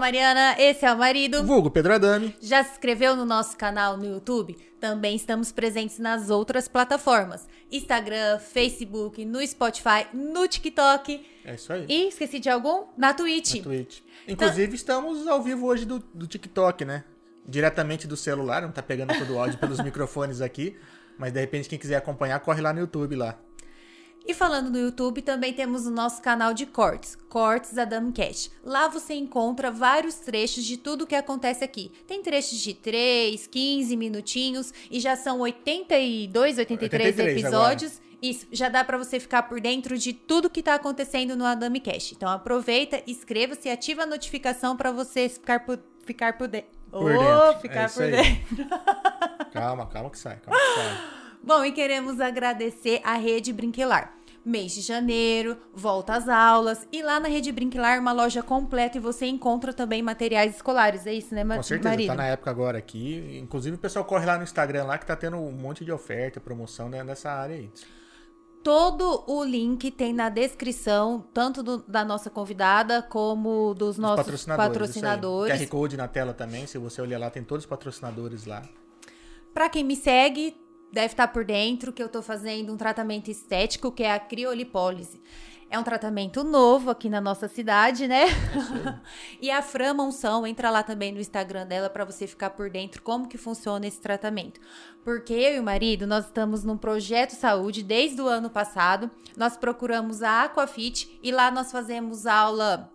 Mariana, esse é o marido. Vulgo Pedro Adame. Já se inscreveu no nosso canal no YouTube? Também estamos presentes nas outras plataformas: Instagram, Facebook, no Spotify, no TikTok. É isso aí. E esqueci de algum? Na Twitch. Na Twitch. Inclusive, estamos ao vivo hoje do, do TikTok, né? Diretamente do celular, não tá pegando todo o áudio pelos microfones aqui. Mas de repente, quem quiser acompanhar, corre lá no YouTube lá. E falando no YouTube, também temos o nosso canal de cortes, Cortes Adam Cash. Lá você encontra vários trechos de tudo que acontece aqui. Tem trechos de 3, 15 minutinhos e já são 82, 83, 83 episódios. Agora. Isso, já dá para você ficar por dentro de tudo que tá acontecendo no Adami Cash. Então aproveita, inscreva-se e ativa a notificação para você ficar por, ficar por, de... por oh, dentro. Ficar é por dentro. calma, calma que sai, calma que sai. Bom, e queremos agradecer a Rede Brinquelar. Mês de janeiro, volta às aulas e lá na Rede Brinquelar uma loja completa e você encontra também materiais escolares. É isso, né, Mar Com certeza, marido? tá na época agora aqui. Inclusive o pessoal corre lá no Instagram lá que tá tendo um monte de oferta, promoção né, nessa área aí. Todo o link tem na descrição, tanto do, da nossa convidada como dos nossos patrocinadores. patrocinadores. QR Code na tela também, se você olhar lá, tem todos os patrocinadores lá. Para quem me segue, deve estar por dentro que eu estou fazendo um tratamento estético que é a criolipólise. É um tratamento novo aqui na nossa cidade, né? e a Fran Monção, entra lá também no Instagram dela para você ficar por dentro como que funciona esse tratamento. Porque eu e o marido, nós estamos num projeto saúde desde o ano passado. Nós procuramos a Aquafit e lá nós fazemos aula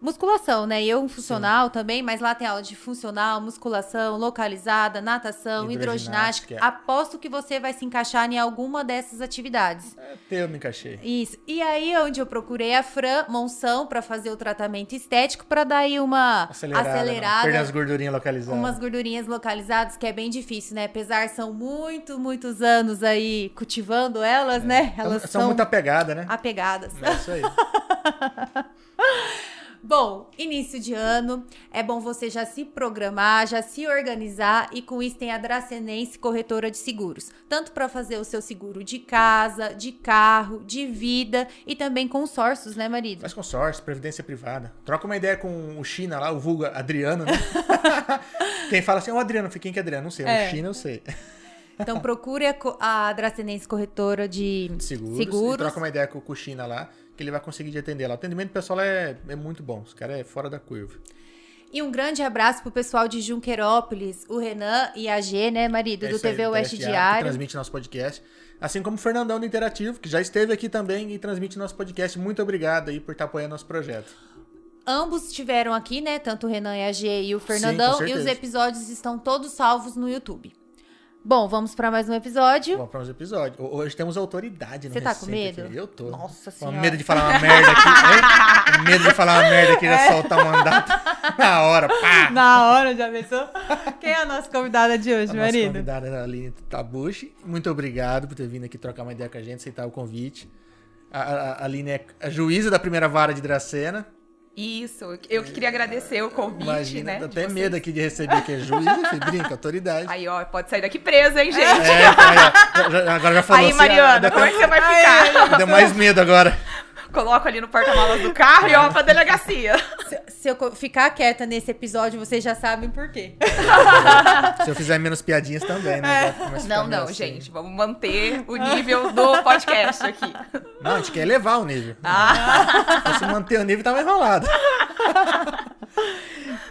musculação, né? Eu um funcional Sim. também, mas lá tem aula de funcional, musculação, localizada, natação, hidroginástica. hidroginástica. Aposto que você vai se encaixar em alguma dessas atividades. É, eu me encaixei. Isso. E aí onde eu procurei a Fran Monção para fazer o tratamento estético para dar aí uma acelerada, acelerada perder as gordurinhas localizadas. Umas gordurinhas localizadas que é bem difícil, né? Apesar são muito, muitos anos aí cultivando elas, é. né? Elas são, são muito apegadas, né? Apegadas. É isso aí. Bom, início de ano, é bom você já se programar, já se organizar e com isso tem a Dracenense Corretora de Seguros, tanto para fazer o seu seguro de casa, de carro, de vida e também consórcios, né, marido? Faz consórcio, previdência privada. Troca uma ideia com o China lá, o vulgo Adriano, né? quem fala assim, o Adriano, quem que é Adriano? Não sei, é. o China eu sei. Então procure a, a Dracenense Corretora de Seguros, Seguros. troca uma ideia com o China lá que ele vai conseguir te atender lá. O atendimento pessoal é, é muito bom, os caras é fora da curva. E um grande abraço pro pessoal de Junquerópolis, o Renan e a G, né, marido, é do TV Oeste Diário. Que transmite nosso podcast. Assim como o Fernandão do Interativo, que já esteve aqui também e transmite nosso podcast. Muito obrigado aí por estar apoiando nosso projeto. Ambos estiveram aqui, né? Tanto o Renan e a G e o Fernandão. Sim, e os episódios estão todos salvos no YouTube. Bom, vamos para mais um episódio. Vamos para mais um episódio. Hoje temos autoridade no Você tá com medo? Aqui. Eu tô. Nossa senhora. Com medo de falar uma merda aqui. Medo de falar uma merda aqui e é. soltar um mandato na hora. Pá. Na hora, já pensou? Quem é a nossa convidada de hoje, a marido? Nossa convidada é a Aline Tabushi. Muito obrigado por ter vindo aqui trocar uma ideia com a gente, aceitar o convite. A, a, a Aline é a juíza da primeira vara de Dracena. Isso, eu que queria agradecer o convite, Imagina, né? Tô até medo aqui de receber que é juiz, enfim, brinca, autoridade. Aí, ó, pode sair daqui presa, hein, gente? É, aí, ó, agora já falou Aí, assim, Mariana, ah, como é que você vai ficar? Deu mais medo agora. Coloco ali no porta-malas do carro e ó pra delegacia. Se, se, eu ficar quieta nesse episódio, vocês já sabem por quê. se eu fizer menos piadinhas também, né? É. Não, não, assim. gente. Vamos manter o nível do podcast aqui. Não, a gente quer elevar o nível. Ah. Se manter o nível, tá mais enrolado.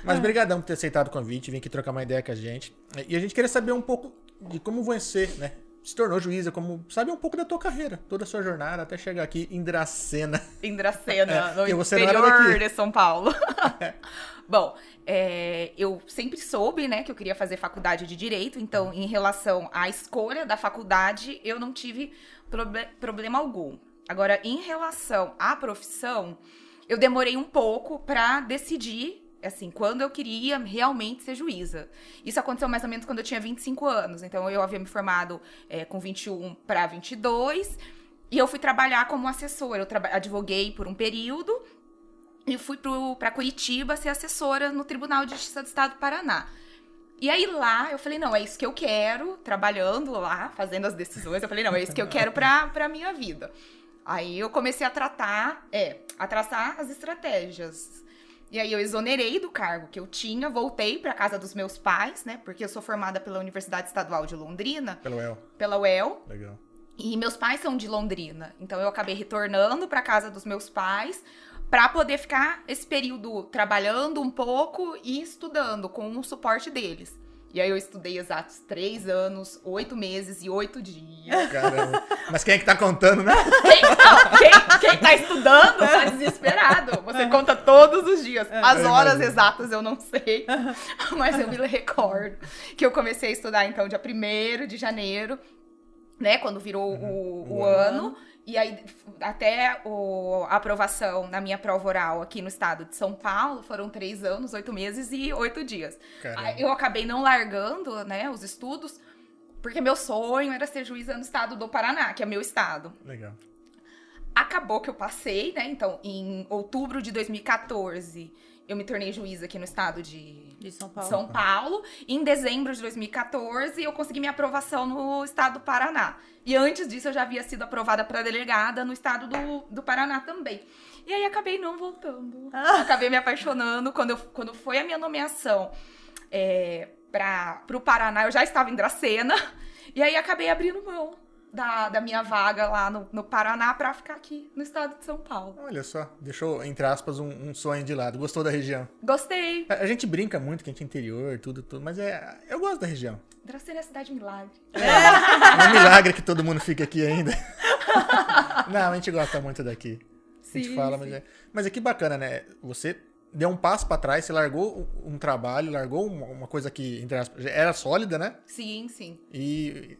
Mas brigadão por ter aceitado o convite, vir aqui trocar uma ideia com a gente. E a gente queria saber um pouco de como vai ser, né? Se tornou juíza, como sabe um pouco da tua carreira, toda a sua jornada até chegar aqui em Dracena. Em Dracena, é, no interior de São Paulo. É. Bom, é, eu sempre soube, né, que eu queria fazer faculdade de direito, então, em relação à escolha da faculdade, eu não tive proble problema algum. Agora, em relação à profissão, eu demorei um pouco para decidir assim, quando eu queria realmente ser juíza. Isso aconteceu mais ou menos quando eu tinha 25 anos. Então, eu havia me formado é, com 21 para 22. E eu fui trabalhar como assessora. Eu advoguei por um período. e fui para Curitiba ser assessora no Tribunal de Justiça do Estado do Paraná. E aí lá eu falei, não, é isso que eu quero, trabalhando lá, fazendo as decisões. Eu falei, não, é isso que eu quero pra, pra minha vida. Aí eu comecei a tratar, é, a traçar as estratégias. E aí eu exonerei do cargo que eu tinha, voltei para casa dos meus pais, né? Porque eu sou formada pela Universidade Estadual de Londrina. Pela UEL. Pela UEL. Legal. E meus pais são de Londrina. Então eu acabei retornando para casa dos meus pais para poder ficar esse período trabalhando um pouco e estudando com o suporte deles. E aí eu estudei exatos três anos, oito meses e oito dias. Caramba. Mas quem é que tá contando, né? Quem, não, quem, quem tá estudando tá desesperado. Você conta todos os dias. As horas exatas eu não sei, mas eu me recordo que eu comecei a estudar, então, dia 1 de janeiro, né? Quando virou uhum. o, o, o ano. ano. E aí, até o, a aprovação na minha prova oral aqui no estado de São Paulo, foram três anos, oito meses e oito dias. Caramba. Eu acabei não largando, né, os estudos, porque meu sonho era ser juíza no estado do Paraná, que é meu estado. Legal. Acabou que eu passei, né, então, em outubro de 2014 eu me tornei juíza aqui no estado de, de São Paulo. São Paulo. Em dezembro de 2014, eu consegui minha aprovação no estado do Paraná. E antes disso, eu já havia sido aprovada para delegada no estado do, do Paraná também. E aí acabei não voltando. Ah. Acabei me apaixonando. Quando, eu, quando foi a minha nomeação é, para o Paraná, eu já estava em Dracena. E aí acabei abrindo mão da, da minha vaga lá no, no Paraná para ficar aqui no estado de São Paulo. Olha só, deixou, entre aspas, um, um sonho de lado. Gostou da região? Gostei. A, a, gente brinca muito que a gente é interior, tudo, tudo, mas é, eu gosto da região. Dracena é a cidade milagre. É, é um milagre que todo mundo fica aqui ainda. Não, a gente gosta muito daqui. Sim, a gente fala, mas é, mas é que bacana, né? Você deu um passo para trás, você largou um trabalho, largou uma coisa que, entre aspas, era sólida, né? Sim, sim. E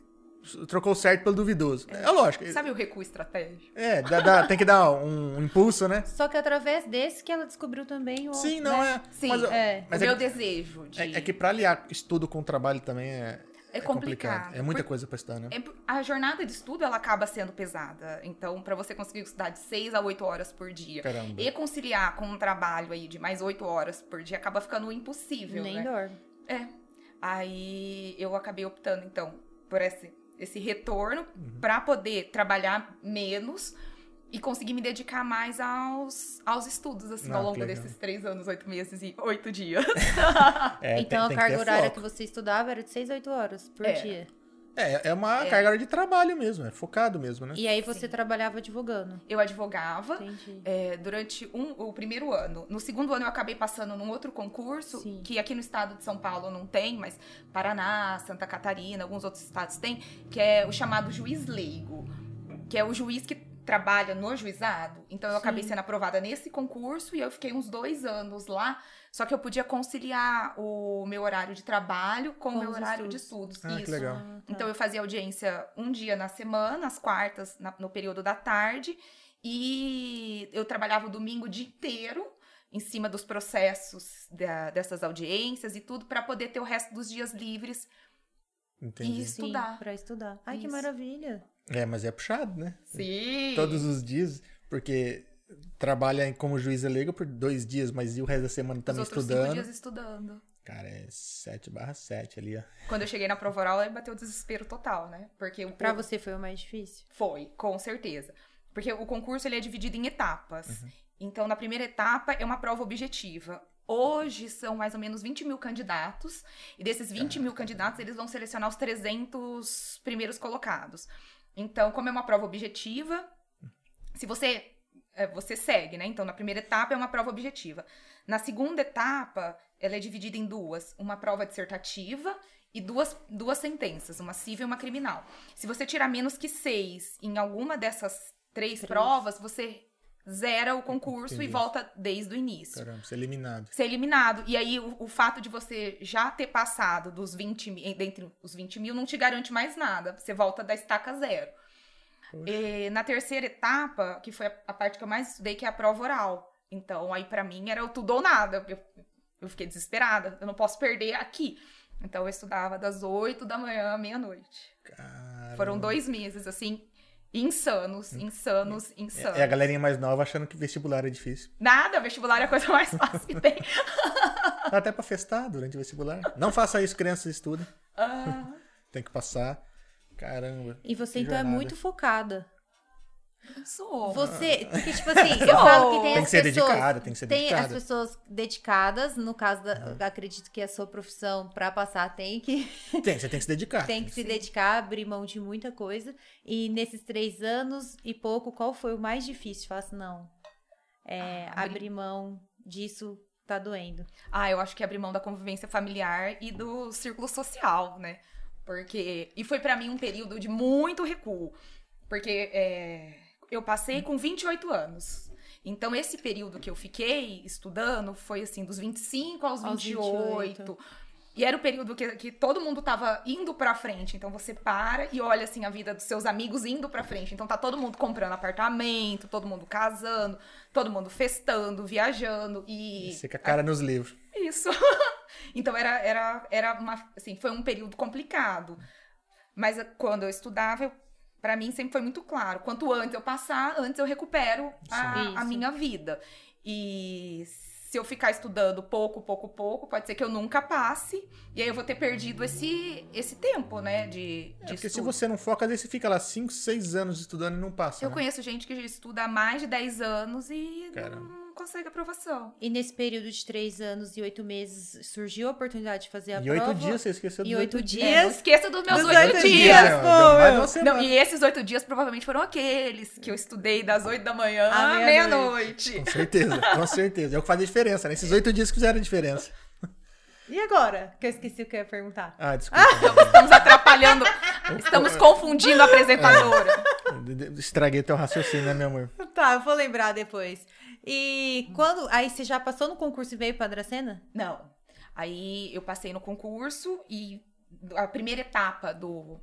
trocou certo pelo duvidoso. É, é lógico. Sabe o recuo estratégico? É, dá, dá, tem que dar um, um, impulso, né? Só que através desse que ela descobriu também o. Sim, não né? é. Sim, mas, é. Mas o é meu desejo. De... É, é, que pra aliar estudo com trabalho também é. É, é complicado. complicado. É muita coisa para estudar, né? É, a jornada de estudo ela acaba sendo pesada. Então, para você conseguir estudar de 6 a 8 horas por dia Caramba. e conciliar com um trabalho aí de mais 8 horas por dia, acaba ficando impossível. Nem né? dorme. É. Aí eu acabei optando, então, por esse esse retorno uhum. para poder trabalhar menos e conseguir me dedicar mais aos, aos estudos, assim, ah, ao longo desses três anos, oito meses e oito dias. é, então, tem, a carga horária foco. que você estudava era de seis a oito horas por é. dia. É, é uma é. carga de trabalho mesmo, é focado mesmo, né? E aí você Sim. trabalhava advogando? Eu advogava é, durante um, o primeiro ano. No segundo ano eu acabei passando num outro concurso, Sim. que aqui no estado de São Paulo não tem, mas Paraná, Santa Catarina, alguns outros estados têm, que é o chamado juiz leigo, que é o juiz que trabalha no juizado. Então eu Sim. acabei sendo aprovada nesse concurso e eu fiquei uns dois anos lá só que eu podia conciliar o meu horário de trabalho com, com o meu horário estudos. de estudos. Ah, Isso. Que legal. Ah, tá. Então eu fazia audiência um dia na semana, às quartas, na, no período da tarde, e eu trabalhava o domingo o dia inteiro em cima dos processos da, dessas audiências e tudo para poder ter o resto dos dias livres Entendi. e estudar. Para estudar. Ai, Isso. que maravilha. É, mas é puxado, né? Sim. Todos os dias, porque trabalha como juiz leigo por dois dias, mas e o resto da semana também Os estudando? dias estudando. Cara, é 7 barra 7 ali, ó. Quando eu cheguei na prova oral, aí bateu o desespero total, né? Porque o Pra você foi o mais difícil? Foi, com certeza. Porque o concurso ele é dividido em etapas. Uhum. Então, na primeira etapa é uma prova objetiva. Hoje são mais ou menos 20 mil candidatos, e desses 20 Caraca. mil candidatos, eles vão selecionar os 300 primeiros colocados. Então, como é uma prova objetiva, se você é, você segue, né? Então, na primeira etapa é uma prova objetiva. Na segunda etapa, ela é dividida em duas: uma prova dissertativa e duas, duas sentenças, uma civil e uma criminal. Se você tirar menos que seis em alguma dessas três, três. provas, você zera o concurso Entendi. e volta desde o início. Caramba, ser eliminado. Ser eliminado. E aí, o, o, fato de você já ter passado dos 20 mil, dentre os 20 mil, não te garante mais nada. Você volta da estaca zero. E, na terceira etapa, que foi a, parte que eu mais estudei, que é a prova oral. Então, aí para mim era o tudo ou nada. Eu, eu fiquei desesperada. Eu não posso perder aqui. Então, eu estudava das 8 da manhã à meia-noite. Foram dois meses, assim. insanos, insanos, insanos. É a galerinha mais nova achando que vestibular é difícil. Nada, vestibular é a coisa mais fácil que tem. Dá até pra festar durante o vestibular. Não faça isso, crianças estudem. Ah. tem que passar. Caramba. E você então é jornada. é muito focada. Sou. Você, porque, tipo assim, eu falo que tem, tem as que pessoas. Dedicada, tem que ser tem dedicada. as pessoas dedicadas, no caso da. Uhum. Acredito que a sua profissão, para passar, tem que. Tem, você tem que se dedicar. tem que se dedicar, abrir mão de muita coisa. E nesses três anos e pouco, qual foi o mais difícil? Fala assim, não. É, ah, abrir mão disso tá doendo. Ah, eu acho que abrir mão da convivência familiar e do círculo social, né? Porque. E foi para mim um período de muito recuo. Porque é, eu passei com 28 anos. Então, esse período que eu fiquei estudando foi assim, dos 25 aos, aos 28. 28. E era o período que, que todo mundo tava indo pra frente. Então você para e olha assim a vida dos seus amigos indo pra frente. Então tá todo mundo comprando apartamento, todo mundo casando, todo mundo festando, viajando e. Você com a cara nos livros. Isso. então era, era, era uma. Assim, foi um período complicado. Mas quando eu estudava, eu para mim sempre foi muito claro. Quanto antes eu passar, antes eu recupero a, a, minha vida. E se eu ficar estudando pouco, pouco, pouco, pode ser que eu nunca passe. E aí eu vou ter perdido esse, esse tempo, né? De, de é, porque estudo. se você não foca, aí você fica lá 5, 6 anos estudando e não passa. Eu né? conheço gente que estuda há mais de 10 anos e. Caramba. Não consegue aprovação. E nesse período de três anos e oito meses, surgiu a oportunidade de fazer a e prova. E oito dias, você esqueceu dos E oito dias. É, não esqueça dos meus oito dias. dias. Pô, não, e esses oito dias provavelmente foram aqueles que eu estudei das oito da manhã à meia-noite. Meia com certeza, com certeza. É o que faz a diferença, né? Esses oito dias que fizeram a diferença. E agora? Que eu esqueci o que eu ia perguntar. Ah, desculpa. Ah, estamos atrapalhando. estamos confundindo a apresentadora. Estraguei teu raciocínio, né, meu amor? Tá, eu vou lembrar depois. E quando. Aí você já passou no concurso e veio pra Dracena? Não. Aí eu passei no concurso e a primeira etapa do.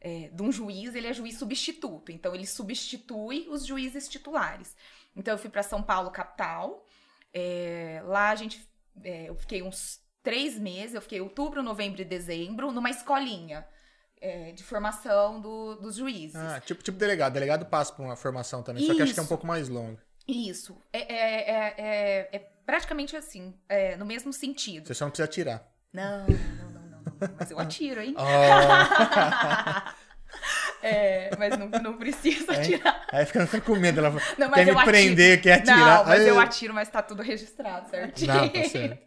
É, de um juiz, ele é juiz substituto. Então, ele substitui os juízes titulares. Então, eu fui para São Paulo, capital. É, lá a gente. É, eu fiquei uns três meses, eu fiquei outubro, novembro e dezembro, numa escolinha. É, de formação do, dos juízes. Ah, tipo, tipo delegado. Delegado passa por uma formação também, Isso. só que acho que é um pouco mais longa. Isso. É, é, é, é, é praticamente assim, é, no mesmo sentido. Você só não precisa atirar. Não, não, não, não. Mas eu atiro, hein? Oh. É, mas não, não precisa atirar. Aí fica com medo, ela não, quer me prender, quer atirar. Não, mas aí... eu atiro, mas tá tudo registrado certinho. Não, tá certo.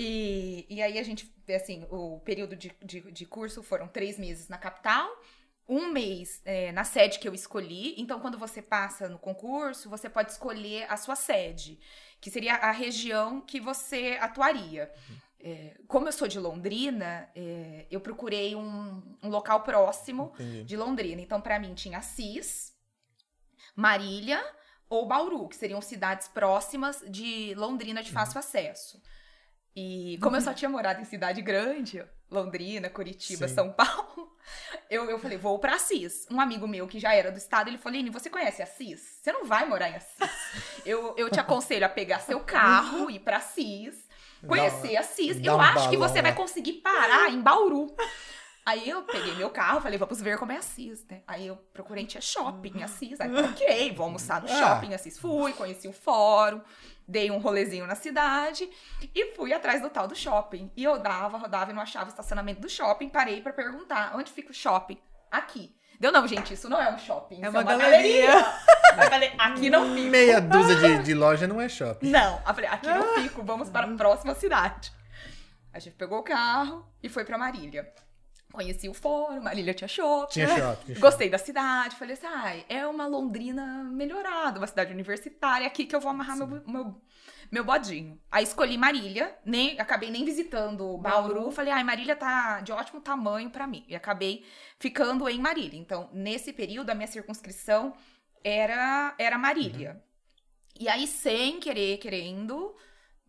E, e aí a gente, assim, o período de, de, de curso foram três meses na capital um mês é, na sede que eu escolhi. Então, quando você passa no concurso, você pode escolher a sua sede, que seria a região que você atuaria. É, como eu sou de Londrina, é, eu procurei um, um local próximo Entendi. de Londrina. Então, para mim, tinha Assis, Marília ou Bauru, que seriam cidades próximas de Londrina de fácil uhum. acesso. E como eu só tinha morado em cidade grande, Londrina, Curitiba, Sim. São Paulo, eu, eu falei, vou para Assis. Um amigo meu que já era do estado, ele falou, Line, você conhece Assis? Você não vai morar em Assis. eu, eu te aconselho a pegar seu carro, ir para Assis, conhecer dá, Assis. Eu um acho que você vai conseguir parar em Bauru. Aí eu peguei meu carro, falei, vamos ver como é Assis, né? Aí eu procurei, tinha shopping em Assis. Aí, ok, vou almoçar no ah. shopping Assis. Fui, conheci o fórum dei um rolezinho na cidade e fui atrás do tal do shopping. E eu dava, rodava e não achava o estacionamento do shopping. Parei para perguntar: onde fica o shopping? Aqui. Deu, não, gente, isso não é um shopping. É uma, é uma galeria. galeria. aqui não fico. Meia dúzia de, de loja não é shopping. Não. Eu falei, aqui não fico, vamos para a próxima cidade. A gente pegou o carro e foi para Marília. Conheci o fórum, Marília tinha shopping. Tinha shopping. Gostei da cidade. Falei assim, ah, é uma Londrina melhorada, uma cidade universitária, aqui que eu vou amarrar meu, meu, meu bodinho. Aí escolhi Marília, nem, acabei nem visitando Bauru. Bauru. Falei, ai, ah, Marília tá de ótimo tamanho para mim. E acabei ficando em Marília. Então, nesse período, a minha circunscrição era, era Marília. Uhum. E aí, sem querer, querendo,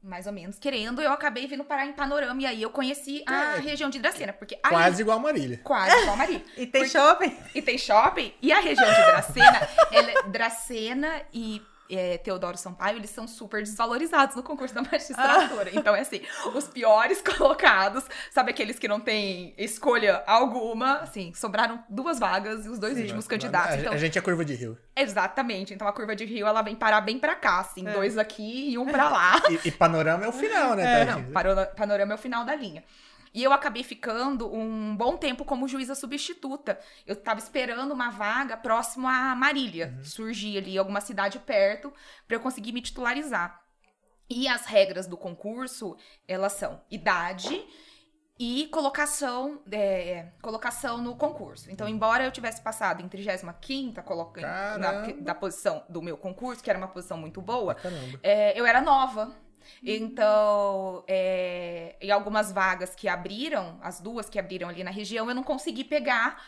mais ou menos, querendo, eu acabei vindo parar em Panorama. E aí eu conheci a é, região de Dracena. Porque aí, quase igual a Marília. Quase igual a Marília. e tem porque, shopping. E tem shopping. E a região de Dracena, ela, é Dracena e é, Teodoro Sampaio, eles são super desvalorizados no concurso da magistratura. Ah. Então, é assim, os piores colocados, sabe aqueles que não têm escolha alguma, assim, sobraram duas vagas e os dois Sim, últimos candidatos. A, então, a gente é curva de rio. Exatamente. Então, a curva de rio, ela vem parar bem pra cá, assim, é. dois aqui e um pra lá. E, e panorama é o final, né? É. Não, panorama é o final da linha. E eu acabei ficando um bom tempo como juíza substituta. Eu estava esperando uma vaga próximo a Marília, uhum. surgir ali alguma cidade perto para eu conseguir me titularizar. E as regras do concurso, elas são idade e colocação, é, colocação no concurso. Então, embora eu tivesse passado em 35 coloca, na, da posição do meu concurso, que era uma posição muito boa, é, eu era nova. Então, é, em algumas vagas que abriram, as duas que abriram ali na região, eu não consegui pegar.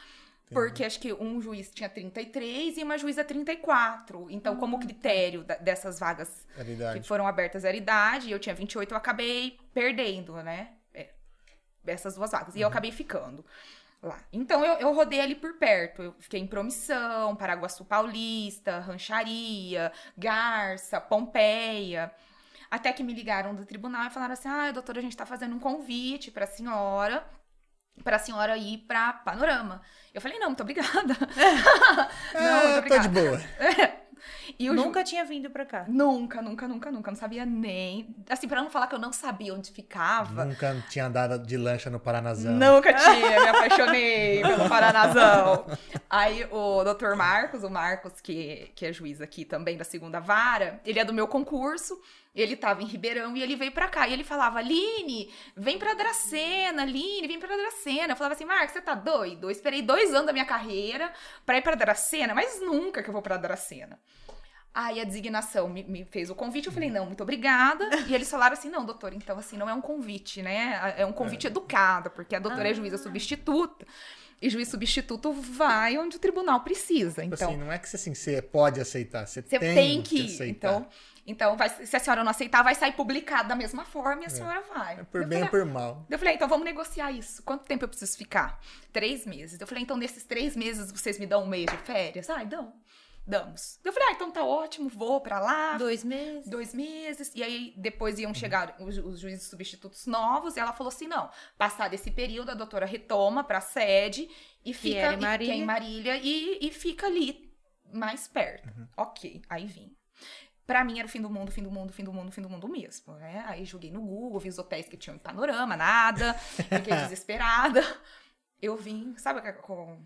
Porque acho que um juiz tinha 33 e uma juíza 34. Então, como hum. critério da, dessas vagas que foram abertas era idade, eu tinha 28, eu acabei perdendo, né? É, essas duas vagas. E uhum. eu acabei ficando lá. Então, eu, eu rodei ali por perto. Eu fiquei em Promissão, Paraguaçu Paulista, Rancharia, Garça, Pompeia. Até que me ligaram do tribunal e falaram assim: ah, doutora, a gente tá fazendo um convite pra senhora, pra senhora ir pra Panorama. Eu falei: não, muito obrigada. É, não, muito obrigada. Tô de boa. É. E nunca ju... tinha vindo pra cá. Nunca, nunca, nunca, nunca. Não sabia nem. Assim, pra não falar que eu não sabia onde ficava. Nunca tinha andado de lancha no Paranazão. Nunca tinha, me apaixonei pelo Paranazão. Aí o doutor Marcos, o Marcos, que, que é juiz aqui também da segunda vara, ele é do meu concurso. Ele estava em Ribeirão e ele veio para cá. E ele falava, Aline, vem pra Dracena, Aline, vem pra Dracena. Eu falava assim, Marcos, você tá doido? Eu esperei dois anos da minha carreira para ir pra Dracena, mas nunca que eu vou pra Dracena. Aí a designação me, me, fez o convite, eu falei, não, muito obrigada. E eles falaram assim, não, doutor, então assim, não é um convite, né? É um convite é. educado, porque a doutora ah. é juíza substituta. E juiz substituto vai onde o tribunal precisa. Então, assim, não é que assim, você pode aceitar, você, você tem, tem que, que aceitar. Então, então, vai, se a senhora não aceitar, vai sair publicado da mesma forma e a é. senhora vai. É por eu bem falei, ou por mal. Eu falei, então vamos negociar isso. Quanto tempo eu preciso ficar? Três meses. Eu falei, então nesses três meses vocês me dão um mês de férias? Ai, dão. Damos. Eu falei, ah, então tá ótimo, vou pra lá. Dois meses. Dois meses. E aí depois iam chegar os, os juízes substitutos novos. E ela falou assim: não, passado esse período, a doutora retoma pra sede e fica em Marília, e, em Marília e, e fica ali mais perto. Uhum. Ok, aí vim. Pra mim era o fim do mundo, fim do mundo, fim do mundo, fim do mundo mesmo, né? Aí joguei no Google, vi os hotéis que tinham em panorama, nada, fiquei desesperada. Eu vim, sabe, com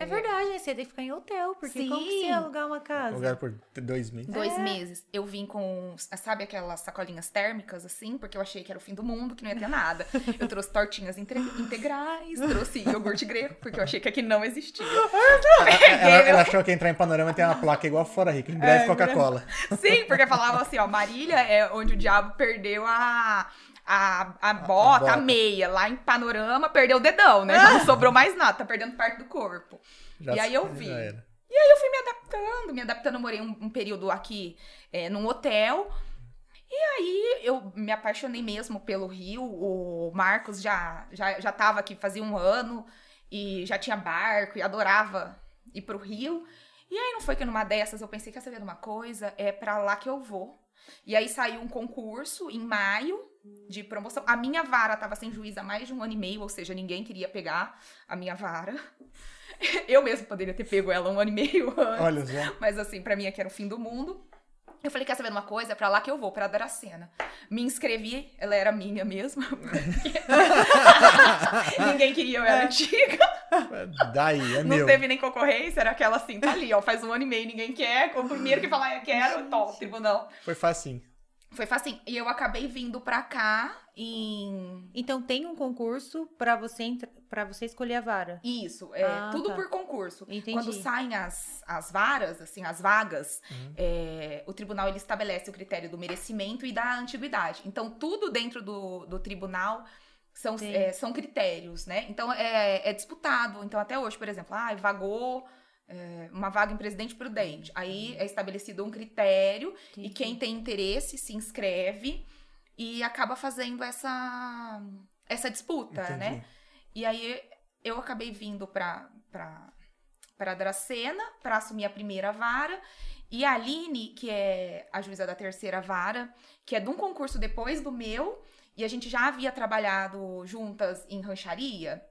é verdade, você tem que ficar em hotel, porque Sim. como que você ia alugar uma casa? Alugar por dois meses. Dois é. meses. Eu vim com, sabe aquelas sacolinhas térmicas, assim? Porque eu achei que era o fim do mundo, que não ia ter nada. eu trouxe tortinhas integrais, trouxe iogurte grego, porque eu achei que aqui não existia. ela, ela, ela, achou que entrar em Panorama tem uma placa igual fora rica, em breve é, Coca-Cola. Sim, porque falava assim, ó, Marília é onde o diabo perdeu a a, a, bota, a, bota, a meia, lá em panorama, perdeu o dedão, né? Já não sobrou mais nada, tá perdendo parte do corpo. Já e aí eu vi. E aí eu fui me adaptando, me adaptando, morei um, um período aqui é, num hotel. E aí eu me apaixonei mesmo pelo Rio. O Marcos já, já, já tava aqui fazia um ano e já tinha barco e adorava ir pro Rio. E aí não foi que numa dessas eu pensei, quer saber de uma coisa? É para lá que eu vou. E aí saiu um concurso em maio de promoção. A minha vara estava sem juiz há mais de um ano e meio, ou seja, ninguém queria pegar a minha vara. Eu mesmo poderia ter pego ela um ano e meio antes. Olha só. Mas assim, para mim aqui era o fim do mundo. Eu falei, quer saber uma coisa? É pra lá que eu vou, pra Dracena. Me inscrevi, ela era minha mesmo. Ninguém queria, eu era antiga. Daí, é Não meu. teve nem concorrência, era aquela assim, tá ali, ó, faz um ano e meio, ninguém quer. O primeiro que falar, eu quero, top, tribunal. Foi facinho. Foi fácil. E eu acabei vindo pra cá em. Então tem um concurso para você para você escolher a vara. Isso, é ah, tudo tá. por concurso. Entendi. Quando saem as, as varas, assim, as vagas, uhum. é, o tribunal ele estabelece o critério do merecimento e da antiguidade. Então, tudo dentro do, do tribunal são, é, são critérios, né? Então é, é disputado. Então, até hoje, por exemplo, ah, vagou uma vaga em presidente prudente. Aí é estabelecido um critério Entendi. e quem tem interesse se inscreve e acaba fazendo essa, essa disputa, Entendi. né? E aí eu acabei vindo para para Dracena para assumir a primeira vara E a Aline, que é a juíza da terceira vara, que é de um concurso depois do meu, e a gente já havia trabalhado juntas em rancharia,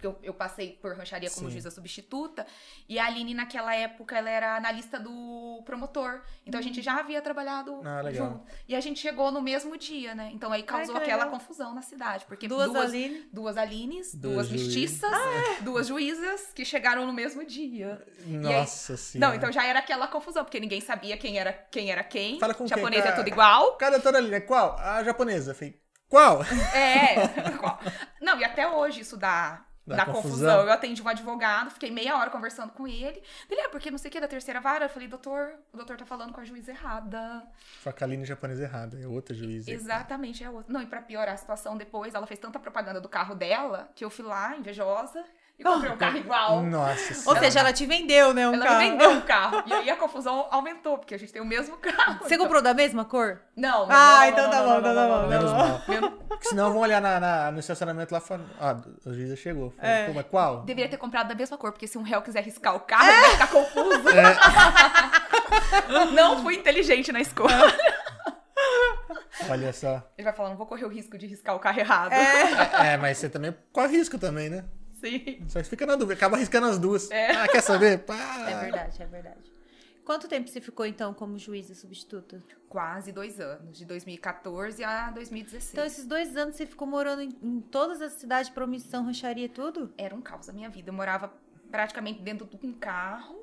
porque eu, eu passei por rancharia como Sim. juíza substituta, e a Aline, naquela época, ela era analista do promotor. Então a gente uhum. já havia trabalhado ah, junto. E a gente chegou no mesmo dia, né? Então aí causou Ai, aquela confusão na cidade. Porque duas, duas, Aline. duas Alines, duas, duas mestiças, ah, é. duas juízas que chegaram no mesmo dia. Nossa aí, senhora. Não, então já era aquela confusão, porque ninguém sabia quem era quem. Era quem. Fala com Japonesa quem? é tudo igual. Cada doutora Aline é qual? A japonesa. Falei, qual? É. Qual? Não, e até hoje isso dá da, confusão. confusão. Eu atendi um advogado, fiquei meia hora conversando com ele. Ele, é, porque não sei o que, é da terceira vara. Eu falei, doutor, o doutor tá falando com a juíza errada. Facaline japonesa errada, é outra juíza. Exatamente, é outra. Não, e pra piorar a situação depois, ela fez tanta propaganda do carro dela, que eu fui lá, invejosa, e comprei um carro igual. Nossa Ou seja, ela te vendeu, né? Um ela carro. me vendeu um carro. E aí a confusão aumentou, porque a gente tem o mesmo carro. Você então... comprou da mesma cor? Não. não ah, não, então não, tá bom, então tá bom. Menos mal. Porque senão vão olhar na, na, no estacionamento lá falando. Ah, o juiz já chegou. Falei, é. Pô, mas qual? Deveria ter comprado da mesma cor, porque se um réu quiser riscar o carro, é. ele vai ficar confuso. É. não fui inteligente na escolha. Olha só. Ele vai falar, não vou correr o risco de riscar o carro errado. É, é mas você também corre risco também, né? Sim. Só fica na dúvida, acaba arriscando as duas. É. Ah, quer saber? Pá. É verdade, é verdade. Quanto tempo você ficou, então, como juíza substituta? Quase dois anos, de 2014 a 2016. Então, esses dois anos você ficou morando em, em todas as cidades, promissão, rancharia, tudo? Era um caos a minha vida. Eu morava praticamente dentro de um carro.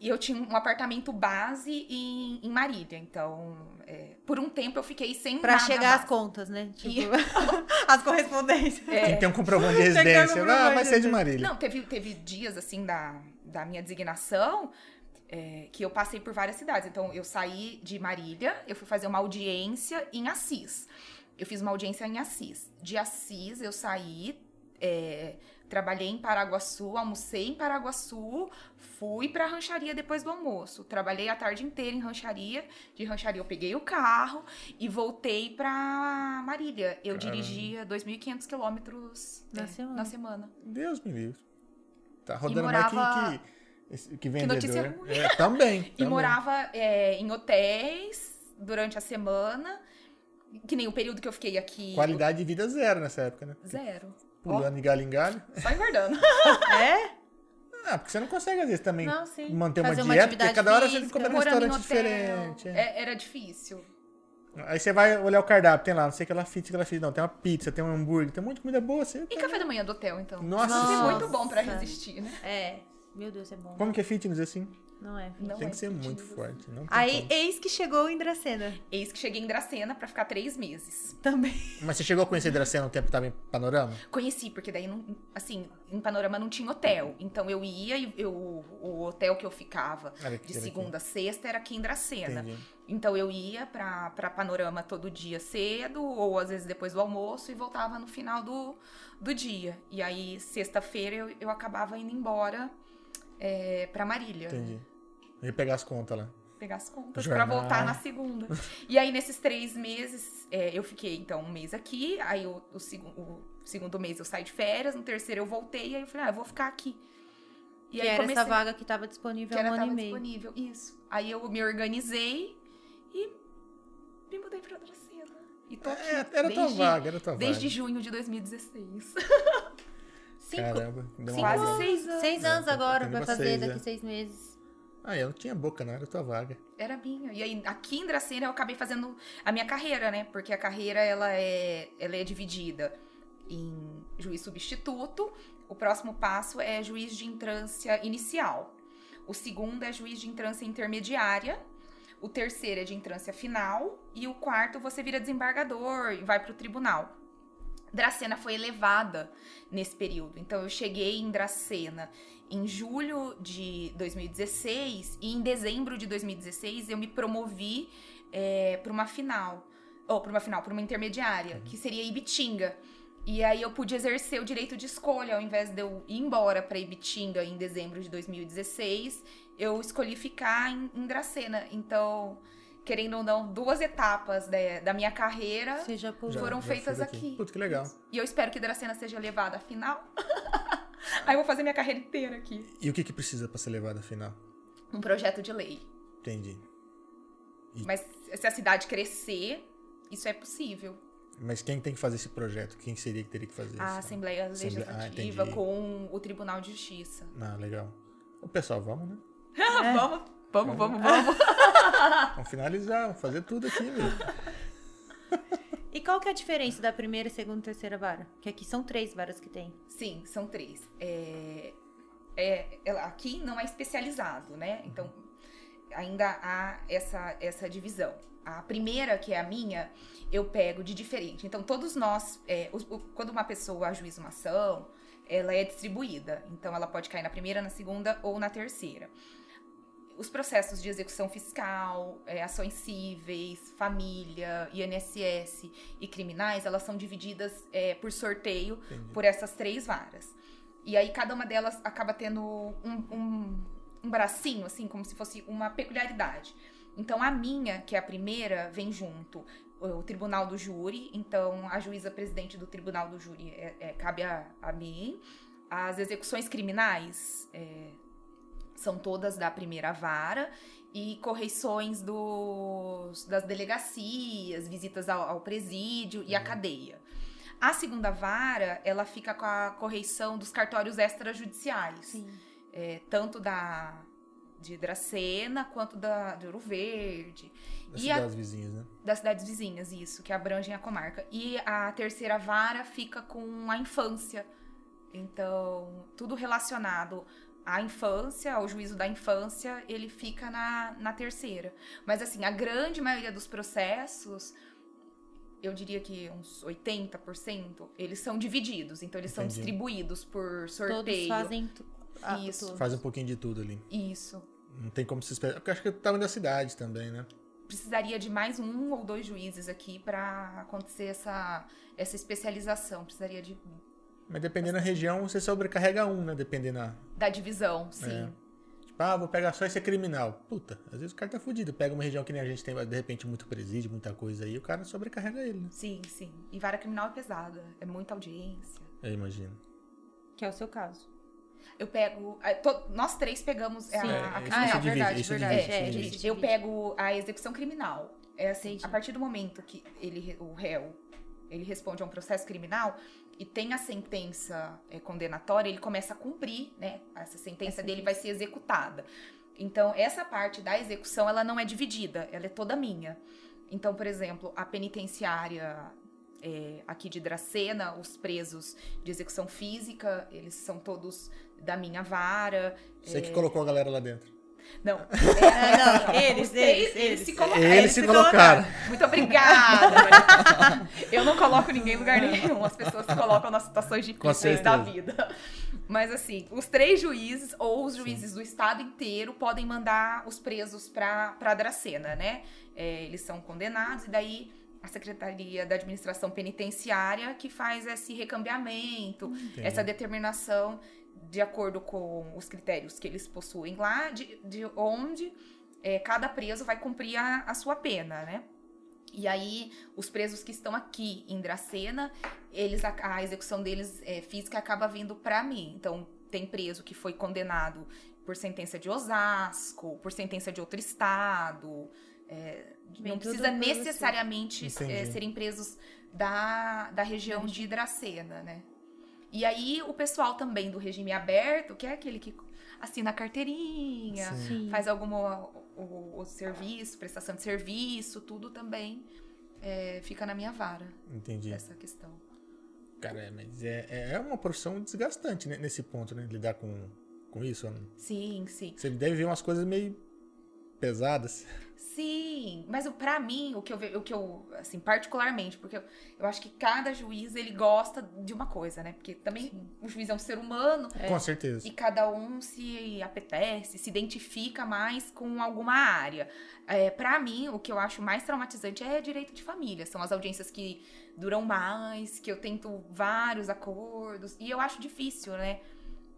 E eu tinha um apartamento base em, em Marília, então é, por um tempo eu fiquei sem pra nada. Pra chegar às contas, né? Tipo, e... as correspondências. É. Tem que ter um comprovante de residência. Ah, vai ser de Marília. Não, teve, teve dias assim da, da minha designação é, que eu passei por várias cidades. Então eu saí de Marília, eu fui fazer uma audiência em Assis. Eu fiz uma audiência em Assis. De Assis eu saí. É, Trabalhei em Paraguaçu, almocei em Paraguaçu, fui pra rancharia depois do almoço. Trabalhei a tarde inteira em rancharia. De rancharia eu peguei o carro e voltei pra Marília. Eu Caramba. dirigia 2.500 quilômetros na, é, semana. na semana. Deus me livre. Tá rodando morava... mais que, que, que vendedor. Que notícia ruim. É, também, também. E morava é, em hotéis durante a semana. Que nem o período que eu fiquei aqui. Qualidade de vida zero nessa época, né? Zero. Pulando de galho em galho. Só engordando. é? Ah, porque você não consegue, às vezes, também não, manter uma, uma dieta, porque cada hora você tem que comer num restaurante diferente. É. Era difícil. Aí você vai olhar o cardápio, tem lá, não sei que ela fit, que ela fit. Não, tem uma pizza, tem um hambúrguer, tem muita comida boa. Você e tá... café da manhã do hotel, então? Nossa, Nossa. é muito bom pra resistir, né? É. Meu Deus, é bom. Como que é fitness assim? Não é. Não tem é que ser muito forte. Não Aí, como. eis que chegou em Dracena. Eis que cheguei em Dracena pra ficar três meses. Também. Mas você chegou a conhecer Dracena no tempo que tava em Panorama? Conheci, porque daí, não, assim, em Panorama não tinha hotel. Então eu ia e eu, o hotel que eu ficava de segunda a sexta era aqui em Dracena. Entendi. Então eu ia pra, pra Panorama todo dia cedo, ou às vezes depois do almoço, e voltava no final do, do dia. E aí, sexta-feira, eu, eu acabava indo embora é, pra Marília. Entendi. E pegar as contas lá. Pegar as contas para voltar na segunda. e aí, nesses três meses, é, eu fiquei, então, um mês aqui. Aí, o, o, o, segundo mês eu saí de férias. No terceiro eu voltei. E aí, eu falei, ah, eu vou ficar aqui. E que aí, era comecei... essa vaga que estava disponível que há um ano e meio. disponível, isso. Aí, eu me organizei e me mudei pra Dracena. E tô aqui é, era desde, tua vaga, era tua vaga. Desde junho de 2016. Cinco, Caramba, cinco quase seis anos. Seis anos agora vai fazer seis, daqui é. seis meses. Ah, eu não tinha boca, não, era tua vaga. Era minha. E aí, aqui em Dracena, eu acabei fazendo a minha carreira, né? Porque a carreira, ela é, ela é dividida em juiz substituto. O próximo passo é juiz de entrância inicial. O segundo é juiz de entrância intermediária. O terceiro é de entrância final. E o quarto, você vira desembargador e vai para o tribunal. Dracena foi elevada nesse período. Então, eu cheguei em Dracena em julho de 2016 e em dezembro de 2016 eu me promovi é, para uma final, ou para uma final, para uma intermediária, uhum. que seria Ibitinga. E aí eu pude exercer o direito de escolha, ao invés de eu ir embora para Ibitinga em dezembro de 2016, eu escolhi ficar em, em Dracena. Então, querendo ou não, duas etapas da, da minha carreira foram já feitas aqui. aqui. Putz, que legal. E eu espero que Dracena seja levada à final. Aí eu vou fazer minha carreira inteira aqui. E o que, que precisa para ser levada à final? um projeto de lei. Entendi. E... Mas se a cidade crescer, isso é possível. Mas quem tem que fazer esse projeto? Quem seria que teria que fazer a isso? Assembleia Legislativa ah, com o Tribunal de Justiça. Ah, legal. O pessoal, vamos, né? é. vamos, vamos, vamos, vamos. vamos finalizar, vamos fazer tudo aqui, meu. E qual que é a diferença da primeira, segunda e terceira vara? Que aqui são três varas que tem. Sim, são três. É, é, aqui não é especializado, né? Então, ainda há essa, essa divisão. A primeira, que é a minha, eu pego de diferente. Então, todos nós, é, o, o, quando uma pessoa ajuiza uma ação, ela é distribuída. Então, ela pode cair na primeira, na segunda ou na terceira. Os processos de execução fiscal, é, ações cíveis, família, INSS e criminais, elas são divididas é, por sorteio Entendi. por essas três varas. E aí, cada uma delas acaba tendo um, um, um bracinho, assim, como se fosse uma peculiaridade. Então, a minha, que é a primeira, vem junto o tribunal do júri, então a juíza presidente do tribunal do júri é, é, cabe a, a, mim. As execuções criminais é, são todas da primeira vara e correições dos, das delegacias, visitas ao, ao presídio e à uhum. cadeia. A segunda vara, ela fica com a correição dos cartórios extrajudiciais. É, tanto da de Dracena quanto da, de Ouro Verde. Das e cidades a, vizinhas, né? Das cidades vizinhas, isso, que abrangem a comarca. E a terceira vara fica com a infância. Então, tudo relacionado à infância, ao juízo da infância, ele fica na, na terceira. Mas, assim, a grande maioria dos processos, eu diria que uns 80%, eles são divididos. Então, eles Entendi. são distribuídos por sorteio. Todos fazem ah, Isso. Faz um pouquinho de tudo ali. Isso. Não tem como se esperar. Porque acho que é o tamanho da cidade também, né? Precisaria de mais um ou dois juízes aqui para acontecer essa, essa especialização. Precisaria de. Mas dependendo da região, você sobrecarrega um, né? Dependendo da. Da divisão, sim. É. Tipo, ah, vou pegar só esse criminal. Puta, às vezes o cara tá fudido. Pega uma região que nem a gente tem, de repente, muito presídio, muita coisa aí, o cara sobrecarrega ele, né? Sim, sim. E vara criminal é pesada. É muita audiência. Eu imagino. Que é o seu caso. Eu pego. nós três pegamos Sim. a, a, a Ah, é, verdade, verdade. É, é, eu pego a execução criminal. É assim, a partir do momento que ele, o réu ele responde a um processo criminal e tem a sentença é, condenatória, ele começa a cumprir, né? Essa sentença dele vai ser executada. Então, essa parte da execução, ela não é dividida, ela é toda minha. Então, por exemplo, a penitenciária é, aqui de Dracena, os presos de execução física, eles são todos da minha vara. Você é... que colocou a galera lá dentro. Não, é, não, eles, eles, eles, se colocaram. Eles, se colocaram. Muito obrigada. eu não coloco ninguém em lugar nenhum. As pessoas se colocam nas situações difíceis da vida. Mas assim, os três juízes ou os juízes Sim. do estado inteiro podem mandar os presos para para Dracena, né? É, eles são condenados e daí a Secretaria da Administração Penitenciária que faz esse recambiamento, Entendi. essa determinação de acordo com os critérios que eles possuem lá, de, de onde é, cada preso vai cumprir a, a sua pena, né? E aí, os presos que estão aqui em Dracena, eles, a, a execução deles é, física acaba vindo para mim. Então, tem preso que foi condenado por sentença de Osasco, por sentença de outro estado, é, não precisa necessariamente é, serem presos da, da região de Hidracena, né? E aí o pessoal também do regime aberto, que é aquele que assina a carteirinha, Sim. faz algum o, o, serviço, prestação de serviço, tudo também é, fica na minha vara. Entendi. Essa questão. Cara, é, mas é, é uma profissão desgastante né, nesse ponto, né? Lidar com, com isso. Né? Sim, sim. Você deve ver umas coisas meio pesadas. Sim, mas para mim, o que eu o que eu assim, particularmente, porque eu, eu, acho que cada juiz ele gosta de uma coisa, né? Porque também Sim. o juiz é um ser humano. É, com certeza. E cada um se apetece, se identifica mais com alguma área. É, para mim, o que eu acho mais traumatizante é direito de família. São as audiências que duram mais, que eu tento vários acordos. E eu acho difícil, né?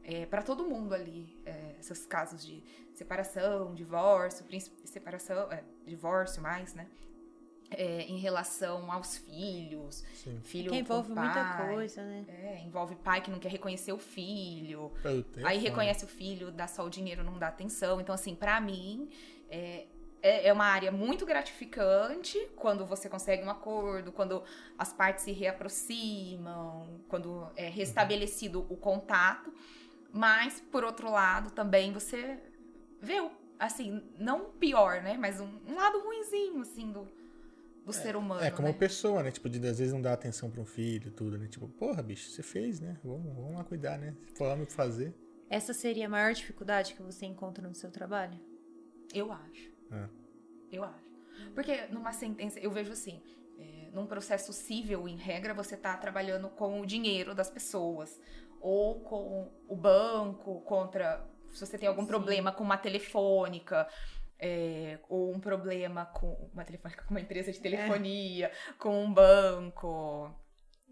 É, para todo mundo ali, é, esses casos de separação, divórcio, separação, é, divórcio mais, né? é, em relação aos filhos. Sim. Filho que envolve pai, muita coisa, né? É, envolve pai que não quer reconhecer o filho. Aí reconhece o filho, dá só o dinheiro, não dá atenção. Então, assim, para mim, é, é, é uma área muito gratificante quando você consegue um acordo, quando as partes se reaproximam, quando é restabelecido o contato. Mas, por outro lado, também você vê o assim, não pior, né? Mas um, um lado ruinzinho, assim, do, do é, ser humano. É, como né? pessoa, né? Tipo, de às vezes não dar atenção para um filho tudo, né? Tipo, porra, bicho, você fez, né? Vamos, vamos lá cuidar, né? Se for lá me fazer. Essa seria a maior dificuldade que você encontra no seu trabalho? Eu acho. É. Eu acho. Porque numa sentença, eu vejo assim, é, num processo civil, em regra, você está trabalhando com o dinheiro das pessoas. Ou com o banco, contra. Se você tem algum Sim. problema com uma telefônica é, ou um problema com uma telefônica, com uma empresa de telefonia, é. com um banco,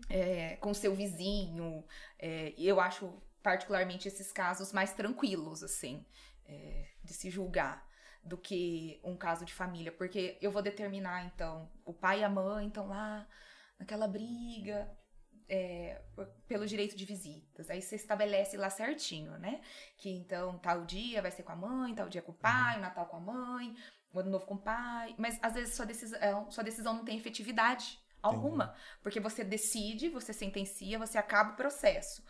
é, com seu vizinho. É, eu acho particularmente esses casos mais tranquilos, assim, é, de se julgar do que um caso de família, porque eu vou determinar então o pai e a mãe estão lá naquela briga, é, pelo direito de visitas. Aí você estabelece lá certinho, né? Que então tal dia vai ser com a mãe, tal dia com o pai, o Natal com a mãe, o Ano Novo com o pai. Mas às vezes sua decisão, é, sua decisão não tem efetividade alguma. Porque você decide, você sentencia, você acaba o processo.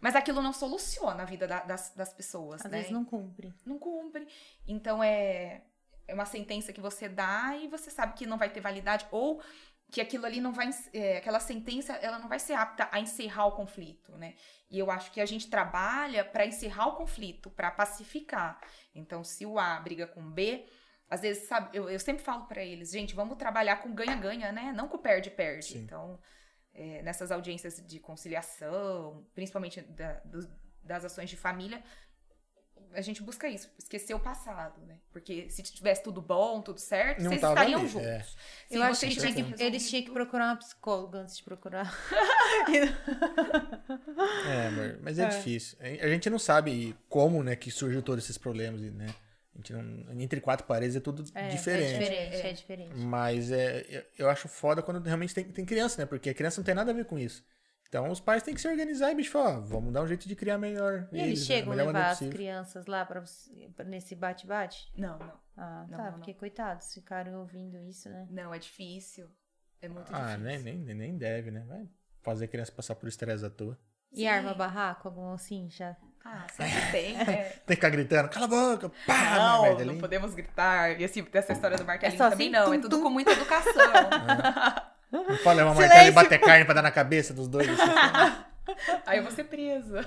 Mas aquilo não soluciona a vida da, das, das pessoas, Às né? vezes não cumpre. Não cumpre. Então é, é uma sentença que você dá e você sabe que não vai ter validade. Ou que aquilo ali não vai, é, aquela sentença, ela não vai ser apta a encerrar o conflito, né? E eu acho que a gente trabalha para encerrar o conflito, para pacificar. Então, se o A briga com o B, às vezes, sabe, eu, eu sempre falo para eles, gente, vamos trabalhar com ganha-ganha, né? Não com perde-perde. Então, é, nessas audiências de conciliação, principalmente da, do, das ações de família, a gente busca isso, esquecer o passado, né? Porque se tivesse tudo bom, tudo certo, não vocês estariam ali, juntos. É. Sim, eu acho que, tinha que eles tinham que procurar uma psicóloga antes de procurar. é, mas é, é, difícil. A gente não sabe como, né, que surgiu todos esses problemas, né? A gente não, entre quatro paredes é tudo é, diferente. É diferente, é diferente. Mas é, eu acho foda quando realmente tem, tem criança, né? Porque a criança não tem nada a ver com isso. Então os pais têm que se organizar e, bicho, falar, vamos dar um jeito de criar melhor. E eles, chegam a levar as crianças lá pra, pra nesse bate-bate? Não, não. Ah, não, tá, não, porque não. coitados, ficaram ouvindo isso, né? Não, é difícil. É muito ah, difícil. Ah, nem, nem, nem deve, né? Vai fazer a criança passar por estresse à toa. E Sim. arma barraco, algum assim, já? Ah, sempre tem. É. tem que ficar gritando, cala a boca, pá! Não, não podemos gritar. E assim, dessa história do martelinho é também assim, não. Tum, é tudo tum. com muita educação. É. Não pode levar uma martelo e bater carne pra dar na cabeça dos dois. Assim. Aí eu vou ser presa.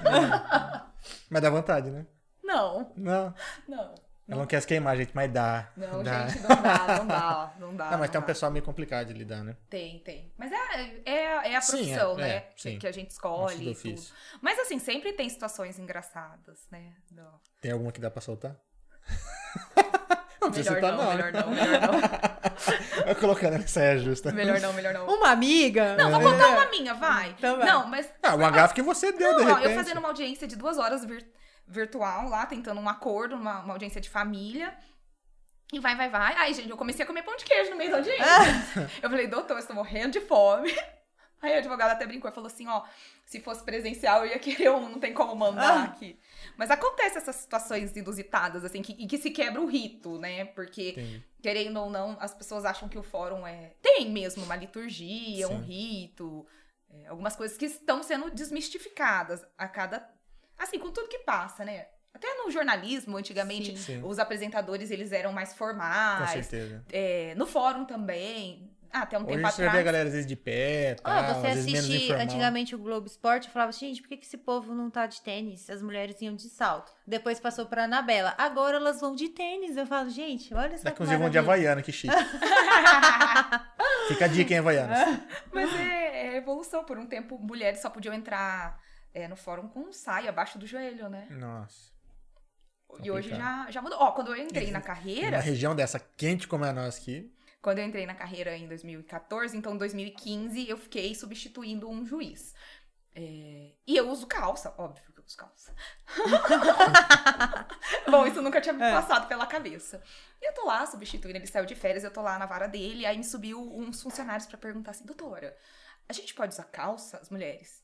Mas dá vontade, né? Não. Não. Não. Ela não quer se queimar, gente, mas dá. Não, dá. gente, não dá, não dá, não dá. Não, mas não tem um pessoal meio complicado de lidar, né? Tem, tem. Mas é, é, é a profissão, sim, é, né? É, sim. Que a gente escolhe e tudo. Mas assim, sempre tem situações engraçadas, né? Não. Tem alguma que dá pra soltar? Não precisa melhor citar, não, não, melhor não, melhor não. Eu colocando essa saia justa. Melhor não, melhor não. Uma amiga? Não, vou contar uma minha, vai. Então vai. Não, mas... Ah, uma gafa que você deu, não, de repente. eu fazendo uma audiência de duas horas vir virtual lá, tentando um acordo, uma, uma audiência de família. E vai, vai, vai. Aí, gente, eu comecei a comer pão de queijo no meio da audiência. eu falei, doutor, eu estou morrendo de fome. Aí o advogado até brincou e falou assim, ó, se fosse presencial eu ia querer um, não tem como mandar ah. aqui. Mas acontece essas situações inusitadas, assim, que, e que se quebra o rito, né? Porque, Entendi. querendo ou não, as pessoas acham que o fórum é... Tem mesmo uma liturgia, Sim. um rito, é, algumas coisas que estão sendo desmistificadas a cada... Assim, com tudo que passa, né? Até no jornalismo, antigamente, sim, sim. os apresentadores eles eram mais formais. Com certeza. É, no fórum também. Ah, até um Hoje tempo você atrás. Você vê a galera às vezes de pé, tal, ah, você assistia antigamente o Globo Esporte e falava, gente, por que, que esse povo não tá de tênis? As mulheres iam de salto. Depois passou pra Anabela. Agora elas vão de tênis. Eu falo, gente, olha essa Inclusive vão de Havaiana, que chique. Fica a dica em Havaianas. Mas é, é, evolução. Por um tempo, mulheres só podiam entrar é, no fórum com saia abaixo do joelho, né? Nossa. E hoje já, já mudou. Ó, quando eu entrei na carreira. Uma região dessa quente como é a nossa aqui. Quando eu entrei na carreira em 2014, então em 2015 eu fiquei substituindo um juiz. É, e eu uso calça, óbvio. descalça. Bom, isso nunca tinha me é. passado pela cabeça. E eu tô lá substituindo, ele saiu de férias, eu tô lá na vara dele, aí me subiu uns funcionários para perguntar assim, doutora, a gente pode usar calça, as mulheres?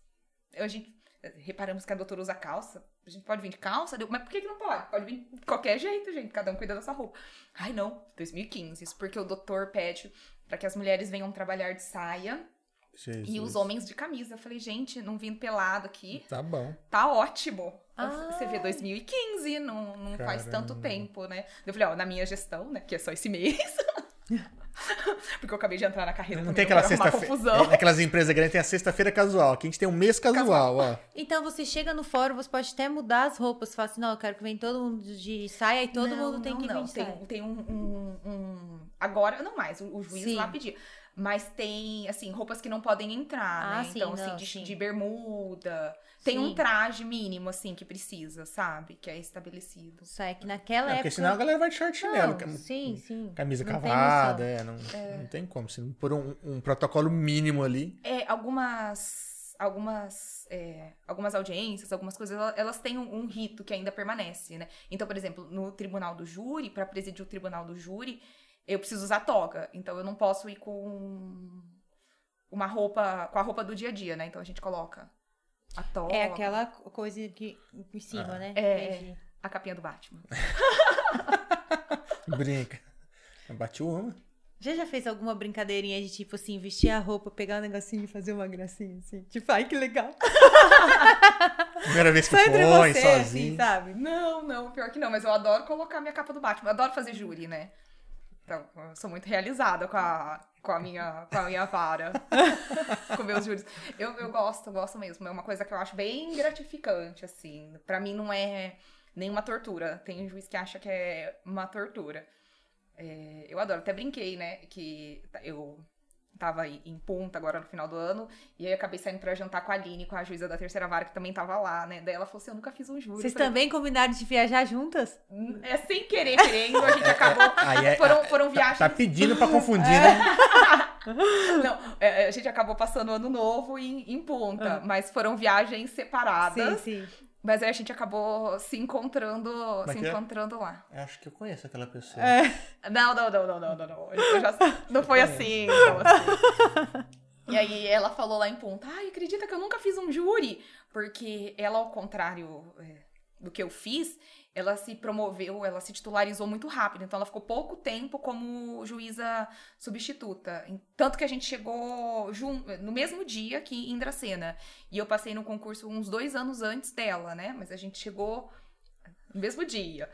Eu, a gente, reparamos que a doutora usa calça, a gente pode vir de calça? Mas por que, que não pode? Pode vir de qualquer jeito, gente, cada um cuida da sua roupa. Ai, não, 2015, isso porque o doutor pede para que as mulheres venham trabalhar de saia Jesus. E os homens de camisa. Eu falei, gente, não vindo pelado aqui. Tá bom. Tá ótimo. Ah. Você vê 2015, não, não faz tanto tempo, né? Eu falei, ó, na minha gestão, né? Que é só esse mês. Porque eu acabei de entrar na carreira. Não tem aquela sexta-feira. É, naquelas empresas grandes tem a sexta-feira casual. Aqui a gente tem um mês casual, casual, ó. Então você chega no fórum, você pode até mudar as roupas. Fala assim, não, eu quero que venha todo mundo de saia e todo não, mundo tem não, que vir não. Tem, tem um, um, um, Agora, não mais, o, o juiz Sim. lá pedia. Mas tem, assim, roupas que não podem entrar, ah, né? Sim, então, assim, não, assim, de, de, bermuda. Tem sim. um traje mínimo, assim, que precisa, sabe? Que é estabelecido. Só é que naquela é, época... Porque senão a galera vai de short chinelo. Sim, sim. Camisa não cavada, é não, é. não tem como. Se não por um, um protocolo mínimo ali... É, algumas algumas, é, algumas audiências, algumas coisas, elas têm um, um, rito que ainda permanece, né? Então, por exemplo, no tribunal do júri, para presidir o tribunal do júri, eu preciso usar toga. Então eu não posso ir com uma roupa, com a roupa do dia a dia, né? Então a gente coloca a toga. É aquela coisa que por cima, ah. né? É, a capinha do Batman. Brinca. Bate uma. Já já fez alguma brincadeirinha de tipo assim, vestir a roupa, pegar um negocinho e fazer uma gracinha assim? Tipo, ai que legal. Primeira vez que Só foi, você, assim, sozinho. Assim, sabe? Não, não, pior que não, mas eu adoro colocar minha capa do Batman. Eu adoro fazer júri, né? Então, eu sou muito realizada com a, com a, minha, com a minha vara, com meus júris. Eu, eu gosto, gosto mesmo. É uma coisa que eu acho bem gratificante, assim. Para mim não é nenhuma tortura. Tem um juiz que acha que é uma tortura. É, eu adoro, até brinquei, né? Que eu tava em ponta agora no final do ano, e aí eu acabei saindo pra jantar com a Aline, com a juíza da terceira vara, que também tava lá, né? Daí ela falou assim: eu nunca fiz um júri. Vocês também combinaram de viajar juntas? É sem querer, querendo, a gente acabou. É, foram, foram tá, viagens. Tá pedindo pra confundir, né? Não, é, a gente acabou passando o ano novo em, em ponta, ah. mas foram viagens separadas. Sim, sim. Mas aí a gente acabou se encontrando, Mas se é? encontrando lá. Eu acho que eu conheço aquela pessoa. É. Não, não, não, não, não, não, não. Já, não foi assim, não assim. E aí ela falou lá em ponta, ai, acredita que eu nunca fiz um júri? Porque ela, ao contrário é, do que eu fiz, ela se promoveu, ela se titularizou muito rápido. Então, ela ficou pouco tempo como juíza substituta. Tanto que a gente chegou no mesmo dia que em Dracena. E eu passei no concurso uns dois anos antes dela, né? Mas a gente chegou no mesmo dia.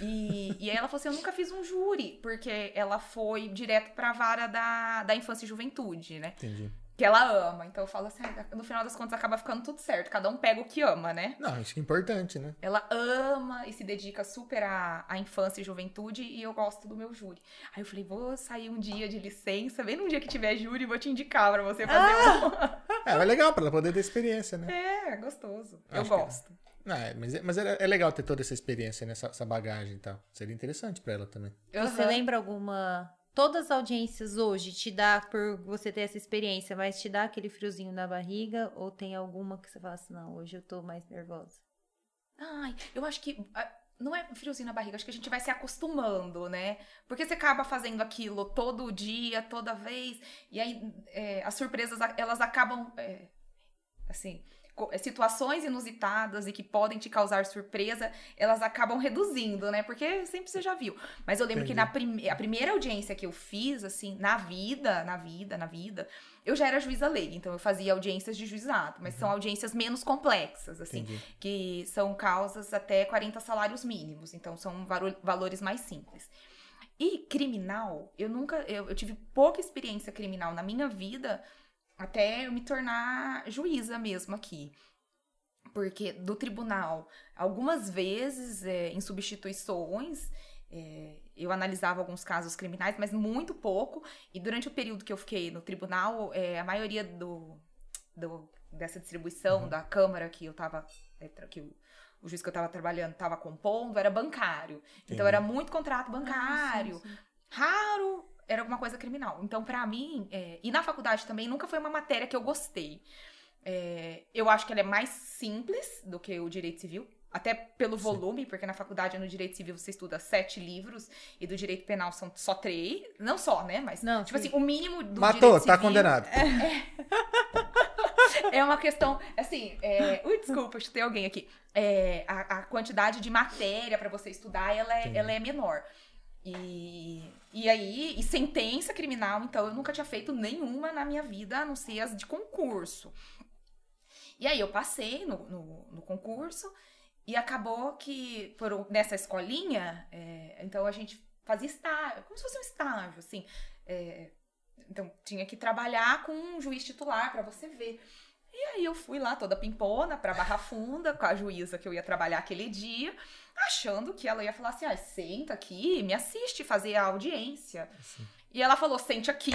E, e aí ela falou assim: Eu nunca fiz um júri, porque ela foi direto pra vara da, da infância e juventude, né? Entendi que ela ama. Então eu falo assim, no final das contas acaba ficando tudo certo. Cada um pega o que ama, né? Não, isso é importante, né? Ela ama e se dedica super à, à infância e juventude e eu gosto do meu júri. Aí eu falei, vou sair um dia de licença, vem num dia que tiver júri, vou te indicar pra você fazer ah! um... É, é legal pra ela poder ter experiência, né? É, gostoso. Acho eu gosto. Não, é, mas, é, mas é, é, legal ter toda essa experiência, né? Essa, essa bagagem e tal. Seria interessante pra ela também. Você uhum. lembra alguma todas as audiências hoje te dá por você ter essa experiência, mas te dá aquele friozinho na barriga ou tem alguma que você fala assim, não, hoje eu tô mais nervosa? Ai, eu acho que ah, não é friozinho na barriga, acho que a gente vai se acostumando, né? Porque você acaba fazendo aquilo todo dia, toda vez, e aí é, as surpresas elas acabam é, assim situações inusitadas e que podem te causar surpresa, elas acabam reduzindo, né? Porque sempre você já viu. Mas eu lembro Entendi. que na prime a primeira audiência que eu fiz, assim, na vida, na vida, na vida, eu já era juíza lei, então eu fazia audiências de juizado, mas uhum. são audiências menos complexas, assim, Entendi. que são causas até 40 salários mínimos, então são valores mais simples. E criminal, eu nunca, eu, eu tive pouca experiência criminal na minha vida, até eu me tornar juíza mesmo aqui. Porque do tribunal, algumas vezes, é, em substituições, é, eu analisava alguns casos criminais, mas muito pouco. E durante o período que eu fiquei no tribunal, é, a maioria do, do, dessa distribuição uhum. da Câmara que eu estava. É, que o, o juiz que eu estava trabalhando estava compondo era bancário. Entendi. Então era muito contrato bancário. Ah, sim, sim. Raro era alguma coisa criminal. Então, para mim, é, e na faculdade também, nunca foi uma matéria que eu gostei. É, eu acho que ela é mais simples do que o direito civil. Até pelo volume, Sim. porque na faculdade no direito civil você estuda sete livros e do direito penal são só três. Não só, né? Mas, não, tipo sim. assim, o mínimo do Matou, direito tá civil... condenado. É, é uma questão, assim, é... Ui, desculpa, chutei alguém aqui. É, a, a, quantidade de matéria para você estudar, ela é, ela é menor. E, e aí, e sentença criminal, então eu nunca tinha feito nenhuma na minha vida, a não ser as de concurso. E aí eu passei no, no, no concurso e acabou que, por, nessa escolinha, é, então a gente fazia estágio, como se fosse um estágio, assim. É, então tinha que trabalhar com um juiz titular para você ver. E aí eu fui lá toda pimpona pra Barra Funda com a juíza que eu ia trabalhar aquele dia, achando que ela ia falar assim: ah, senta aqui, me assiste fazer a audiência. Sim. E ela falou: sente aqui,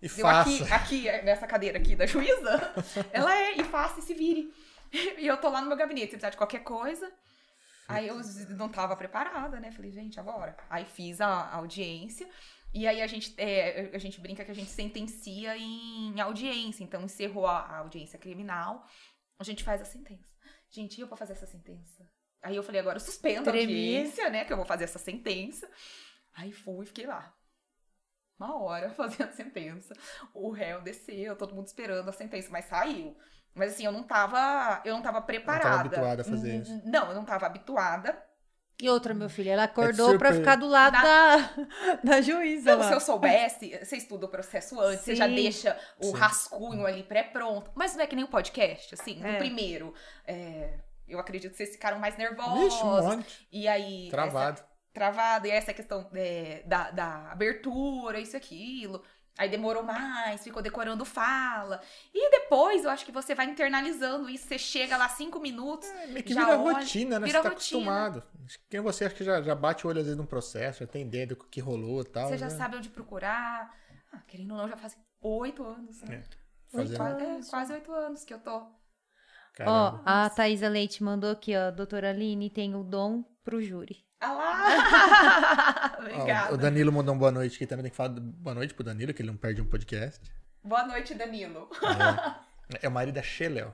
e faça. aqui, aqui, é, nessa cadeira aqui da juíza. ela é, e faça e se vire. E eu tô lá no meu gabinete, se precisar de qualquer coisa. Aí eu não tava preparada, né? Falei, gente, agora. Aí fiz a audiência. E aí a gente, é, a gente brinca que a gente sentencia em audiência. Então, encerrou a, a audiência criminal, a gente faz a sentença. Gente, eu pra fazer essa sentença? Aí eu falei, agora eu suspendo Tremi. a audiência, né? Que eu vou fazer essa sentença. Aí fui e fiquei lá. Uma hora fazendo a sentença. O réu desceu, todo mundo esperando a sentença, mas saiu. Mas assim, eu não tava, eu não tava preparada. Não tava habituada a fazer isso. Não, eu não tava habituada. E outra, meu filho, ela acordou é pra ficar do lado da, da, da juíza. Não, lá. se eu soubesse, você estuda o processo antes, Sim. você já deixa o Sim. rascunho ali pré-pronto. Mas não é que nem um podcast, assim, no é. primeiro. É, eu acredito que vocês ficaram mais nervosos. Vixe, um monte. E aí. Travado. Essa, travado, e essa questão é, da, da abertura, isso aquilo. Aí demorou mais, ficou decorando fala. E depois eu acho que você vai internalizando isso. Você chega lá cinco minutos. É, meio que vira olha, rotina, né? Vira você tá rotina. acostumado. Quem você acha que já, já bate o olho às vezes no processo, já tem ideia do que rolou e tal. Você já né? sabe onde procurar. Ah, querendo ou não, já faz oito anos. Né? É, oito anos. É, quase oito anos que eu tô. Ó, a Thaisa Leite mandou aqui, ó. Doutora Aline tem o dom pro júri. Ah lá! Obrigada. o Danilo mandou um boa noite aqui também. Tem que falar boa noite pro Danilo, que ele não perde um podcast. Boa noite, Danilo. É, é o marido da Sheléo.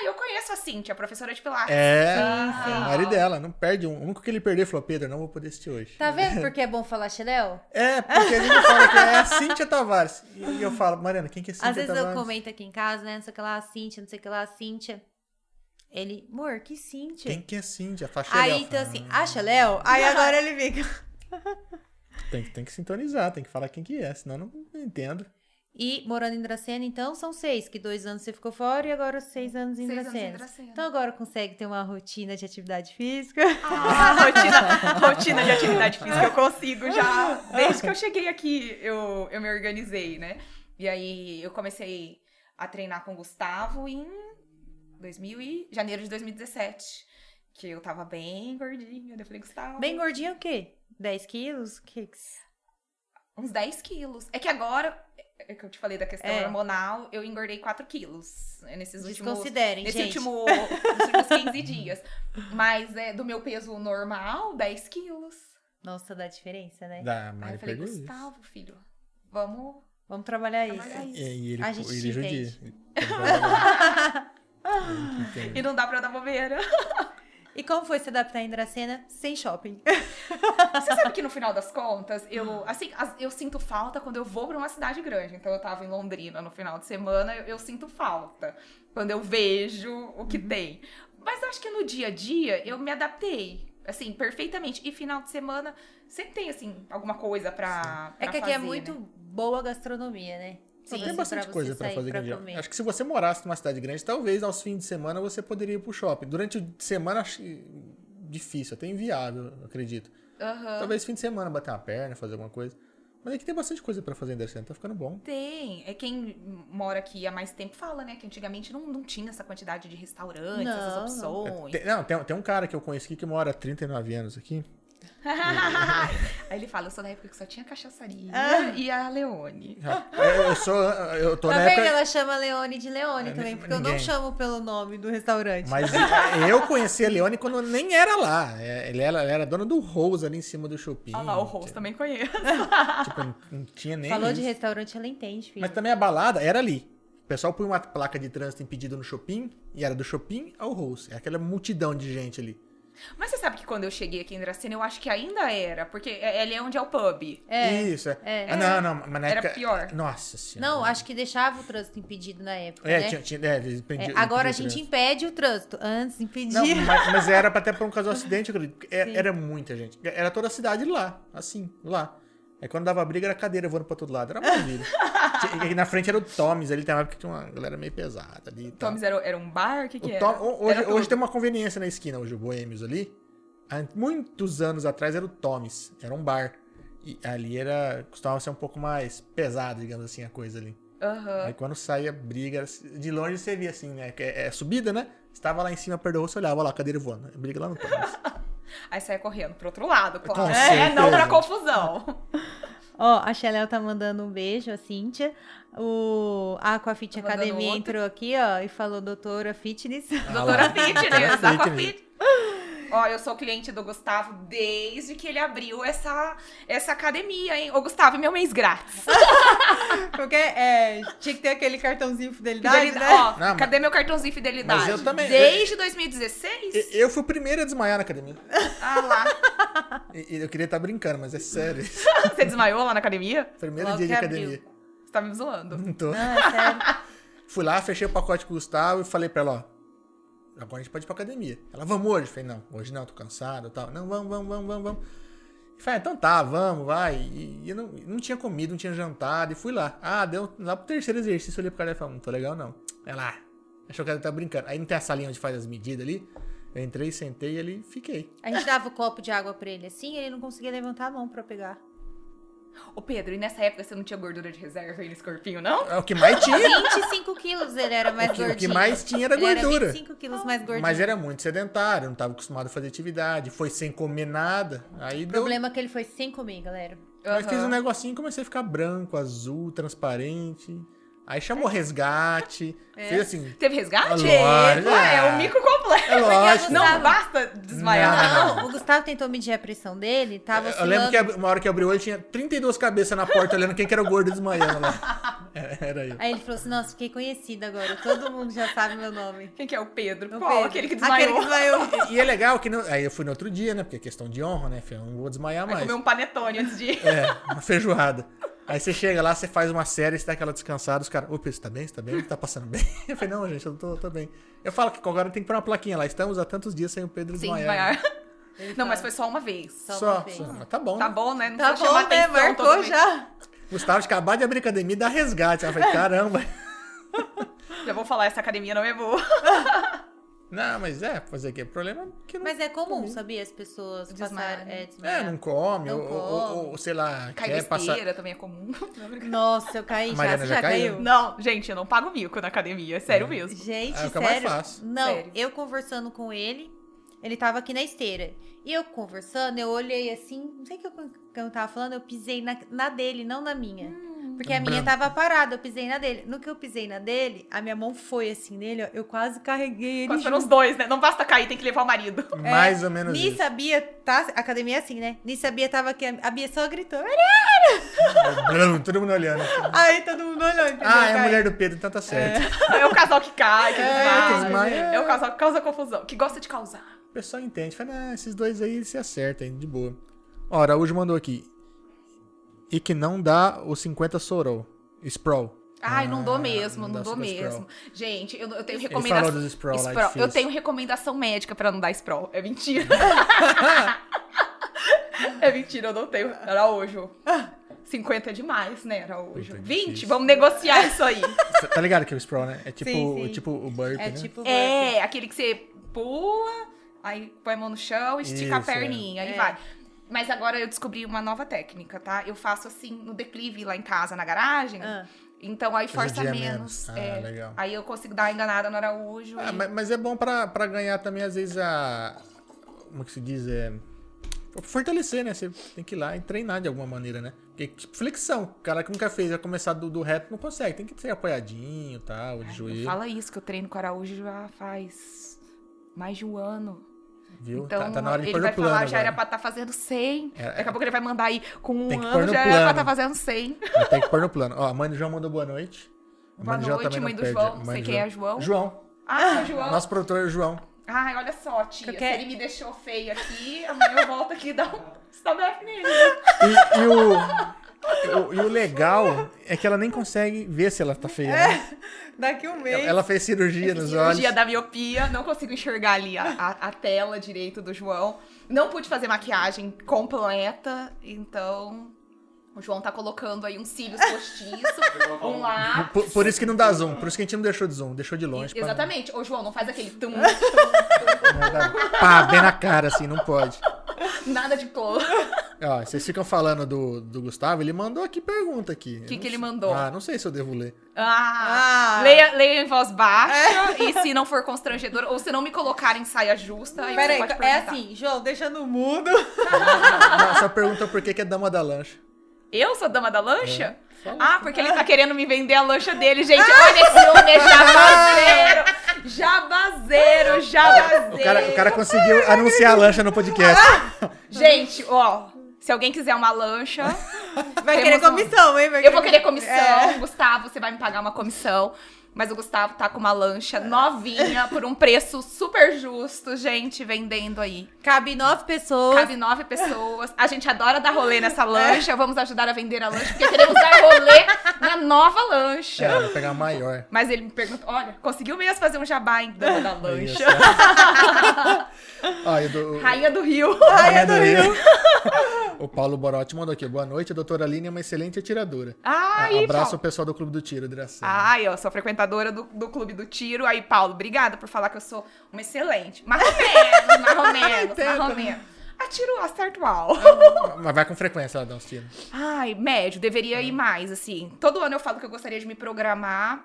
Ah, eu conheço a Cintia, professora de Pilates. É, sim, sim. é o marido dela. Não perde um. O único que ele perdeu falou, Pedro, não vou poder assistir hoje. Tá vendo porque é bom falar Sheléo? É, porque a gente fala que é a Cintia Tavares. E eu falo, Mariana, quem que é Cintia Tavares? Às vezes eu comento aqui em casa, né? Não sei o que lá, a Cintia, não sei o que lá, a Cintia. Ele, amor, que Cíntia? Quem que é Cíntia? A faixa Aí, então assim, acha Léo? Aí agora ele fica. tem, tem que sintonizar, tem que falar quem que é, senão não, não entendo. E morando em Dracena, então, são seis, que dois anos você ficou fora e agora seis anos em, seis Dracena. Anos em Dracena. Então agora consegue ter uma rotina de atividade física. Ah, rotina, rotina de atividade física eu consigo já. Desde que eu cheguei aqui, eu, eu me organizei, né? E aí eu comecei a treinar com o Gustavo em 2000 e janeiro de 2017. Que eu tava bem gordinha. Eu falei, Gustavo. Bem gordinha o quê? 10 quilos? Que... Uns 10 quilos. É que agora, é que eu te falei da questão é. hormonal, eu engordei 4 quilos nesses últimos. Considerem, nesse gente. último, nos últimos 15 dias. Mas é, do meu peso normal, 10 quilos. Nossa, dá diferença, né? Dá, mas Aí eu falei, Gustavo, isso. filho, vamos. Vamos trabalhar, trabalhar isso. isso. E, ele, a gente ele judia. e não dá pra dar bobeira. E como foi se adaptar em Dracena sem shopping? Você sabe que no final das contas, eu, assim, eu sinto falta quando eu vou pra uma cidade grande. Então eu tava em Londrina no final de semana, eu, eu sinto falta quando eu vejo o que uhum. tem. Mas acho que no dia a dia eu me adaptei, assim, perfeitamente. E final de semana sempre tem, assim, alguma coisa pra, pra É que aqui é muito né? boa gastronomia, né? Sim, tem bastante pra coisa para fazer grande. Acho que se você morasse numa cidade grande, talvez aos fins de semana você poderia ir pro shopping. Durante a semana, acho difícil, até inviável, acredito. Uhum. Talvez fim de semana bater uma perna, fazer alguma coisa. Mas aqui tem bastante coisa para fazer em Dercena, tá ficando bom. Tem. É quem mora aqui há mais tempo fala, né? Que antigamente não, não tinha essa quantidade de restaurantes, não. essas opções. É, tem, não, tem, tem um cara que eu conheci que mora há 39 anos aqui. Aí ele fala, eu sou da época que só tinha cachaçaria ah. e a Leone. Eu, sou, eu tô tá na época... ela chama Leone de Leone é, também, porque ninguém. eu não chamo pelo nome do restaurante. Mas eu conheci a Leone quando nem era lá. É, ele era, ela era dona do Rose ali em cima do shopping. Ah lá, o Rose também conheço. Tipo, não tinha nem Falou isso. de restaurante, ela entende, filho. Mas também a balada era ali. pessoal põe uma placa de trânsito impedido no shopping e era do shopping ao Rose. É aquela multidão de gente ali. Mas você sabe que quando eu cheguei aqui em Dracena, eu acho que ainda era, porque ele é onde é o pub. É. Isso, é. é. Ah, não, não, mas na Era época... pior. Nossa senhora. Não, acho que deixava o trânsito impedido na época, É, né? tinha, tinha, é, eles É, impediam- agora a gente impede o trânsito. Antes impedia. Não, mas, mas era pra até por um caso de acidente, eu acredito. porque Era, Sim. era muita gente. Era toda a cidade lá, assim, lá. Aí quando dava briga, era cadeira voando pra todo lado. Era maravilha. E na frente era o Toms, ali tem uma época que tinha uma galera meio pesada ali. Toms era, era um bar? O que, que O era? Tom- ho- hoje, Era hoje tem uma conveniência na esquina, hoje o Boêmios ali. Há muitos anos atrás era o Toms, era um bar. E ali era. costumava ser um pouco mais pesado, digamos assim, a coisa ali. Aham. Aí quando saía briga, era- de longe você via assim, né? Que é, é subida, né? Estava lá em cima, perdoou, você olhava, olha lá, cadeira voando. Briga lá no Toms. Aí saia correndo pro outro lado, claro. É, não pra confusão. Ó, a Xeléu tá mandando um beijo, a Cíntia. O a Aquafit Tá Academia entrou aqui, ó, e falou doutora fitness. Doutora lá. Fitness, Doutora Aquafit. Ó, eu sou cliente do Gustavo desde que ele abriu essa, essa academia, hein? Ô, Gustavo, meu mês grátis. Porque é, tinha que ter aquele cartãozinho fidelidade, Fidelidade, né? Ó, Não, mas- cadê meu cartãozinho fidelidade? Mas eu também- Desde 2016? E- Eu fui o primeiro a desmaiar na academia. Ah lá. E, eu queria estar brincando, mas é sério. Você desmaiou lá na academia? Primeiro Logo dia de que abriu. academia. Você tá me zoando. Não tô. Não, é sério. Fui lá, fechei o pacote com o Gustavo e falei pra ela, ó. Agora a gente pode ir pra academia. Ela, vamos hoje? Eu falei, não, hoje não, tô cansado tal. Não, vamos, vamos, vamos, vamos, vamos. E falei, ah, então tá, vamos, vai. E, e eu não, não tinha comido, não tinha jantado. E fui lá. Ah, deu lá pro terceiro exercício, eu olhei pro cara e falei, não tô legal não. Ela, achou que ela tava brincando. Aí não tem a salinha onde faz as medidas ali. Eu entrei, sentei e ali fiquei. A gente dava o copo de água pra ele assim, ele não conseguia levantar a mão pra pegar. Ô, Pedro, e nessa época você não tinha gordura de reserva aí nesse corpinho, não? É o que mais tinha. 25 quilos ele era mais O que- o gordinho. que mais tinha era Ele era gordura. 25 quilos mais gordinho. Mas era muito sedentário, não tava acostumado a fazer atividade. Foi sem comer nada. Aí O deu. problema é que ele foi sem comer, galera. Aí fiz um negocinho e comecei a ficar branco, azul, transparente. Aí chamou resgate. É. Fez assim. Teve resgate? Lógico, Ué, é é. o mico completo. É lógico. Não Gustavo- basta desmaiar. Não, Não, o Gustavo tentou medir a pressão dele, tava Eu lembro que oscilando. uma hora que abriu o olho tinha 32 cabeças na porta olhando quem que era o gordo desmaiando lá. É, Era eu. Aí ele falou assim, nossa, fiquei conhecida agora, todo mundo já sabe meu nome. Quem que é o Pedro? O Qual? Pedro. Aquele que Aquele desmaiou. que desmaiou. E, e é legal que não. Aí eu fui no outro dia, né? Porque é questão de honra, né? Falei, eu não vou desmaiar Vai mais. comer um panetone antes de ir. É, uma feijoada. Aí você chega lá, você faz uma série, você dá aquela descansada, os caras, opa, você tá bem? Você tá bem? Tá passando bem? Eu falei, não, gente, eu tô, tô bem. Eu falo que agora tem que pôr uma plaquinha lá. Estamos há tantos dias sem o Pedro Sim, desmaiar. desmaiar. Ele Não, mas foi só uma vez. Só Só, uma vez. só. Mas tá bom. Tá né? bom, né? Não Tá precisa chamar bom, né? Marcou já. Gustavo acabar de abrir academia e dar resgate. Eu falei, caramba. Já vou falar, essa academia não é boa. Não, mas é, fazer o quê? O problema é que não. Mas é comum, sabia? As pessoas Desmaiar, passarem. né? É, É, não come, Não ou, ou- come. ou, sei lá, Cai quer passar. besteira também é comum. Nossa, eu caí já. Você já já caiu? caiu? Não, gente, eu não pago mico na academia, é sério mesmo. Gente, É o que é mais sério? fácil. Não, Sério. eu conversando com ele, ele tava aqui na esteira. E eu conversando, eu olhei assim, não sei o que eu, que eu tava falando, eu pisei na, na dele, não na minha. Porque a minha tava parada, eu pisei na dele. No que eu pisei na dele, a minha mão foi assim nele, ó, eu quase carreguei ele Quase foram os dois, né? Não basta cair, tem que levar o marido. Mais ou menos Nisso isso. a Bia, tá? A academia é assim, né? Nisso a Bia tava aqui, a Bia só gritou. Brum, Todo mundo olhando. Aí todo mundo entendeu? Ah, é a mulher do Pedro, então tá certo. É o casal que cai, que É, desmaia. É o casal que causa confusão, que gosta de causar. O pessoal entende. Fala, ah, esses dois aí se acertam, de boa. Ó, Araújo mandou aqui. E que não dá os 50 Sorol. Sprawl. Ai, não dou Ah, mesmo, não não, dou mesmo. sprawl. Gente, eu, eu tenho Ele recomendação. falou dos sprawl lá, Sprawl. difícil. Eu tenho recomendação médica pra não dar sprawl. É mentira. é mentira, eu não tenho. Araújo. 50 é demais, né, Araújo? Puta, 20, difícil. vamos negociar isso aí. Cê Tá ligado que é o Sprawl, né? É tipo, Sim, sim. tipo o burp, É né? tipo. É, aquele que você pula, aí põe a mão no chão, estica a Isso, é. perninha, aí É. vai. Mas agora eu descobri uma nova técnica, tá? Eu faço assim no declive lá em casa, na garagem. Ah. Então aí força menos. menos. Ah, é. legal. Aí eu consigo dar uma enganada no Araújo. Ah, e- mas, mas é bom pra, pra ganhar também, às vezes, a. Como que se diz? É. Fortalecer, né? Você tem que ir lá e treinar de alguma maneira, né? Porque, tipo, flexão. O cara que nunca fez, vai começar do, do reto, não consegue. Tem que ser apoiadinho e tal, de Não joelho. fala isso, que eu treino com o Araújo já faz mais de um ano. Viu? Então, tá, tá na hora de ele pôr vai no plano. falar, já era pra estar fazendo 100. É, Daqui a pouco ele vai mandar aí com um Tem ano, no já era pra plano. estar fazendo 100. Vai ter que pôr no plano. Ó, a mãe do João mandou boa noite. Boa noite, mãe do perde. João. Não sei quem é João. João. Ah, João. Nosso produtor é João. Ai, olha só, tia. Qualquer... Se ele me deixou feio aqui, amanhã eu volto aqui e dá um stop nele. E, e o, o, e o legal é que ela nem consegue ver se ela tá feia. É, né? daqui um mês. Ela fez cirurgia nos cirurgia olhos. Cirurgia da miopia, não consigo enxergar ali a, a, a tela direito do João. Não pude fazer maquiagem completa, então o João tá colocando aí uns cílios postiços, um lá. Por, por, isso que não dá zoom, por isso que a gente não deixou de zoom, deixou de longe. Exatamente. Ô, João, não faz aquele tum, tum, tum. Pá, bem na cara, assim, não pode. Nada de cor. Ó, vocês ficam falando do, do Gustavo, ele mandou aqui pergunta aqui. O que, que ele mandou? Ah, não sei se eu devo ler. Ah, ah. Leia, leia em voz baixa é. e se não for constrangedor, ou se não me colocar em saia justa, aí Peraí, é assim, João, deixa no mudo. Não, só pergunta por que, que é dama da lancha. Eu sou dama da lancha? É. Ah, porque ele tá querendo me vender a lancha dele, gente. Olha esse homem é jabazeiro! Jabazeiro, jabazeiro! O cara, o cara conseguiu anunciar a lancha no podcast. gente, ó, se alguém quiser uma lancha. Vai querer comissão, hein? Vai eu vou querer comissão. É. Gustavo, você vai me pagar uma comissão. Mas o Gustavo tá com uma lancha novinha por um preço super justo, gente, vendendo aí. Cabe nove pessoas. Cabe nove pessoas. A gente adora dar rolê nessa lancha. Vamos ajudar a vender a lancha, porque queremos dar rolê na nova lancha. É, vou pegar a maior. Mas ele me perguntou: olha, conseguiu mesmo fazer um jabá em dama da lancha? ah, do... Rainha do Rio. Rainha do Rio. o Paulo Borotti mandou aqui. Boa noite, a doutora Aline é uma excelente atiradora. Ai, Abraço ao pessoal do Clube do Tiro, Dracena. Ai, eu sou frequentadora do, do Clube do Tiro. Aí, Paulo, obrigada por falar que eu sou uma excelente. Mais ou menos. Atiro, acerto alto. Mas vai com frequência ela dá uns tiros. Ai, médio, deveria ir mais, assim. Todo ano eu falo que eu gostaria de me programar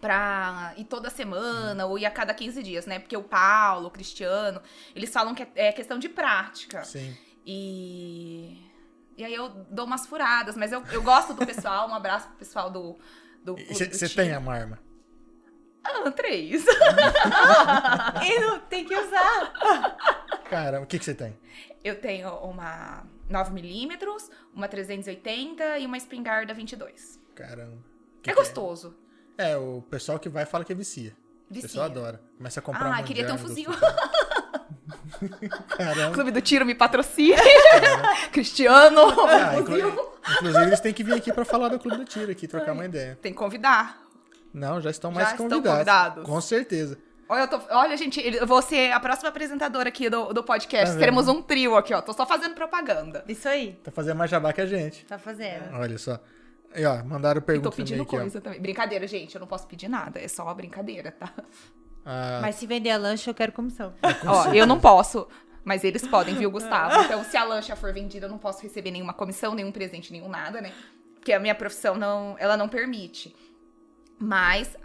pra ir toda semana ou ir a cada 15 dias, né? Porque o Paulo, o Cristiano, eles falam que é, é questão de prática. Sim. E. E aí eu dou umas furadas, mas eu, eu gosto do pessoal. Um abraço pro pessoal do, você tem uma arma? Ah, três. e não tem que usar. Cara, o que, que você tem? Eu tenho uma 9mm, uma 380 e uma espingarda 22. Caramba. Que é que gostoso. É? é? o pessoal que vai fala que é vicia. vicia. O pessoal adora. Começa a comprar Ah, um queria ter um fuzil. Caramba. Clube do Tiro me patrocina. Cristiano. Ah, inclu inclusive, eles têm que vir aqui para falar do Clube do Tiro aqui, trocar uma ideia. Tem que convidar. Não, já estão mais já convidados. Estão convidados. Com certeza. Olha, tô... Olha, gente, eu vou ser a próxima apresentadora aqui do, do podcast. Tá Teremos um trio aqui, ó. Tô só fazendo propaganda. Isso aí. Tá fazendo mais jabá que a gente. Tá fazendo. Olha só. E ó, mandaram pergunta. E tô pedindo também, coisa aqui, também. Brincadeira, gente. Eu não posso pedir nada. É só uma brincadeira, tá? Ah. Mas se vender a lancha, eu quero comissão. Ó, eu não posso. Mas eles podem, viu, Gustavo? Então, se a lancha for vendida, eu não posso receber nenhuma comissão, nenhum presente, nenhum nada, né? Porque a minha profissão não, ela não permite. Mas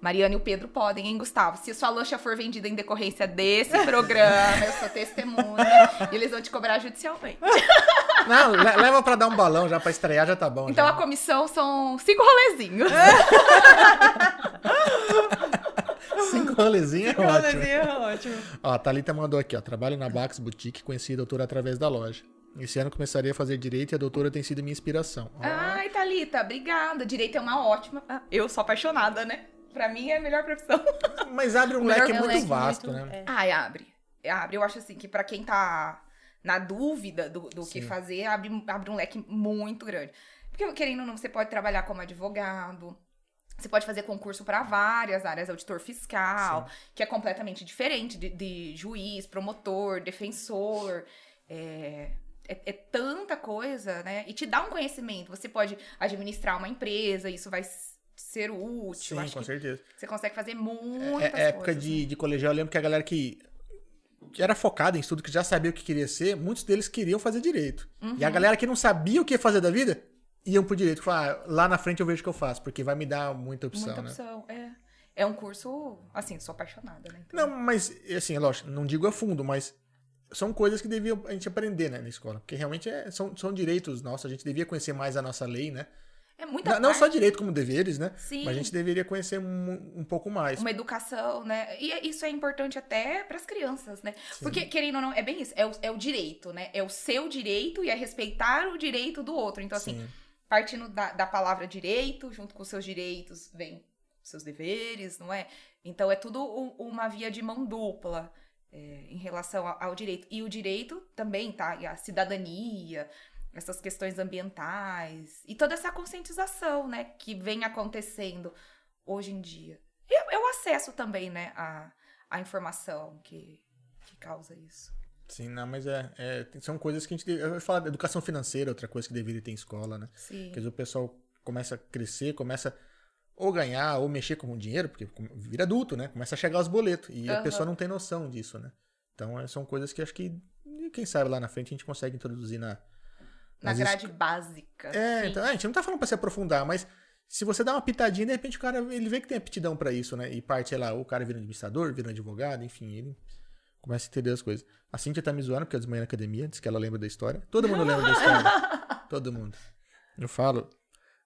Mariana e o Pedro podem, hein, Gustavo? Se sua lancha for vendida em decorrência desse programa, eu sou testemunha, e eles vão te cobrar judicialmente. Não, leva pra dar um balão já, pra estrear já tá bom. Então já. a comissão são cinco rolezinhos. Cinco rolezinhos é ótimo. é ótimo. Ó, a Thalita mandou aqui, ó. Trabalho na Bax Boutique, conheci a doutora através da loja. Esse ano começaria a fazer direito e a doutora tem sido minha inspiração. Ó. Ai, Thalita, obrigada. Direito é uma ótima. Ah, eu sou apaixonada, né? Pra mim é a melhor profissão. Mas abre um leque muito leque vasto, muito, né? É. Ai, abre. Abre. Eu acho assim que para quem tá na dúvida do, do que fazer, abre, abre um leque muito grande. Porque, querendo ou não, você pode trabalhar como advogado, você pode fazer concurso para várias áreas, auditor fiscal, Sim. que é completamente diferente de, de juiz, promotor, defensor. É, é, é, tanta coisa, né? E te dá um conhecimento. Você pode administrar uma empresa, isso vai ser útil. Sim, com certeza. Você consegue fazer muitas é, é época coisas, de, né? de colegial, eu lembro que a galera que, que era focada em estudo, que já sabia o que queria ser, muitos deles queriam fazer direito. Uhum. E a uhum. galera que não sabia o que fazer da vida, iam pro direito. Falar, ah, lá na frente eu vejo o que eu faço, porque vai me dar muita opção, muita né? opção, é. É um curso, assim, sou apaixonada, né? Então... Não, mas, assim, é lógico, não digo a fundo, mas são coisas que devia a gente aprender, né, na escola. Porque realmente é, são, são direitos nossos, a gente devia conhecer mais a nossa lei, né? É muita não, não só direito como deveres, né? Sim. Mas a gente deveria conhecer um, um pouco mais. Uma educação, né? E é, isso é importante até para as crianças, né? Sim. Porque, querendo ou não, é bem isso. É o, é o direito, né? É o seu direito e é respeitar o direito do outro. Então, assim, Sim partindo da, da palavra direito, junto com seus direitos vem seus deveres, não é? Então é tudo uma via de mão dupla é, em relação ao, ao, direito. E o direito também, tá? E a cidadania, essas questões ambientais e toda essa conscientização, né, que vem acontecendo hoje em dia. E é o acesso também, né, à, à informação que, que causa isso. Sim, não, mas é, é, são coisas que a gente. Eu falar de educação financeira, outra coisa que deveria ter em escola, né? Sim. Porque o pessoal começa a crescer, começa ou ganhar ou mexer com o dinheiro, porque vira adulto, né? Começa a chegar os boletos. E uhum. a pessoa não tem noção disso, né? Então é, são coisas que acho que, quem sabe lá na frente a gente consegue introduzir na. Na grade básica. É, sim. então, a gente não tá falando pra se aprofundar, mas se você dá uma pitadinha, de repente o cara ele vê que tem aptidão para isso, né? E parte, sei lá, o cara vira administrador, vira advogado, enfim, ele começa a entender as coisas. A Cintia tá me zoando porque é desmanhã na academia, diz que ela lembra da história. Todo mundo lembra da história. Todo mundo. Eu falo.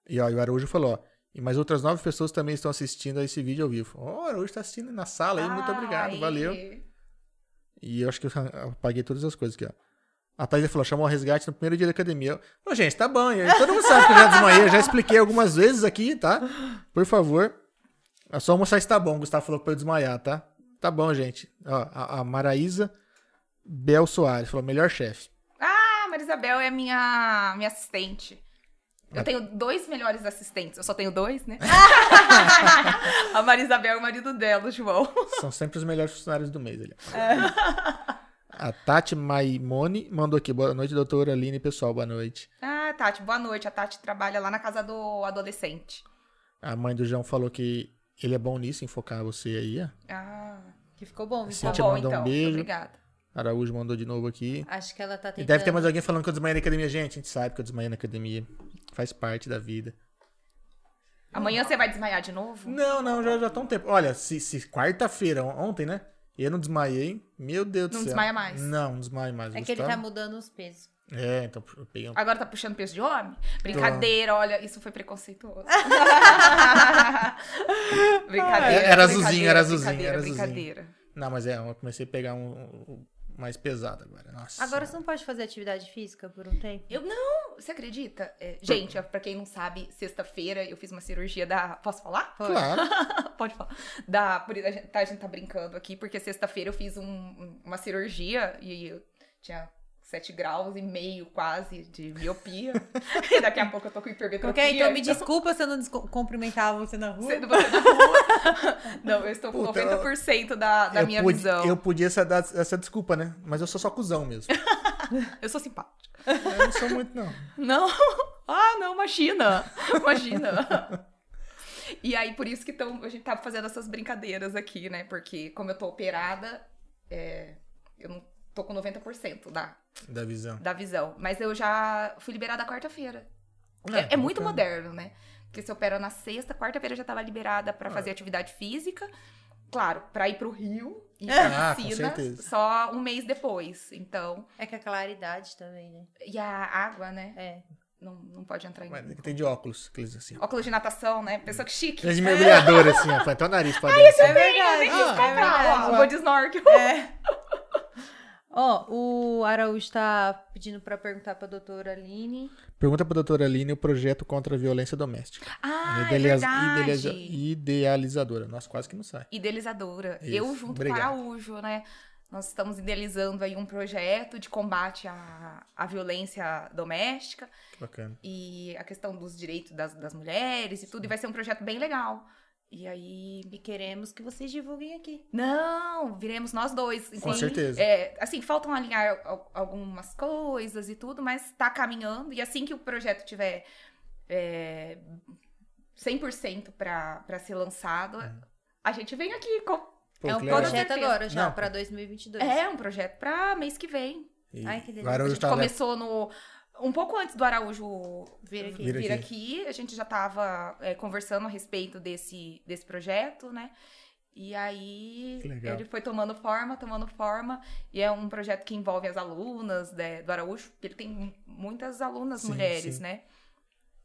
E ó, o Araújo falou, ó. E mais outras nove pessoas também estão assistindo a esse vídeo ao vivo. Ó, oh, Araújo tá assistindo na sala aí, muito obrigado, valeu. E eu acho que eu apaguei todas as coisas aqui, ó. A Thaís falou, chamou o resgate no primeiro dia da academia. Ô, gente, tá bom. Todo mundo sabe que eu já desmaiei. Eu já expliquei algumas vezes aqui, tá? Por favor. É só almoçar se tá bom. O Gustavo falou pra eu desmaiar, tá? Tá bom, gente. Ó, a, a Maraísa Bel Soares falou, melhor chefe. Ah, Marisabel é minha, minha assistente. Eu tenho dois melhores assistentes. Eu só tenho dois, né? a Marisabel e o marido dela, o João. São sempre os melhores funcionários do mês ali. É. A Tati Maimone mandou aqui. Boa noite, doutora Aline, pessoal. Boa noite. Ah, Tati, boa noite. A Tati trabalha lá na casa do adolescente. A mãe do João falou que ele é bom nisso, em focar você aí. Ah, que ficou bom. Ficou bom, mandou então. um beijo. Obrigada. Araújo mandou de novo aqui. Acho que ela tá tentando... E deve ter mais alguém falando que eu desmaiei na academia. Gente, a gente sabe que eu desmaiei na academia. Faz parte da vida. Amanhã você vai desmaiar de novo? Não, não, já, já tá um tempo. Olha, se, se quarta-feira, ontem, né? Eu não desmaiei. Meu Deus do céu. Não desmaia mais. Não, não desmaia mais. É Gustavo. que ele tá mudando os pesos. É, então eu peguei um... Agora tá puxando peso de homem? Brincadeira, Tô. olha, isso foi preconceituoso. brincadeira. Era azulzinho, era azulzinho, era azulzinho. Brincadeira. Não, mas é, eu comecei a pegar um, um mais pesado agora. Nossa. Agora você não pode fazer atividade física por um tempo? Eu não, você acredita? É, gente, pra quem não sabe, sexta-feira eu fiz uma cirurgia da. Posso falar? Claro. pode falar. Da, por, a, gente, tá, a gente tá brincando aqui, porque sexta-feira eu fiz um, uma cirurgia e eu tinha 7 graus e meio quase de miopia. e daqui a pouco eu tô com hipermetropia. Ok, então me então... desculpa se eu não cumprimentava você na rua. Sendo você na rua. não, eu estou com Puta, 90% da, da minha pude, visão. Eu podia essa, dar essa desculpa, né? Mas eu sou só cuzão mesmo. eu sou simpática. Eu não sou muito, não. Não? Ah, não, imagina. Imagina. E aí, por isso que tão, a gente tava fazendo essas brincadeiras aqui, né? Porque como eu tô operada, é, eu não tô com 90% da, da visão. Da visão. Mas eu já fui liberada quarta-feira. É, é, é muito moderno, né? Porque se opera na sexta, quarta-feira já estava liberada para ah. fazer atividade física. Claro, para ir pro Rio e pra ah, piscina só um mês depois. Então. É que a claridade também, né? E a água, né? É. Não, não pode entrar em. Mas tem de óculos, aqueles assim. Óculos de natação, né? Pessoa que chique. Aqueles de mergulhador, assim, ó. Até o nariz pode. Ai, esse é verdade. Ah, é verdade. Vou de snorkel. É. Ó, oh, o Araújo está pedindo para perguntar para a doutora Aline. Pergunta para a doutora Aline o projeto contra a violência doméstica. Ah, é Idealiza é verdade. idealizadora. Nossa, quase que não sai. Idealizadora. Isso. Eu junto Obrigado. com o Araújo, né? Nós estamos idealizando aí um projeto de combate à, à violência doméstica. Bacana. E a questão dos direitos das, das mulheres e tudo. E vai ser um projeto bem legal. E aí. E queremos que vocês divulguem aqui. Não, viremos nós dois. Com certeza. É, assim, faltam alinhar algumas coisas e tudo, mas tá caminhando. E assim que o projeto tiver é, 100% para ser lançado, uhum. a gente vem aqui com. Pô, é um projeto agora já, para 2022. É, um projeto para mês que vem. E Ai, que delícia. A gente tá começou no um pouco antes do Araújo vir aqui, vir, vir aqui. a gente já estava é, conversando a respeito desse, desse projeto, né? E aí ele foi tomando forma, tomando forma, e é um projeto que envolve as alunas né, do Araújo, ele tem muitas alunas sim, mulheres, sim. né?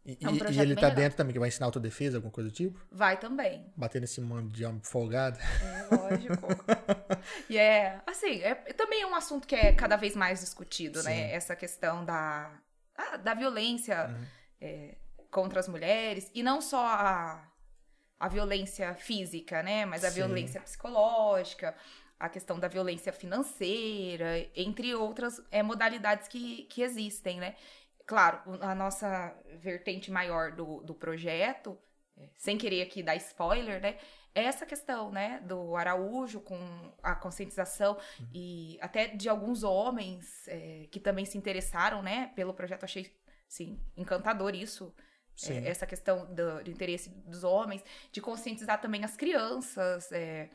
E, é um e ele tá legal. dentro também, que vai ensinar autodefesa, alguma coisa do tipo? Vai também. Bater nesse mundo de homem folgado. É, lógico. e é, assim, é, também é um assunto que é cada vez mais discutido, né? Sim. né? Essa questão da, ah, da violência uhum. é, contra as mulheres, e não só a, a violência física, né? Mas a Sim. violência psicológica, a questão da violência financeira, entre outras é, modalidades que, que existem, né? Claro, a nossa vertente maior do, do projeto, é, sem querer aqui dar spoiler, né? É essa questão, né, do Araújo com a conscientização uhum. e até de alguns homens é, que também se interessaram, né, pelo projeto. Achei, sim, encantador isso. É, essa questão do, do, interesse dos homens, de conscientizar também as crianças, é,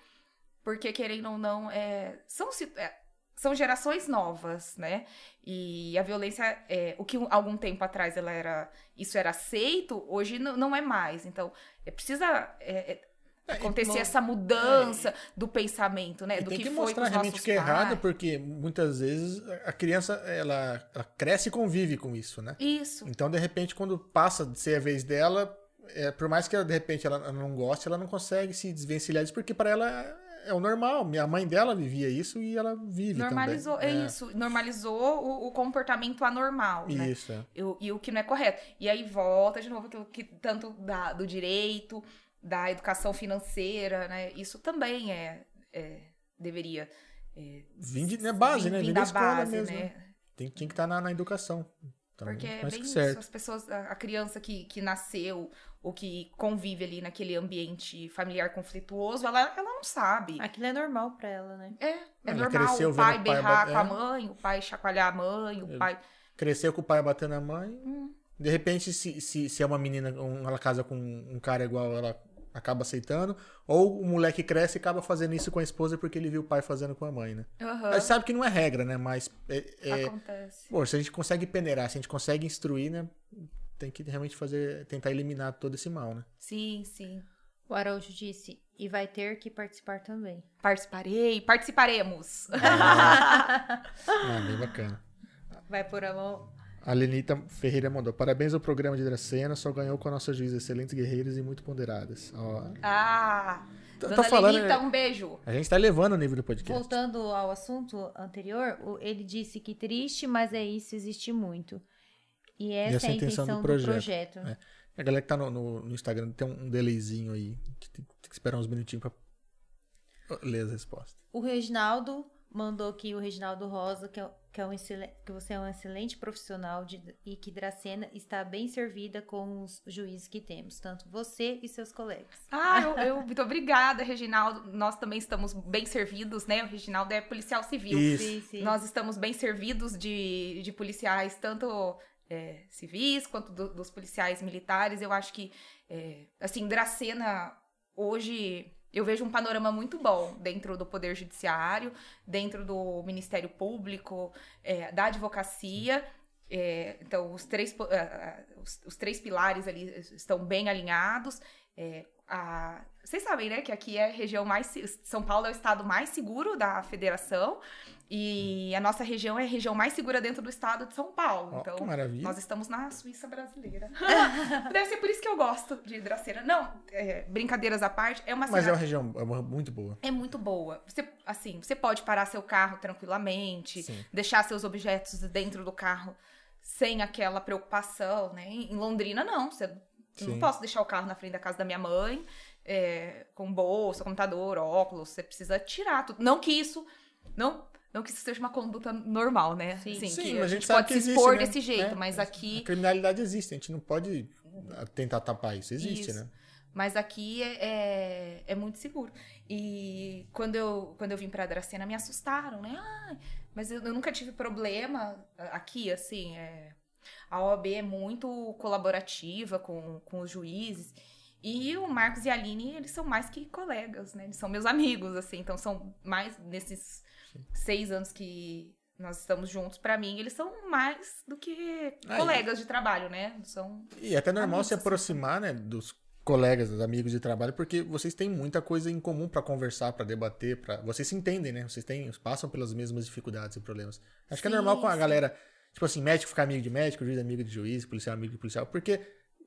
porque querendo ou não, é, são, é, são gerações novas, né? E a violência, é, o que algum tempo atrás ela era, isso era aceito, hoje não, não é mais. Então, é, precisa é, é, é acontecer essa mudança do pensamento, né? Do tem que, que mostrar realmente que é errado, porque muitas vezes a criança ela, ela, cresce e convive com isso, né? Isso. Então, de repente, quando passa de ser a vez dela, é, por mais que ela, de repente ela não goste, ela não consegue se desvencilhar disso, porque para ela é o normal. Minha mãe dela vivia isso e ela vive Normalizou, também. é, é. isso. Normalizou o, o, comportamento anormal, né? Isso. É. E, e, o que não é correto. E aí volta de novo aquilo que tanto da, do direito, da educação financeira, né? Isso também é, é deveria... É, vim de né, base, né? Vim da, da escola base, mesmo. Né? Tem, tinha que estar na, na educação. Então, Porque é bem isso, as pessoas, a, criança que, que nasceu ou que convive ali naquele ambiente familiar conflituoso, ela, ela não sabe. Aquilo é normal pra ela, né? É, é ela normal. O pai berrar pai com a mãe, o pai chacoalhar a mãe, o pai... Cresceu com o pai batendo a mãe. Hum. De repente, se, se, se é uma menina, ela casa com um cara igual ela acaba aceitando, ou o moleque cresce e acaba fazendo isso com a esposa porque ele viu o pai fazendo com a mãe, né? Uhum. A gente sabe que não é regra, né? Mas é, é, Acontece. Pô, se a gente consegue peneirar, se a gente consegue instruir, né? Tem que realmente fazer, tentar eliminar todo esse mal, né? Sim, sim. O Araújo disse, e vai ter que participar também. Participarei, participaremos. Ah, ah bem bacana. Vai por a mão a Lenita Ferreira mandou. Parabéns ao programa de Dracena, só ganhou com a nossa juíza, excelentes guerreiras e muito ponderadas. Ó. Ah! Tá, Dona tá falando, Lenita, um beijo. A gente tá levando o nível do podcast. Voltando ao assunto anterior, ele disse que triste, mas é isso, existe muito. E essa, e essa é a intenção, do projeto. Do projeto. É. A galera que tá no, no, no, Instagram tem um delayzinho aí, que tem, tem que esperar uns minutinhos pra ler as respostas. O Reginaldo mandou aqui, o Reginaldo Rosa, que é que, é um que você é um excelente profissional de, e que Dracena está bem servida com os juízes que temos, tanto você e seus colegas. Ah, eu, eu muito obrigada, Reginaldo. Nós também estamos bem servidos, né? O Reginaldo é policial civil. Sim, sim. Nós estamos bem servidos de, de policiais, tanto é, civis quanto do, dos policiais militares. Eu acho que, é, assim, Dracena hoje eu vejo um panorama muito bom dentro do Poder Judiciário, dentro do Ministério Público, é, da advocacia. É, então, os três, uh, os, os, três pilares ali estão bem alinhados. É, a, vocês sabem, né, que aqui é a região mais. São Paulo é o estado mais seguro da federação. E a nossa região é a região mais segura dentro do estado de São Paulo. Oh, então, nós estamos na Suíça brasileira. Deve ser por isso que eu gosto de Hidraceira. Não, é, brincadeiras à parte, é uma Mas é uma região é muito boa. É muito boa. Você, assim, você pode parar seu carro tranquilamente, Sim. deixar seus objetos dentro do carro sem aquela preocupação, né? Em Londrina, não. Você não posso deixar o carro na frente da casa da minha mãe, é, com bolsa, computador, óculos. Você precisa tirar tudo. Não que isso. Não, não que isso seja uma conduta normal, né? Sim, Sim, Sim a, gente, pode se expor né? desse jeito, é, mas aqui. A criminalidade existe, a gente não pode tentar tapar isso. Existe, isso. né? Mas aqui é, é, é, muito seguro. E quando eu, quando eu vim pra Dracena, me assustaram, né? Ah, mas eu, eu, nunca tive problema aqui, assim. É, a OAB é muito colaborativa com, com os juízes. E o Marcos e a Aline, eles são mais que colegas, né? Eles são meus amigos, assim. Então, são mais nesses Sim. seis anos que nós estamos juntos, para mim, eles são mais do que colegas de trabalho, né? São e é até normal amigos, se assim. aproximar, assim. né, dos colegas, dos amigos de trabalho, porque vocês têm muita coisa em comum para conversar, para debater, para vocês se entendem, né? Vocês têm, passam pelas mesmas dificuldades e problemas. Acho sim, que é normal com a sim. galera Tipo assim, médico ficar amigo de médico, juiz amigo de juiz, policial amigo de policial, porque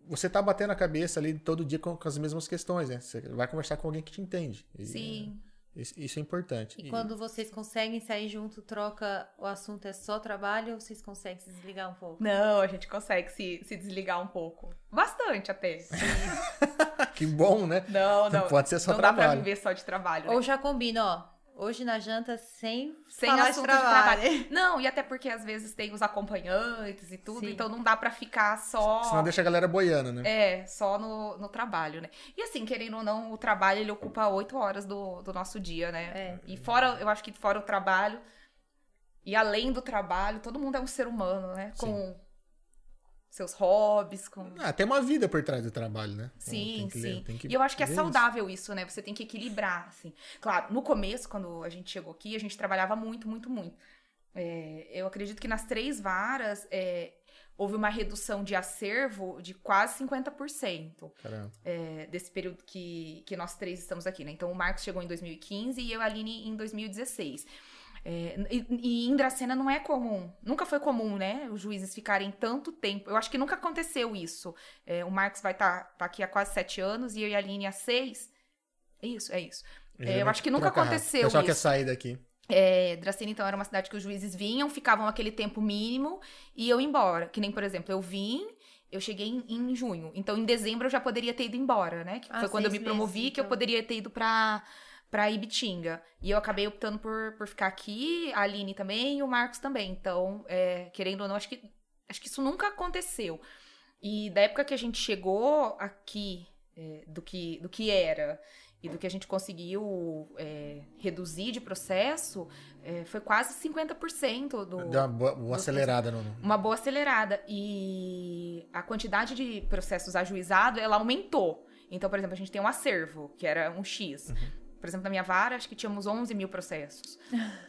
você tá batendo a cabeça ali todo dia com, com as mesmas questões, né? Você vai conversar com alguém que te entende. E, Sim. Isso é importante. E, e, quando vocês conseguem sair junto, troca, o assunto é só trabalho ou vocês conseguem se desligar um pouco? Não, a gente consegue se, se desligar um pouco. Bastante até. que bom, né? Não, não. não pode ser só não trabalho. Não dá pra viver só de trabalho. Né? Ou já combina, ó. Hoje na janta sem, sem assunto de trabalho. de trabalho. Não, e até porque às vezes tem os acompanhantes e tudo, Sim. então não dá para ficar só. Senão deixa a galera boiando, né? É, só no, no trabalho, né? E assim, querendo ou não, o trabalho ele ocupa oito horas do, do nosso dia, né? É. E fora, eu acho que fora o trabalho e além do trabalho, todo mundo é um ser humano, né? Com seus hobbies. Com... Ah, tem uma vida por trás do trabalho, né? Sim, sim. Ler, e eu acho que é saudável isso. isso, né? Você tem que equilibrar, assim. Claro, no começo, quando a gente chegou aqui, a gente trabalhava muito, muito, muito. É, eu acredito que nas três varas é, houve uma redução de acervo de quase 50% é, desse período que, que nós três estamos aqui, né? Então, o Marcos chegou em 2015 e eu, a Aline, em 2016. É, e, e em Dracena não é comum, nunca foi comum, né? Os juízes ficarem tanto tempo. Eu acho que nunca aconteceu isso. É, o Marcos vai estar tá, tá aqui há quase sete anos e eu e a Aline há seis. É isso, é isso. É, eu acho que nunca aconteceu rápido. O pessoal quer sair daqui. É, Dracena, então, era uma cidade que os juízes vinham, ficavam aquele tempo mínimo e eu embora. Que nem, por exemplo, eu vim, eu cheguei em, em junho. Então, em dezembro, eu já poderia ter ido embora, né? Que ah, foi quando eu me promovi meses, que então. eu poderia ter ido para para Ibitinga. E eu acabei optando por, por ficar aqui, a Aline também e o Marcos também. Então, é, querendo ou não, acho que, acho que isso nunca aconteceu. E da época que a gente chegou aqui, é, do, que, do que era e do que a gente conseguiu é, reduzir de processo, é, foi quase 50% do. Deu uma boa, boa acelerada, não? Uma boa acelerada. E a quantidade de processos ajuizados, ela aumentou. Então, por exemplo, a gente tem um acervo, que era um X. Uhum. Por exemplo, na minha vara, acho que tínhamos 11 mil processos.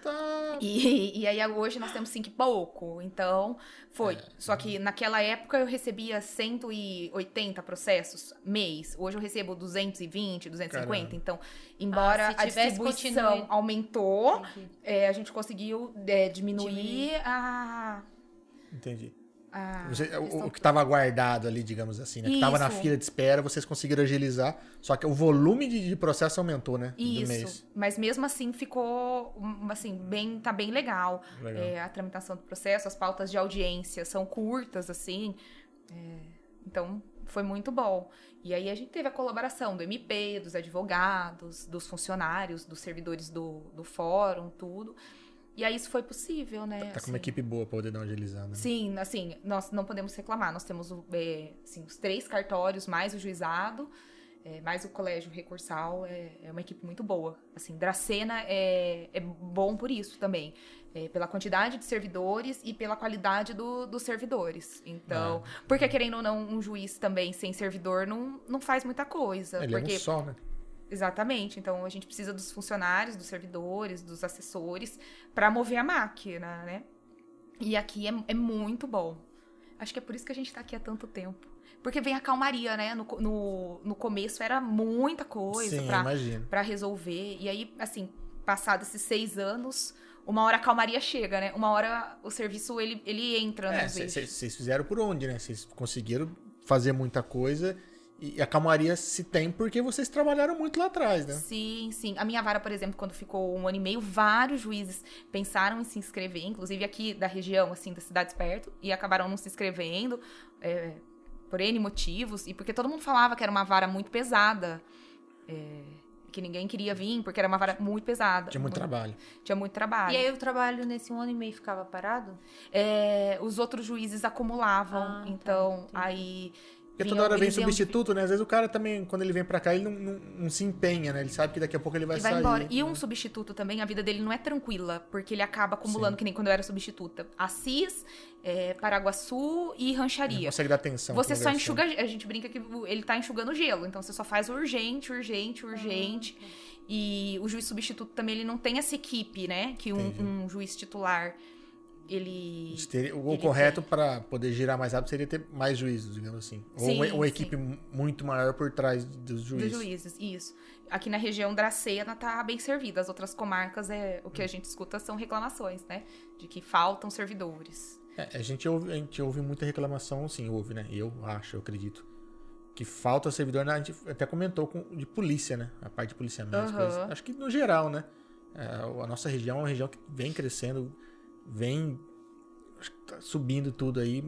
Tá. E, e aí hoje nós temos cinco e pouco. Então, foi. É. Só que naquela época eu recebia 180 processos mês. Hoje eu recebo 220, 250. Caramba. Então, embora ah, a distribuição continue... aumentou, é, a gente conseguiu é, diminuir, diminuir a. Entendi. Ah, Você, o, o, que estava guardado ali, digamos assim, né? Que estava na fila de espera, vocês conseguiram agilizar. Só que o volume de, de processo aumentou, né? Isso. Mas mesmo assim ficou assim, bem, tá bem legal. legal. É, a tramitação do processo, as pautas de audiência são curtas, assim. É, então, foi muito bom. E aí a gente teve a colaboração do MP, dos advogados, dos funcionários, dos servidores do, do fórum, tudo. E aí isso foi possível, né? Tá, tá assim. com uma assim. equipe boa pra poder dar uma agilizada. Né? Sim, assim, nós não podemos reclamar. Nós temos é, assim, os três cartórios, mais o juizado, é, mais o colégio recursal. É, é, uma equipe muito boa. Assim, Dracena é, é bom por isso também. É, pela quantidade de servidores e pela qualidade do, dos servidores. Então, é. porque querendo ou não, um juiz também sem servidor não, não faz muita coisa. Ele porque... é um só, né? Exatamente. Então a gente precisa dos funcionários, dos servidores, dos assessores para mover a máquina, né? E aqui é, é, muito bom. Acho que é por isso que a gente está aqui há tanto tempo. Porque vem a calmaria, né? No, no, no começo era muita coisa para resolver. E aí, assim, passados esses seis anos, uma hora a calmaria chega, né? Uma hora o serviço ele, ele entra. É, vocês fizeram por onde, né? Vocês conseguiram fazer muita coisa e a calmaria se tem porque vocês trabalharam muito lá atrás, né? Sim, sim. A minha vara, por exemplo, quando ficou um ano e meio, vários juízes pensaram em se inscrever, inclusive aqui da região, assim, das cidades perto, e acabaram não se inscrevendo é, por N motivos, e porque todo mundo falava que era uma vara muito pesada. É, que ninguém queria vir, porque era uma vara muito pesada. Tinha muito, muito, trabalho. Tinha muito trabalho. E aí o trabalho nesse um ano e meio ficava parado? É, os outros juízes acumulavam. Ah, tá, então, tá, aí porque toda hora vem substituto, né? Às vezes o cara também, quando ele vem para cá, ele não, não, não, se empenha, né? Ele sabe que daqui a pouco ele vai, ele vai sair. Embora. E um substituto também, a vida dele não é tranquila, porque ele acaba acumulando, Sim. que nem quando eu era substituta. Assis, é, Paraguaçu e rancharia. Não consegue dar atenção. Você só enxuga. A gente brinca que ele tá enxugando gelo. Então você só faz urgente, urgente, urgente. E o juiz substituto também, ele não tem essa equipe, né? Que um, um juiz titular ele. o ele correto para poder girar mais rápido seria ter mais juízes, digamos assim. Sim, Ou uma, equipe sim. muito maior por trás dos juízes. Dos juízes, isso. Aqui na região Dracena tá bem servida. As outras comarcas, é o que a gente escuta são reclamações, né? De que faltam servidores. É, a, gente ouve, a gente ouve muita reclamação, sim, ouve, né? Eu acho, eu acredito. que falta servidor, né? a gente até comentou com, de polícia, né? A parte de policiamento. Uhum. Acho que no geral, né? É, a nossa região é uma região que vem crescendo, vem tá subindo tudo aí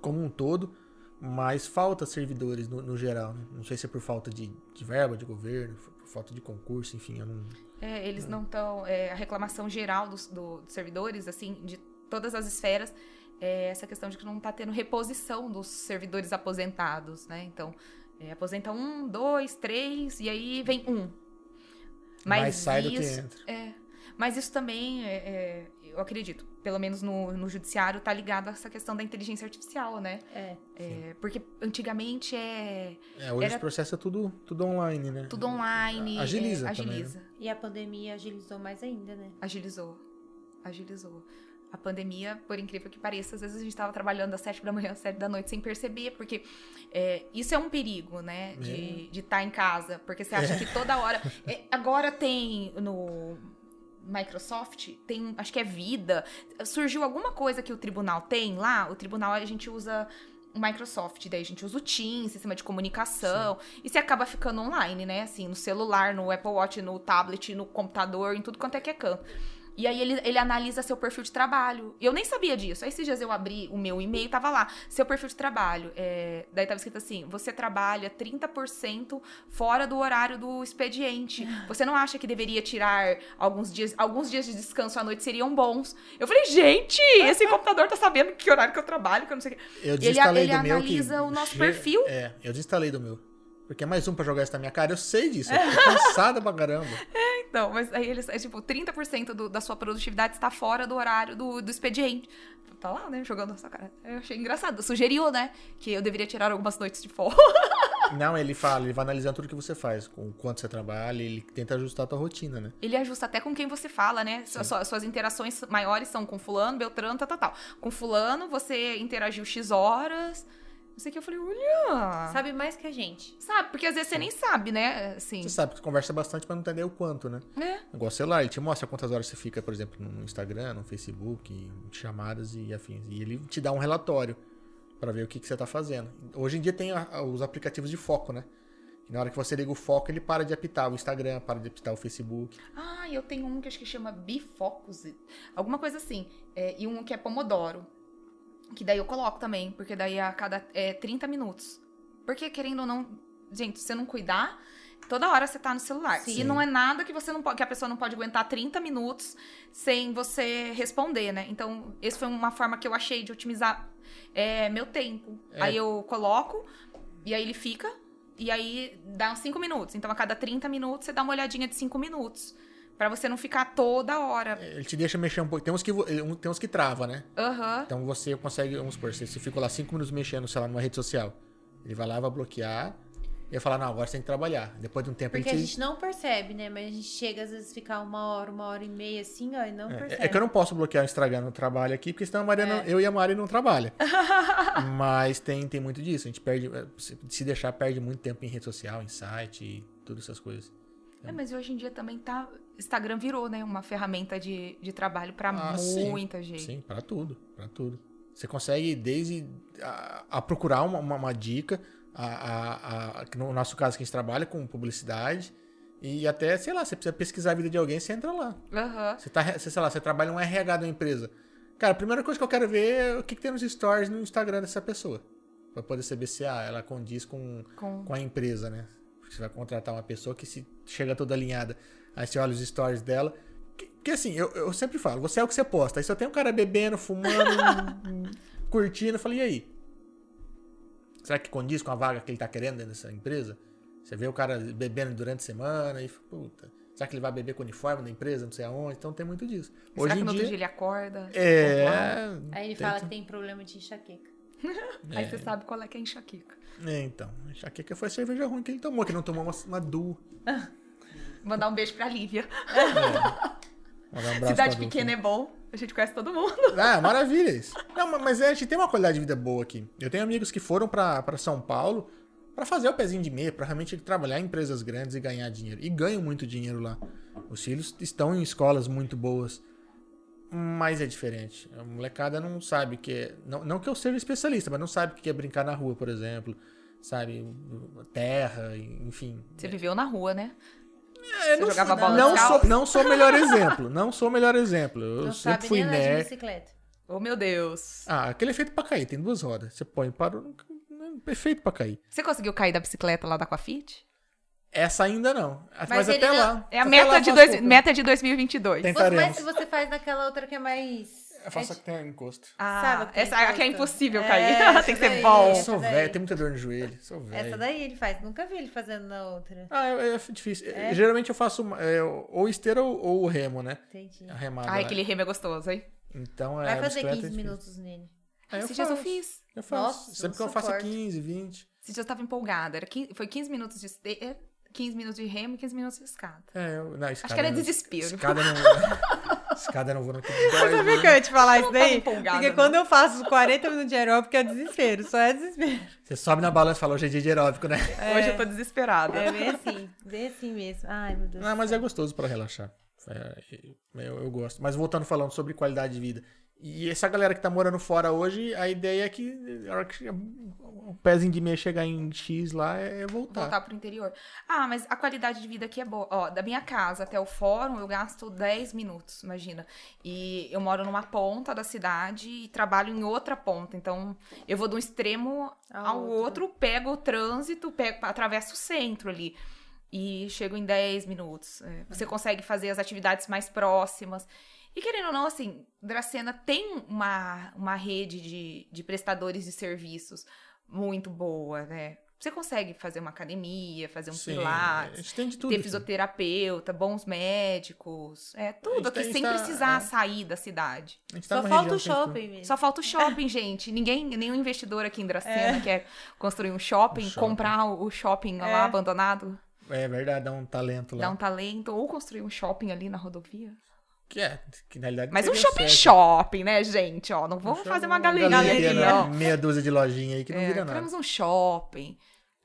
como um todo, mas falta servidores no, no geral. Né? Não sei se é por falta de, de verba de governo, por falta de concurso, enfim, não. É, eles não estão. É, a reclamação geral dos, do, dos servidores, assim, de todas as esferas, é essa questão de que não está tendo reposição dos servidores aposentados, né? Então, é, aposenta um, dois, três, e aí vem um. Mas Mais sai isso, do que entra. É, mas isso também, é, é, eu acredito, pelo menos no, no judiciário, está ligado a essa questão da inteligência artificial, né? É. é porque antigamente é. É, hoje era, o processo é tudo, tudo online, né? Tudo online. Agiliza. É, agiliza. Também, né? E a pandemia agilizou mais ainda, né? Agilizou. Agilizou a pandemia, por incrível que pareça, às vezes a gente estava trabalhando às sete da manhã, às sete da noite sem perceber, porque é, isso é um perigo, né? De estar é. tá em casa, porque você acha é. que toda hora. É, agora tem no Microsoft, tem, acho que é vida. Surgiu alguma coisa que o tribunal tem lá, o tribunal a gente usa o Microsoft, daí a gente usa o Teams, sistema de comunicação, Sim. e você acaba ficando online, né? Assim, no celular, no Apple Watch, no tablet, no computador, em tudo quanto é que é canto. E aí ele, ele analisa seu perfil de trabalho. E eu nem sabia disso. Aí esses dias eu abri o meu e-mail tava lá, seu perfil de trabalho. É, daí tava escrito assim: você trabalha 30% fora do horário do expediente. Você não acha que deveria tirar alguns dias, alguns dias de descanso à noite seriam bons? Eu falei, gente, esse computador tá sabendo que horário que eu trabalho, que eu não sei o que. Eu desinstalei ele, ele do meu analisa que... o nosso perfil. É, eu desinstalei do meu. Porque é mais um pra jogar isso na minha cara. Eu sei disso. Eu tô cansada pra caramba. É, então. Mas aí eles... É tipo, 30% do, da sua produtividade está fora do horário do, do expediente. Tá lá, né? Jogando na sua cara. Eu achei engraçado. Sugeriu, né? Que eu deveria tirar algumas noites de folga. Não, ele fala, ele vai analisando tudo que você faz, com quanto você trabalha, ele tenta ajustar a tua rotina, né? Ele ajusta até com quem você fala, né? Suas, suas interações maiores são com fulano, Beltrano, tal, tal, tal. Com fulano, você interagiu X horas, não sei o que. Eu falei, olha. Sabe mais que a gente. Sabe, porque às vezes você nem sabe, né? Assim. Você sabe que conversa bastante, mas não entender o quanto, né? É. Igual celular, ele te mostra quantas horas você fica, por exemplo, no Instagram, no Facebook, chamadas e afins. E ele te dá um relatório para ver o que, que você tá fazendo. Hoje em dia tem a, os aplicativos de foco, né? E na hora que você liga o foco, ele para de apitar o Instagram, para de apitar o Facebook. Ah, eu tenho um que acho que chama Bifocus, alguma coisa assim. É, e um que é Pomodoro. Que daí eu coloco também, porque daí a cada é, 30 minutos. Porque, querendo ou não, gente, se você não cuidar, toda hora você tá no celular. Sim. E não é nada que você não pode, que a pessoa não pode aguentar 30 minutos sem você responder, né? Então, essa foi uma forma que eu achei de otimizar é, meu tempo. É. Aí eu coloco, e aí ele fica, e aí dá uns 5 minutos. Então, a cada 30 minutos, você dá uma olhadinha de 5 minutos para você não ficar toda hora. É, ele te deixa mexer um pouco. Tem uns que, tem uns que trava, né? Uhum. Então você consegue, vamos supor, você, você fica lá cinco minutos mexendo, sei lá, numa rede social. Ele vai lá, vai bloquear. E vai falar, não, agora você tem que trabalhar. Depois de um tempo Porque a gente... a gente não percebe, né? Mas a gente chega às vezes ficar uma hora, uma hora e meia assim, ó, e não é, percebe. É que eu não posso bloquear o Instagram no trabalho aqui, porque senão a Maria é. não, eu e a Maria não trabalham. Mas tem, tem muito disso. A gente perde, é, se deixar, perde muito tempo em rede social, em site e todas essas coisas. É, mas hoje em dia também tá. Instagram virou, né? Uma ferramenta de, de trabalho para ah, muita sim. gente. Sim, para tudo, para tudo. Você consegue desde a, a procurar uma, uma, uma dica, a, a, no nosso caso que a gente trabalha com publicidade, e até, sei lá, você precisa pesquisar a vida de alguém, você entra lá. Uhum. Você tá, você, sei lá, você trabalha um RH da empresa. Cara, a primeira coisa que eu quero ver é o que, que tem nos stories no Instagram dessa pessoa. Pra poder saber se ah, ela condiz com, com... com a empresa, né? Você vai contratar uma pessoa que se chega toda alinhada. Aí você olha os stories dela. Porque assim, eu, eu sempre falo, você é o que você posta. Aí só tem um cara bebendo, fumando, curtindo. Eu falei, e aí? Será que condiz com a vaga que ele tá querendo dentro dessa empresa? Você vê o cara bebendo durante a semana e puta. Será que ele vai beber com uniforme da empresa, não sei aonde? Então tem muito disso. Hoje Será que no dia... dia ele acorda? É. Aí ele fala que tem problema de enxaqueca. Aí você sabe qual é que é enxaqueca. É, então. Enxaqueca foi a cerveja ruim que ele tomou, que não tomou uma, uma du. Mandar um beijo pra Lívia. É. Um Cidade pequena é bom. A gente conhece todo mundo. Ah, maravilha isso. Não, mas é, a gente tem uma qualidade de vida boa aqui. Eu tenho amigos que foram pra, pra São Paulo para fazer o pezinho de meia, para realmente trabalhar em empresas grandes e ganhar dinheiro. E ganham muito dinheiro lá. Os filhos estão em escolas muito boas. Mas é diferente. A molecada não sabe que é. Não, não que eu seja especialista, mas não sabe o que é brincar na rua, por exemplo. sabe? Terra, enfim. Você viveu na rua, né? É, Você não, jogava bola não sou, não sou o melhor exemplo. Não sou o melhor exemplo. Eu não sempre fui nerd. bicicleta. Oh, meu Deus. Ah, aquele é feito pra cair, tem duas rodas. Você põe para. É feito pra cair. Você conseguiu cair da bicicleta lá da Aquafit? Essa ainda não. Mas, mas até não... lá. É a meta de, dois, meta de 2022. Tentaremos. Mas se você faz naquela outra que é mais eu faço é que tem encosto. Ah, Sabe, essa aqui é impossível cair. É, tem que ser bom. Eu sou velho, tem muita dor no joelho. Sou velho. Essa daí ele faz. Nunca vi ele fazendo na outra. Ah, é, é difícil. É? Geralmente eu faço é, ou esteira ou, ou remo, né? Entendi. A remada. Ai, aquele remo é gostoso, hein? Então é. Vai fazer 15 é minutos nele. É, Esses dias eu fiz. Eu faço. Nossa, Sempre que eu faço 15, 20. Esses dias eu tava empolgada. Era 15, foi 15 minutos de esteira. 15 minutos de remo e 15 minutos de escada. É, eu, não, escada Acho que era desespero. Escada não. escada não vou no que dói. Né? que eu ia te falar isso daí? Porque não. quando eu faço 40 minutos de aeróbico é desespero, só é desespero. Você sobe na balança e fala, hoje é dia de aeróbico, né? É, hoje eu tô desesperada. É bem assim, bem assim mesmo. Ai, meu Deus. Não, mas é gostoso pra relaxar. É, eu, eu gosto. Mas voltando falando sobre qualidade de vida. E essa galera que tá morando fora hoje, a ideia é que a hora que o pezinho de meia chegar em X lá é voltar. Voltar pro interior. Ah, mas a qualidade de vida aqui é boa. Ó, da minha casa até o fórum eu gasto 10 minutos, imagina. E eu moro numa ponta da cidade e trabalho em outra ponta. Então, eu vou de um extremo ao outro, pego o trânsito, pego, atravesso o centro ali. E chego em 10 minutos. É, você consegue fazer as atividades mais próximas. E querendo ou não, assim, Dracena tem uma, uma rede de, de prestadores de serviços muito boa, né? Você consegue fazer uma academia, fazer um Sim, pilates, tem de tudo, ter fisioterapeuta, bons médicos, é tudo aqui sem tá, precisar é. sair da cidade. Tá Só falta o shopping mesmo. Só falta o shopping, gente. Ninguém, nenhum investidor aqui em Dracena é. quer construir um shopping, um shopping. comprar o shopping lá é. abandonado. É verdade, dá um talento lá. Dá um talento ou construir um shopping ali na rodovia. Que é, que na realidade. Mas um shopping certo. shopping, né, gente? Ó, não vamos um fazer uma galeria, né? ó. Meia dúzia de lojinha aí que não é, vira nada. Queremos um shopping.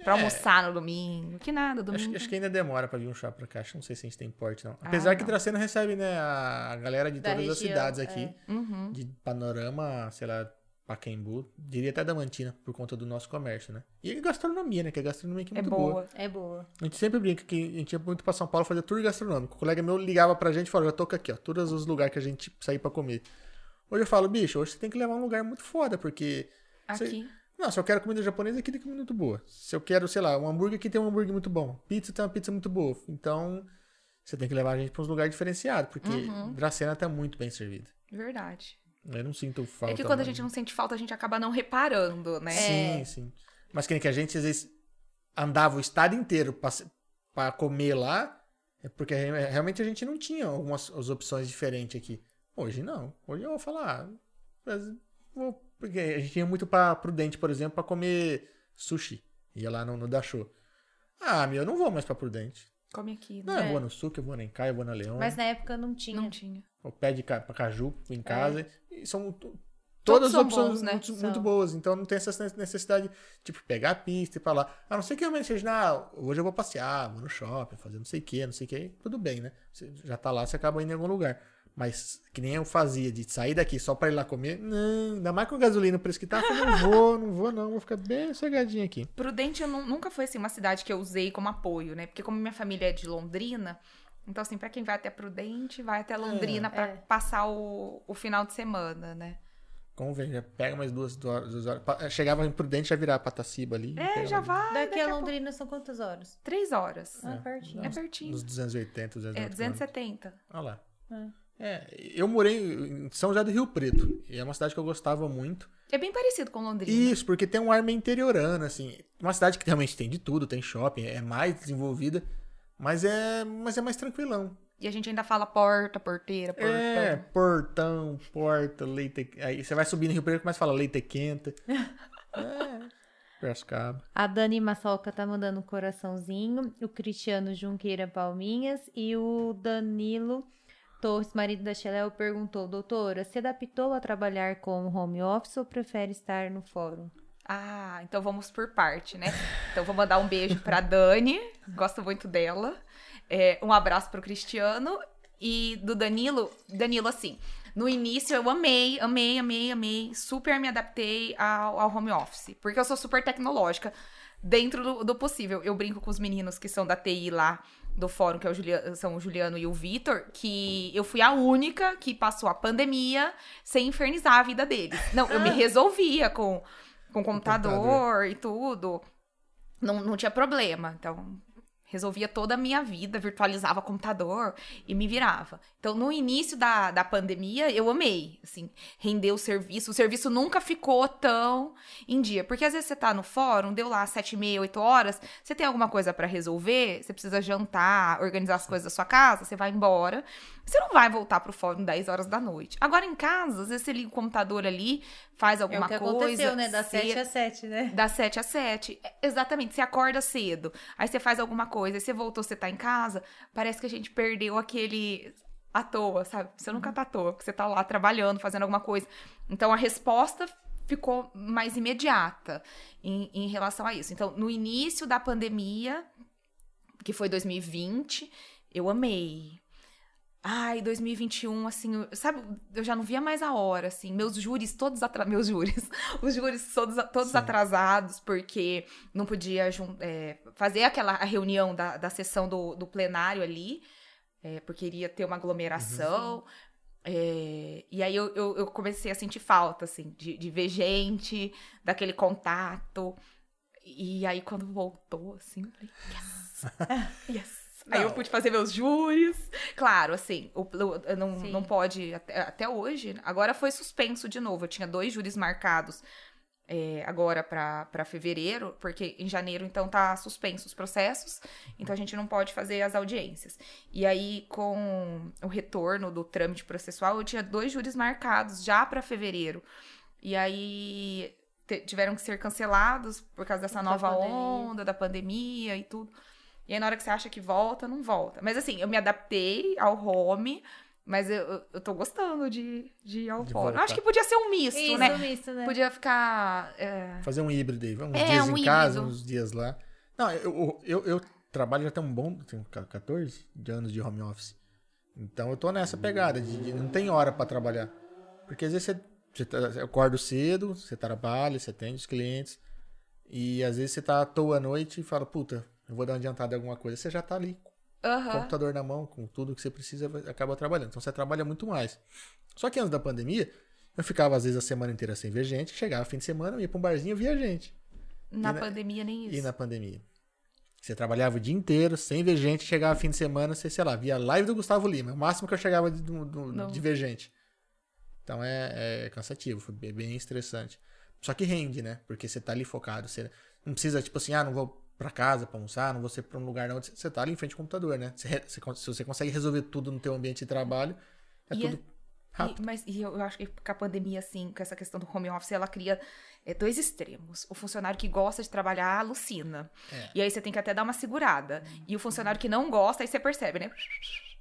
Pra é. almoçar no domingo. Que nada, domingo. Acho, acho, que ainda demora pra vir um shopping pra cá. Acho, não sei se a gente tem porte, não. Apesar ah, que Dracena recebe, né, a galera de da todas região, as cidades aqui. É. Uhum. De panorama, sei lá, Pacaembu, diria até Damantina, por conta do nosso comércio, né? E gastronomia, né? Que a gastronomia aqui é, é muito boa. boa. É boa. A gente sempre brinca que a gente ia muito pra São Paulo fazer tour gastronômico. O colega meu ligava pra gente e falava, eu tô aqui, ó, todos os lugares que a gente sair pra comer. Hoje eu falo, bicho, hoje você tem que levar um lugar muito foda, porque... Aqui? Você... Não, se eu quero comida japonesa, aqui tem comida muito boa. Se eu quero, sei lá, um hambúrguer, aqui tem um hambúrguer muito bom. Pizza tem uma pizza muito boa. Então, você tem que levar a gente pra uns lugares diferenciados, porque uhum. Dracena tá muito bem servida. Verdade. Eu não sinto falta. É que quando a gente não sente falta, a gente acaba não reparando, né? Sim, é. sim. Mas que, que a gente às vezes andava o estado inteiro para comer lá, é porque realmente a gente não tinha algumas as opções diferentes aqui. Hoje não. Hoje eu vou falar. Vou, porque a gente ia muito para Prudente, por exemplo, para comer sushi. Ia lá no, no Dasho. Ah, meu, eu não vou mais para Prudente. Come aqui. Né? Não, é. eu vou no Suco, eu vou na Encai, eu vou na Leão. Mas na época não tinha. Não tinha. O pé de ca caju em casa. É. E são todas as opções bons, né? muito, muito, boas. Então não tem essa necessidade, tipo, pegar a pista e lá. A não ser que realmente seja, ah, hoje eu vou passear, vou no shopping, fazer não sei o que, não sei o que. Tudo bem, né? Você já tá lá, você acaba indo em algum lugar. Mas que nem eu fazia, de sair daqui só pra ir lá comer, não, ainda mais com gasolina, por isso que tá, eu não vou, não vou não, vou ficar bem sossegadinho aqui. Prudente eu nunca foi assim uma cidade que eu usei como apoio, né? Porque como minha família é de Londrina, então, assim, para quem vai até Prudente, vai até Londrina é, para é. passar o, o final de semana, né? Convém, já pega mais duas, duas horas. Eh, chegava em Prudente, já virar Pataciba ali. É, já vai. Daqui a Londrina são quantas horas? Três horas. Ah, é, pertinho. É pertinho. Nos 280, 290. É, 270. Olha lá. É. é. eu morei em São José do Rio Preto. E é uma cidade que eu gostava muito. É bem parecido com Londrina. Isso, porque tem um ar meio interiorano, assim. Uma cidade que realmente tem de tudo, tem shopping, é mais desenvolvida. Mas é, mas é mais tranquilão. E a gente ainda fala porta, porteira, portão. É, portão, porta, leite. Aí você vai subindo no Rio Preto e começa a falar leite quente. é. Piracicaba. A Dani Massoca tá mandando um coraçãozinho. O Cristiano Junqueira Palminhas. E o Danilo Torres, marido da Cheléu, perguntou: Doutora, se adaptou a trabalhar com home office ou prefere estar no fórum? Ah, então vamos por parte, né? Então vou mandar um beijo pra Dani. Gosto muito dela. É, um abraço pro Cristiano e do Danilo. Danilo, assim, no início eu amei, amei, amei, amei. Super me adaptei ao, ao home office. Porque eu sou super tecnológica. dentro do, do, possível. Eu brinco com os meninos que são da TI lá do fórum, que é o Juliano, são o Juliano e o Vitor, que eu fui a única que passou a pandemia sem infernizar a vida deles. Não, eu me resolvia com, com computador, computador. e tudo. Não, não tinha problema. Então, resolvia toda a minha vida, virtualizava computador e me virava. Então, no início da, da pandemia, eu amei, assim, render o serviço. O serviço nunca ficou tão em dia, porque às vezes você tá no fórum, deu lá sete e meia, oito horas, você tem alguma coisa para resolver, você precisa jantar, organizar as coisas da sua casa, você vai embora. Você não vai voltar pro fórum 10 horas da noite. Agora, em casa, às vezes você liga o computador ali, faz alguma é o que coisa. aconteceu, né? Das 7 às 7, né? Das 7 às 7. Exatamente. Você acorda cedo, aí você faz alguma coisa, aí você voltou, você tá em casa, parece que a gente perdeu aquele à toa, sabe? Você nunca tá à toa, porque você tá lá trabalhando, fazendo alguma coisa. Então, a resposta ficou mais imediata em, em relação a isso. Então, no início da pandemia, que foi 2020, eu amei Ai, 2021, assim, sabe, eu já não via mais a hora, assim, meus júris todos atrasados, meus júris, os júris todos, todos atrasados, porque não podia é, fazer aquela reunião da, da sessão do, do plenário ali, é, porque iria ter uma aglomeração, uhum. é, e aí eu, eu, eu, comecei a sentir falta, assim, de, de ver gente, daquele contato, e aí quando voltou, assim, eu falei, yes, yes. Não. Aí eu pude fazer meus júris. Claro, assim, o, o, não, não pode, até, até hoje. Agora foi suspenso de novo. Eu tinha dois júris marcados é, agora para fevereiro, porque em janeiro, então, tá suspenso os processos, então a gente não pode fazer as audiências. E aí, com o retorno do trâmite processual, eu tinha dois júris marcados já para fevereiro. E aí tiveram que ser cancelados por causa dessa nova pandemia. onda da pandemia e tudo. E aí, na hora que você acha que volta, não volta. Mas assim, eu me adaptei ao home, mas eu, eu tô gostando de, de ir ao fórum. Acho que podia ser um misto, Isso, né? Um misto, né? Podia ficar. É... Fazer um híbrido aí. Uns é, dias um em casa, uns dias lá. Não, eu, eu, eu trabalho já tem um bom. Tenho 14 de anos de home office. Então eu tô nessa pegada de, de não tem hora para trabalhar. Porque às vezes você, você, tá, cedo, você trabalha, você atende os clientes. E às vezes você tá à toa à noite e fala, puta, eu vou dar uma adiantada em alguma coisa, você já tá ali uhum. computador na mão, com tudo que você precisa, acaba trabalhando. Então você trabalha muito mais. Só que antes da pandemia, eu ficava às vezes a semana inteira sem ver gente, chegava fim de semana, ia pra um barzinho e via gente. Na, na pandemia nem isso. E na pandemia. Você trabalhava o dia inteiro, sem ver gente, chegava fim de semana, você, sei lá, via live do Gustavo Lima. O máximo que eu chegava de, de, de ver gente. Então é, é cansativo, foi bem estressante. Só que rende, né? Porque você tá ali focado. Você não precisa, tipo assim, ah, não vou para casa para almoçar, não você para um lugar não, você tá ali em frente ao computador, né? Você, você, se você consegue resolver tudo no teu ambiente de trabalho, é e tudo é, rápido. E, mas e eu, eu, acho que com a pandemia, assim, com essa questão do home office, ela cria é, dois extremos. O funcionário que gosta de trabalhar alucina. É. E aí você tem que até dar uma segurada. E o funcionário que não gosta, aí você percebe, né?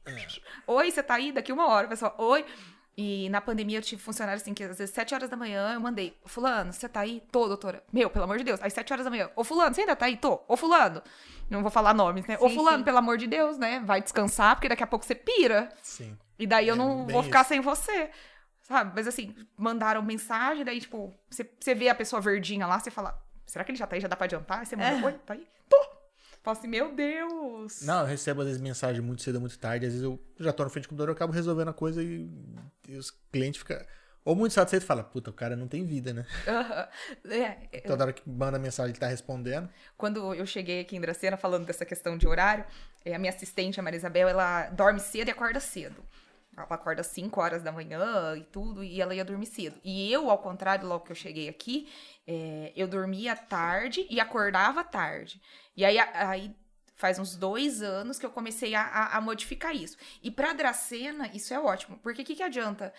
É. Oi, você tá aí? Daqui uma hora, pessoal. Oi. E na pandemia eu tive funcionários assim que às vezes sete horas da manhã eu mandei, fulano, você tá aí? Tô, doutora. Meu, pelo amor de Deus. Às sete horas da manhã, ô fulano, você ainda tá aí? Tô. Ô fulano. Não vou falar nomes, né? Sim, ô fulano, sim. pelo amor de Deus, né? Vai descansar, porque daqui a pouco você pira. Sim. E daí eu é, não vou ficar isso. sem você. Sabe? Mas assim, mandaram mensagem, daí tipo, você, você vê a pessoa verdinha lá, você fala, será que ele já tá aí? Já dá pra adiantar? Aí você manda, é. oi, tá aí? Tô. Falo assim, meu Deus! Não, eu recebo às vezes mensagem muito cedo, muito tarde. Às vezes eu já tô no frente do computador, eu acabo resolvendo a coisa e, e os clientes ficam. Ou muito satisfeito fala, puta, o cara não tem vida, né? Uhum. É, Toda hora que manda mensagem ele tá respondendo. Quando eu cheguei aqui em Dracena falando dessa questão de horário, é, a minha assistente, a Maria Isabel, ela dorme cedo e acorda cedo. Ela acorda às 5 horas da manhã e tudo, e ela ia dormir cedo. E eu, ao contrário, logo que eu cheguei aqui, é, eu dormia tarde e acordava tarde. E aí, aí faz uns dois anos que eu comecei a, a, a modificar isso. E pra Dracena, isso é ótimo. Porque o que, que adianta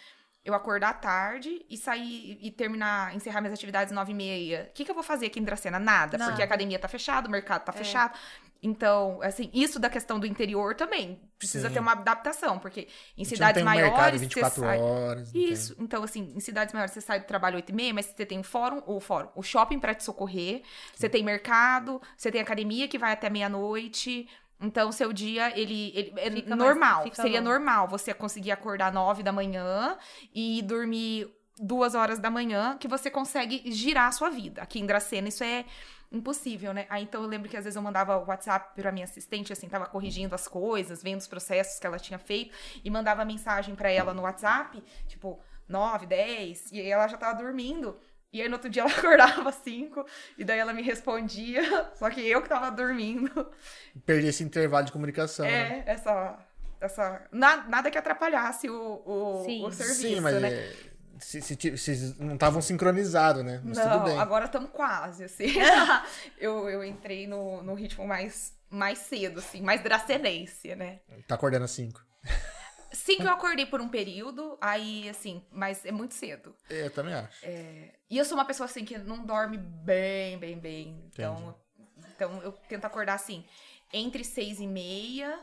eu acordar tarde e sair e terminar, encerrar minhas atividades nove e meia? O que, que eu vou fazer aqui em Dracena? Nada, Nada. porque a academia tá fechada, o mercado tá é. fechado. Então, assim, isso da questão do interior também precisa Sim. ter uma adaptação, porque em cidades um maiores. Mercado 24 sai... horas. Isso. Então, assim, em cidades maiores você sai do trabalho 8 e meia, mas você tem o fórum, o fórum, o shopping para te socorrer, Sim. você tem mercado, você tem academia que vai até meia-noite. Então, seu dia, ele, ele é normal. Mais, seria longe. normal você conseguir acordar nove da manhã e dormir duas horas da manhã, que você consegue girar a sua vida. Aqui em Dracena, isso é impossível, né? Aí então eu lembro que às vezes eu mandava o WhatsApp pra minha assistente, assim, tava corrigindo as coisas, vendo os processos que ela tinha feito, e mandava mensagem para ela no WhatsApp, tipo, 9, 10, e ela já tava dormindo. E aí no outro dia ela acordava às 5, e daí ela me respondia, só que eu que tava dormindo. Perdi esse intervalo de comunicação. É, né? essa. essa nada, nada que atrapalhasse o, o, Sim. o serviço. Sim, mas né? é, se, se, se, não estavam sincronizados, né? Mas não, agora estamos quase, assim. eu, eu entrei no, no ritmo mais, mais cedo, assim, mais dracenência, né? Tá acordando às 5. Sim, que eu acordei por um período, aí, assim, mas é muito cedo. É, eu também acho. É, e eu sou uma pessoa, assim, que não dorme bem, bem, bem. Então, então eu tento acordar, assim, entre seis e meia,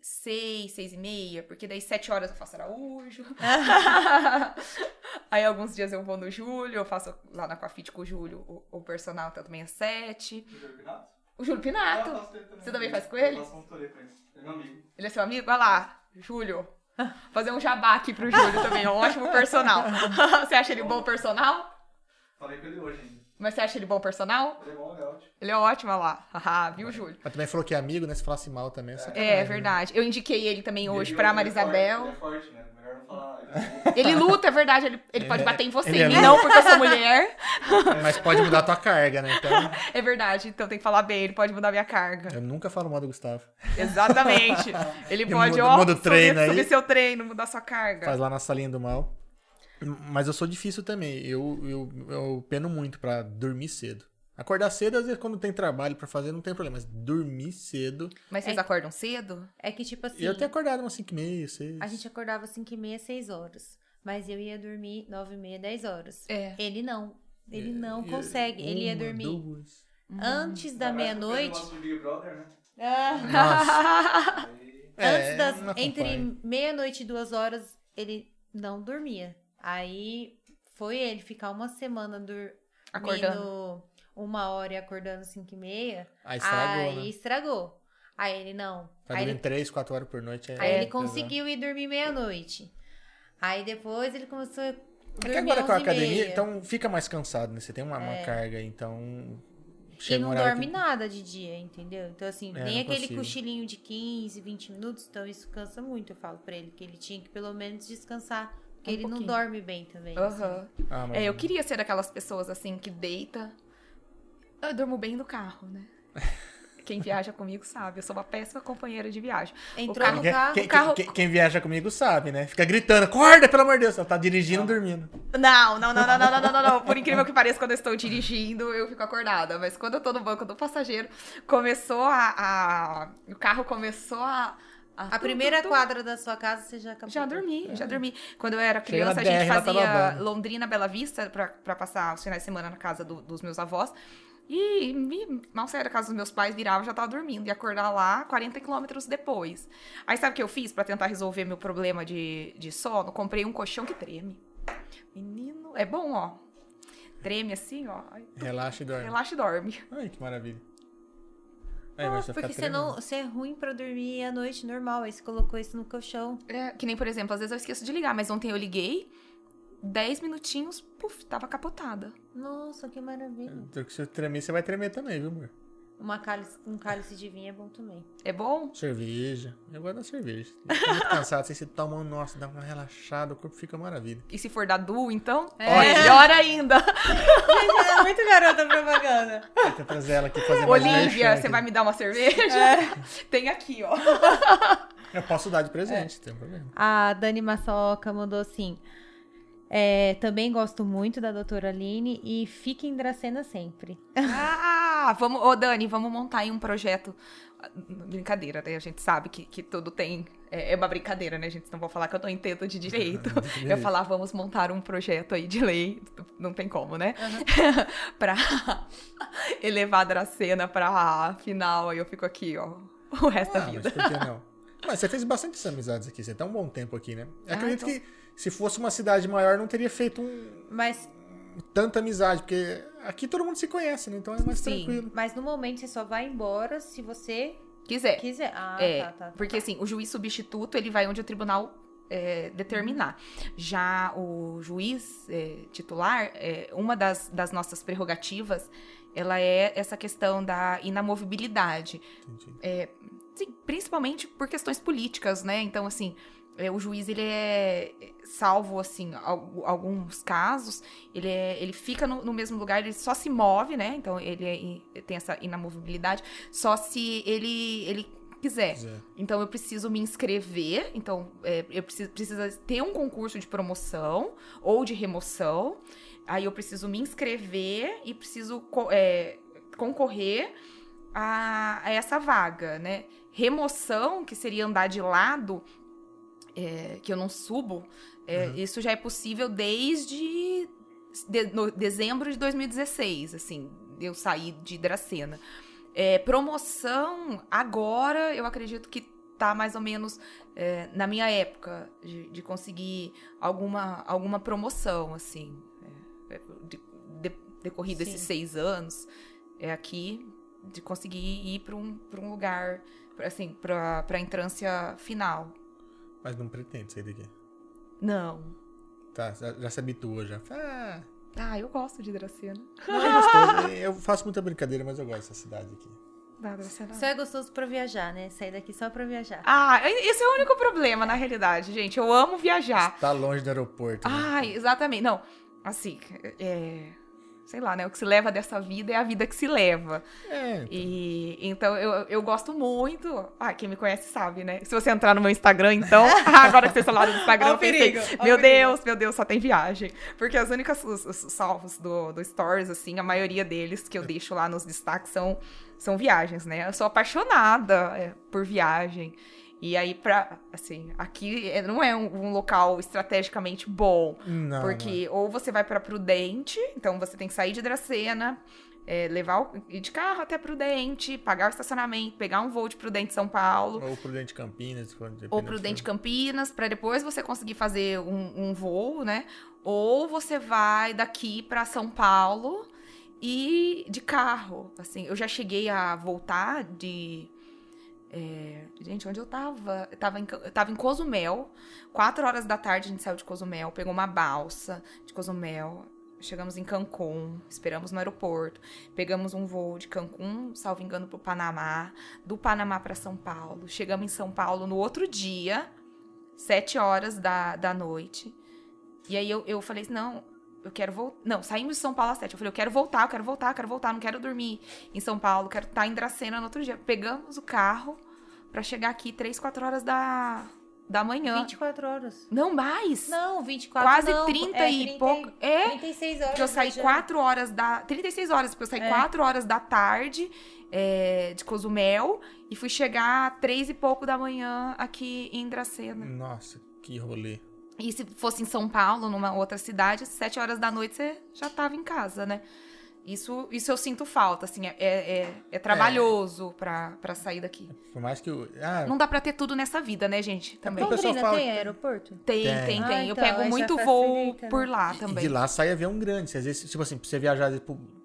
seis, seis e meia, porque daí sete horas eu faço Araújo. aí alguns dias eu vou no Júlio, eu faço lá na Coafit com o Júlio, o, o personal tá também às sete. O Júlio Pinato? O Júlio Pinato. Você também faz com ele? Eu faço consultoria com ele. Ele é meu amigo. Ele é seu amigo? Olha lá, Júlio. Fazer um jabá aqui pro Júlio também, é um ótimo personal. você acha ele bom personal? Falei com ele hoje ainda. Mas você acha ele bom personal? Ele é bom, ele é ótimo. Ele é ótimo, olha lá. Haha, viu, Júlio? Mas também falou que é amigo, né? Se falasse mal também. É, é, é verdade. Eu indiquei ele também hoje ele, pra Marisabel. Ele é forte, né? Melhor não falar. Ele luta, é verdade. Ele, ele pode bater em você, ele é não porque eu sou mulher. Mas pode mudar a tua carga, né? Então... É verdade, então tem que falar bem. Ele pode mudar a minha carga. Eu nunca falo mal do Gustavo. Exatamente. Ele pode, muda, ó, muda o treino subir, aí. subir seu treino, mudar sua carga. Faz lá na salinha do mal. Mas eu sou difícil também. Eu, eu, eu peno muito para dormir cedo. Acordar cedo, às vezes, quando tem trabalho para fazer, não tem problema. Mas dormir cedo. Mas vocês é, acordam cedo? É que, tipo assim. Eu tenho acordado umas 5 e meia, 6. A gente acordava 5 e meia, 6 horas. Mas eu ia dormir 9 e meia, 10 horas. É. Ele não. Ele é, não consegue. Uma, ele ia dormir duas. antes da meia-noite. Né? Ah. antes é, das. Entre meia-noite e duas horas, ele não dormia. Aí foi ele ficar uma semana dormindo acordando. uma hora e acordando cinco e meia. Aí estragou. Aí né? estragou. Aí ele não. Tá dormindo três, quatro horas por noite. É aí ele conseguiu ir dormir meia-noite. Aí depois ele começou a dormir. É agora com a academia, então fica mais cansado, né? Você tem uma, é. uma carga, então. Chega e não dorme que... nada de dia, entendeu? Então, assim, é, nem aquele consigo. cochilinho de 15, 20 minutos, então isso cansa muito. Eu falo pra ele que ele tinha que pelo menos descansar porque um ele pouquinho. não dorme bem também. Uhum. Assim. Ah, é, eu queria ser daquelas pessoas assim que deita. Eu durmo bem no carro, né? Quem viaja comigo sabe, eu sou uma péssima companheira de viagem. Entrou carro, no carro, quem, carro... Quem, quem, viaja comigo sabe, né? Fica gritando, acorda, pelo amor de Deus. Ela tá dirigindo não. dormindo. Não, não, não, não, não, não, não, não, Por incrível que pareça, quando eu estou dirigindo, eu fico acordada. Mas quando eu tô no banco do passageiro, começou a. a... O carro começou a a primeira quadra da sua casa você já acabou. Já dormi, é. já dormi. Quando eu era criança, a gente fazia Londrina, Bela Vista, pra, pra passar os finais de semana na casa do, dos meus avós. E, e mal sair da casa dos meus pais, virava, já tava dormindo. E acordar lá 40 quilômetros depois. Aí sabe o que eu fiz para tentar resolver meu problema de, de sono? Comprei um colchão que treme. Menino, é bom, ó. Treme assim, ó. Relaxa e dorme. Relaxa e dorme. Ai, que maravilha. É, ah, porque você, não, você é ruim pra dormir à noite normal. Aí você colocou isso no colchão. É, que nem, por exemplo, às vezes eu esqueço de ligar, mas ontem eu liguei, 10 minutinhos, puf, tava capotada. Nossa, que maravilha. Então, se eu tremer, você vai tremer também, viu, amor? Uma cálice, um cálice de vinho é bom também. É bom? Cerveja. Eu gosto da cerveja. Fico muito cansado, você toma um, nossa, dá uma relaxada, o corpo fica maravilha. E se for da Du, então? É. Melhor ainda. é muito garota propaganda. Tenta trazer ela aqui fazer Olivia, você vai me dar uma cerveja? É. Tem aqui, ó. Eu posso dar de presente, é. tem problema. A Dani Massoca mandou assim. É, também gosto muito da doutora Aline e fique em Dracena sempre. Ah, vamos, ô Dani, vamos montar aí um projeto. Brincadeira, né? A gente sabe que, que tudo tem. É, é uma brincadeira, né, gente? Não vou falar que eu não entendo de direito. eu falar, vamos montar um projeto aí de lei. Não tem como, né? Uhum. pra elevar a Dracena pra final. Aí eu fico aqui, ó, o resto ah, da vida. Mas por que não? Mas você fez bastante amizades aqui, você tá um bom tempo aqui, né? Eu ah, acredito então... que se fosse uma cidade maior, não teria feito um. Mas. Tanta amizade, porque aqui todo mundo se conhece, né? Então é mais Sim, tranquilo. Mas no momento você só vai embora se você quiser. Quiser. Ah, é, tá, tá, tá. Porque assim, o juiz substituto, ele vai onde o tribunal é, determinar. Já o juiz é, titular, é, uma das, das nossas prerrogativas, ela é essa questão da inamovibilidade. É, sim, principalmente por questões políticas, né? Então, assim, é, o juiz ele é salvo assim alguns casos ele é, ele fica no, no, mesmo lugar ele só se move né então ele é, tem essa inamovibilidade só se ele ele quiser. quiser. Então eu preciso me inscrever, então é, eu preciso precisa ter um concurso de promoção ou de remoção. Aí eu preciso me inscrever e preciso é, concorrer a, a, essa vaga, né? Remoção, que seria andar de lado, é, que eu não subo, é, uhum. isso já é possível desde de, no, dezembro de 2016, assim, eu saí de Dracena. É, promoção, agora eu acredito que tá mais ou menos é, na minha época de, de, conseguir alguma, alguma promoção, assim. É, é de, de, decorrido Sim. esses seis anos, é aqui de conseguir ir para um, um lugar, assim, para a entrância final. Mas não pretende sair daqui? Não. Tá, já se habituou já. Ah, ah, eu gosto de Dracena. Não, é gostoso. eu faço muita brincadeira, mas eu gosto dessa cidade aqui. Só é gostoso pra viajar, né? Sair daqui só pra viajar. Ah, esse é o único problema, na realidade, gente. Eu amo viajar. Tá longe do aeroporto. Né? Ah, exatamente. Não, assim, é sei lá, né? O que se leva dessa vida é a vida que se leva. É, então. E então eu, eu gosto muito. Ah, quem me conhece sabe, né? Se você entrar no meu Instagram, então. agora que vocês falaram do Instagram, eu pensei, meu Deus, meu Deus, só tem viagem. Porque as únicas os, os salvos do, do Stories, assim, a maioria deles que eu deixo lá nos destaques são, são viagens, né? Eu sou apaixonada é, por viagem. E aí, pra, assim, aqui é, não é um, um local estrategicamente bom. Não, porque não. ou você vai para Prudente, então você tem que sair de Dracena, é, levar o, ir de carro até Prudente, pagar o estacionamento, pegar um voo de Prudente São Paulo. Ou Prudente Campinas. Ou Prudente Campinas, para depois você conseguir fazer um, um voo, né? Ou você vai daqui para São Paulo e de carro. Assim, eu já cheguei a voltar de é, gente, onde eu tava? Eu tava em, eu tava em Cozumel. Quatro horas da tarde a gente saiu de Cozumel, pegou uma balsa de Cozumel. Chegamos em Cancún, esperamos no aeroporto. Pegamos um voo de Cancún, salvo engano, pro Panamá. Do Panamá para São Paulo. Chegamos em São Paulo no outro dia, sete horas da, da noite. E aí eu, eu falei assim, não, eu quero voltar. Não, saímos de São Paulo às sete. Eu falei, eu quero voltar, eu quero voltar, eu quero voltar, não quero dormir em São Paulo, quero estar em Dracena no outro dia. Pegamos o carro para chegar aqui três, quatro horas da, da manhã. 24 horas. Não mais. Não, 24 Quase não. 30 é, e 30, pouco. É. 36 horas. Porque eu saí 4 horas da. 36 horas, porque eu saí é. 4 horas da tarde é, de Cozumel e fui chegar três e pouco da manhã aqui em Dracena. Nossa, que rolê. E se fosse em São Paulo, numa outra cidade, sete horas da noite você já estava em casa, né? Isso, isso eu sinto falta, assim, é, é, é trabalhoso é. Pra, pra sair daqui. Por mais que eu, ah, Não dá pra ter tudo nessa vida, né, gente? Também. Londrina fala tem aeroporto? Tem, tem, tem. tem. Ah, eu então, pego muito voo né? por lá também. E de lá sai avião grande. Às vezes, tipo assim, pra você viajar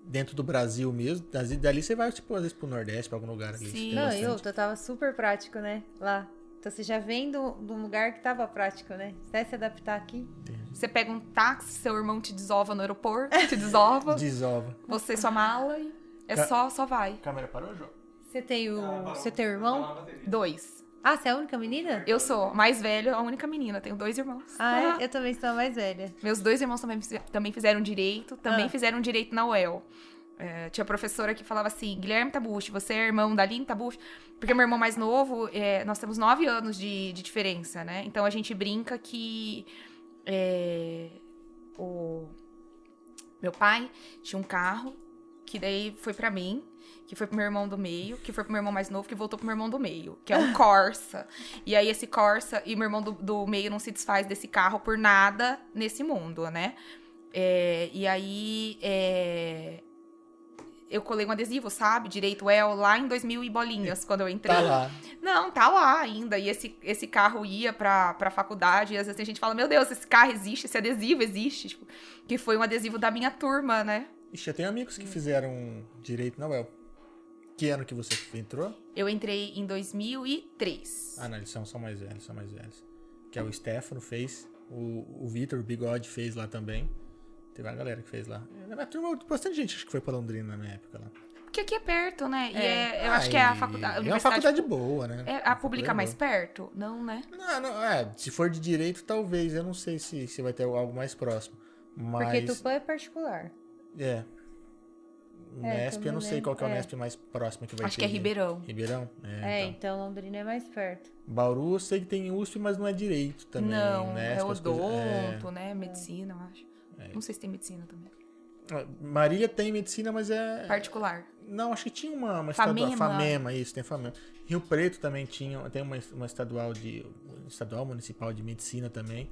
dentro do Brasil mesmo, dali você vai, tipo, às vezes pro Nordeste, pra algum lugar ali. Sim. Não, eu, eu tava super prático, né, lá. Então você já vem de um lugar que estava prático, né? Você deve se adaptar aqui. Você pega um táxi, seu irmão te desova no aeroporto, te desova. desova. Você sua mala e é Ca só, só vai. Câmera parou, João? Você tem o. Ah, você tem o irmão? Dois. Ah, você é a única menina? Eu sou mais velha, a única menina. Tenho dois irmãos. Ah, é? Eu também sou a mais velha. Meus dois irmãos também, também fizeram direito, também ah. fizeram direito na UEL. É, tinha professora que falava assim, Guilherme Tabuchi, você é irmão da Aline Tabuchi? Porque meu irmão mais novo, é, nós temos nove anos de, de, diferença, né? Então a gente brinca que é, o meu pai tinha um carro, que daí foi para mim, que foi pro meu irmão do meio, que foi pro meu irmão mais novo, que voltou pro meu irmão do meio, que é um Corsa. e aí esse Corsa e meu irmão do, do meio não se desfaz desse carro por nada nesse mundo, né? É, e aí é, eu colei um adesivo, sabe? Direito El, lá em 2000 e bolinhas, quando eu entrei. Tá lá. Não, tá lá ainda. E esse, esse carro ia pra, pra faculdade, e às vezes a gente fala, meu Deus, esse carro existe, esse adesivo existe. Tipo, que foi um adesivo da minha turma, né? Ixi, eu tenho amigos que fizeram direito na UEL. Que ano que você entrou? Eu entrei em 2003. Ah, não, eles são, são mais velhos, são mais velhos. que é o Stefano, fez. O, o Vitor, o Bigode, fez lá também. Teve uma galera que fez lá. Na minha turma, bastante gente acho que foi pra Londrina na época lá. Porque aqui é perto, né? E é, eu acho que é a faculdade. É uma faculdade boa, né? É a pública mais boa. perto? Não, né? Não, não, é. Se for de direito, talvez. Eu não sei se, se vai ter algo mais próximo. Mas... Porque Tupã é particular. É. Nesp, eu não sei qual que é o Nesp mais próximo que vai Acho ter. que é Ribeirão. Ribeirão? É, é então. então. Londrina é mais perto. Bauru eu sei que tem USP, mas não é direito também. Não, Nesp, é odonto, coisas... é... né? Medicina, eu acho. É. Não sei se tem medicina também. Marília tem medicina, mas é. Particular. Não, acho que tinha uma, uma Famema. estadual. Famema, isso, tem Famema. Rio Preto também tinha, tem uma, uma estadual de. estadual municipal de medicina também.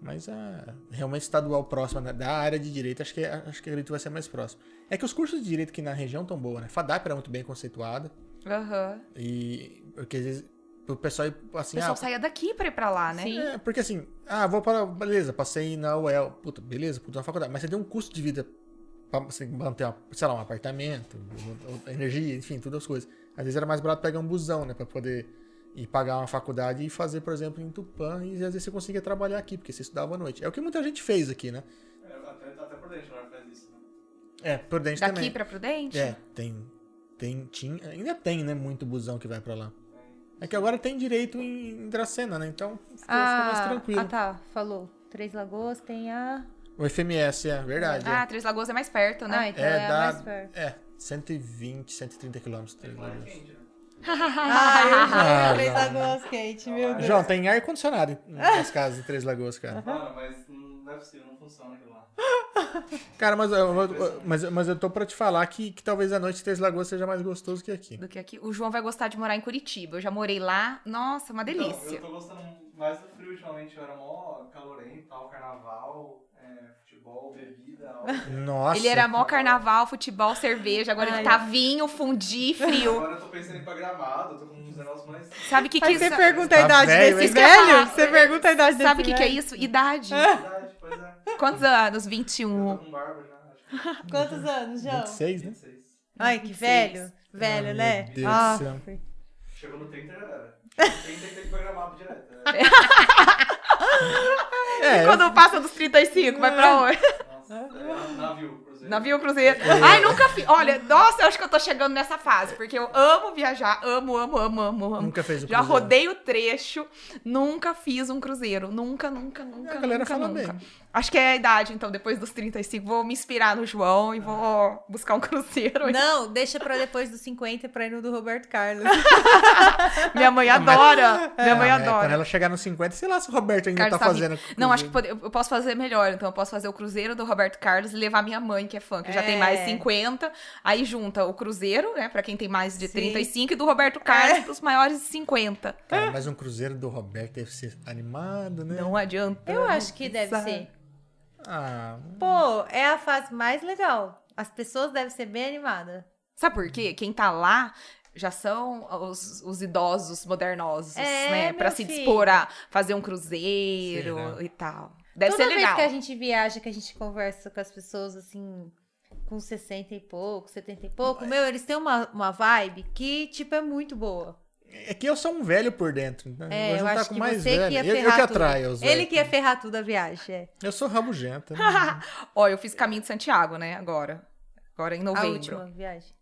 Mas a realmente estadual próxima da área de direito, acho que acho que acredito vai ser mais próximo. É que os cursos de direito aqui na região estão boas, né? FADAP era muito bem conceituada. Aham. Uhum. E porque às vezes o pessoal assim, o pessoal ah, saía daqui pra ir pra lá, né? Sim. É, porque assim, ah, vou para beleza, passei na UEL, puta, beleza, puta na faculdade, mas você tem um custo de vida pra você manter, sei lá, um apartamento, energia, enfim, todas as coisas. Às vezes era mais barato pegar um busão, né, para poder ir pagar uma faculdade e fazer, por exemplo, em Tupã, e às vezes você conseguia trabalhar aqui, porque você estudava à noite. É o que muita gente fez aqui, né? É, até, até Prudente não faz isso. Né? É, Prudente Daqui também. pra Prudente? É, tem, tem, tinha, ainda tem, né, muito busão que vai para lá. É que agora tem direito em Dracena, né? Então ficou, ah, ficou mais tranquilo. Ah, tá. Falou. Três Lagoas tem a. O FMS, é verdade. Ah, é. Três Lagoas é mais perto, né? Ah, então é, é, dá, mais perto. É, 120, 130 quilômetros. Três Lagoas. Quente, né? Ah, eu Ah, Três. Lagoas quente, meu Deus. João, tem ar-condicionado nas casas de Três Lagoas, cara. Mano, mas não é possível, não funciona aquilo lá. Cara, mas, eu- mas, mas eu tô pra te falar que, que talvez a noite de Três Lagoas seja mais gostoso que aqui. Do que aqui. O João vai gostar de morar em Curitiba. Eu já morei lá. Nossa, uma Então, delícia. eu tô gostando mais do frio ultimamente. Eu era mó calorento, tal, carnaval, é, futebol, bebida. Nossa. Ele era mó carnaval, futebol, cerveja. Agora Ai. ele tá vinho, fundi, frio. Agora eu tô pensando em ir pra gramado, eu tô com uns negócios mais. Sabe o que, que Aí isso você pergunta a Tá idade velho, desse velho? Você pergunta a idade desse Sabe o que, que é velho? isso? Idade. Verdade, pois é. Quantos anos? Eu 21. tô com barba já, acho Quantos anos, João? 26, né? 26. Ai, que 26. velho. Velho, Ai, né? meu Deus ah, do céu. Chegou no 30 já era. 30 tem que gramado direto. né? É, E quando passa dos 35, vai pra onde? Nossa, é, navio, cruzeiro. Navio Cruzeiro. Ai, nunca fiz. Olha, nossa, eu acho que eu tô chegando nessa fase, porque eu amo viajar, amo, amo, amo, amo, amo. Nunca fez o Já cruzeiro. rodei o trecho, nunca fiz um cruzeiro. Nunca, nunca, nunca, A galera nunca, fala nunca. bem. Acho que é a idade, então, depois dos 35. Vou me inspirar no João e vou buscar um cruzeiro. Não, deixa pra depois dos 50 pra ir no do Roberto Carlos. Minha mãe adora. Minha mãe é, Quando adora. ela chegar nos 50, sei lá se o Roberto ainda Carlos tá tá fazendo. Não, acho que pode- eu posso fazer melhor. Então, eu posso fazer o cruzeiro do Roberto Carlos e levar minha mãe, que é fã, que já tem É. mais 50. Aí junta o cruzeiro, né, pra quem tem mais de Sim. 35, e do Roberto Carlos É. pros maiores de 50. Cara, mas um cruzeiro do Roberto deve ser animado, né? Não adianta. Eu acho que deve ser. Ah, Pô, é a fase mais legal. As pessoas devem ser bem animadas. Sabe por quê? Quem tá lá já são os, os idosos modernosos, É, né? Pra se filho. dispor a fazer um cruzeiro Sei, né? e tal. Deve Toda ser vez legal. que a gente viaja, que a gente conversa com as pessoas assim, com 60 e pouco, 70 e pouco, meu, eles têm uma, uma vibe que, tipo, é muito boa. É que eu sou um velho por dentro. Né? É, vou eu juntar acho com que mais você velho. que ia eu, eu ferrar que tudo. atraio os Ele que ia ferrar tudo a viagem, é. Eu sou rabugenta. né? Ó, eu fiz caminho de Santiago, né? Agora. Agora em A novembro. última viagem.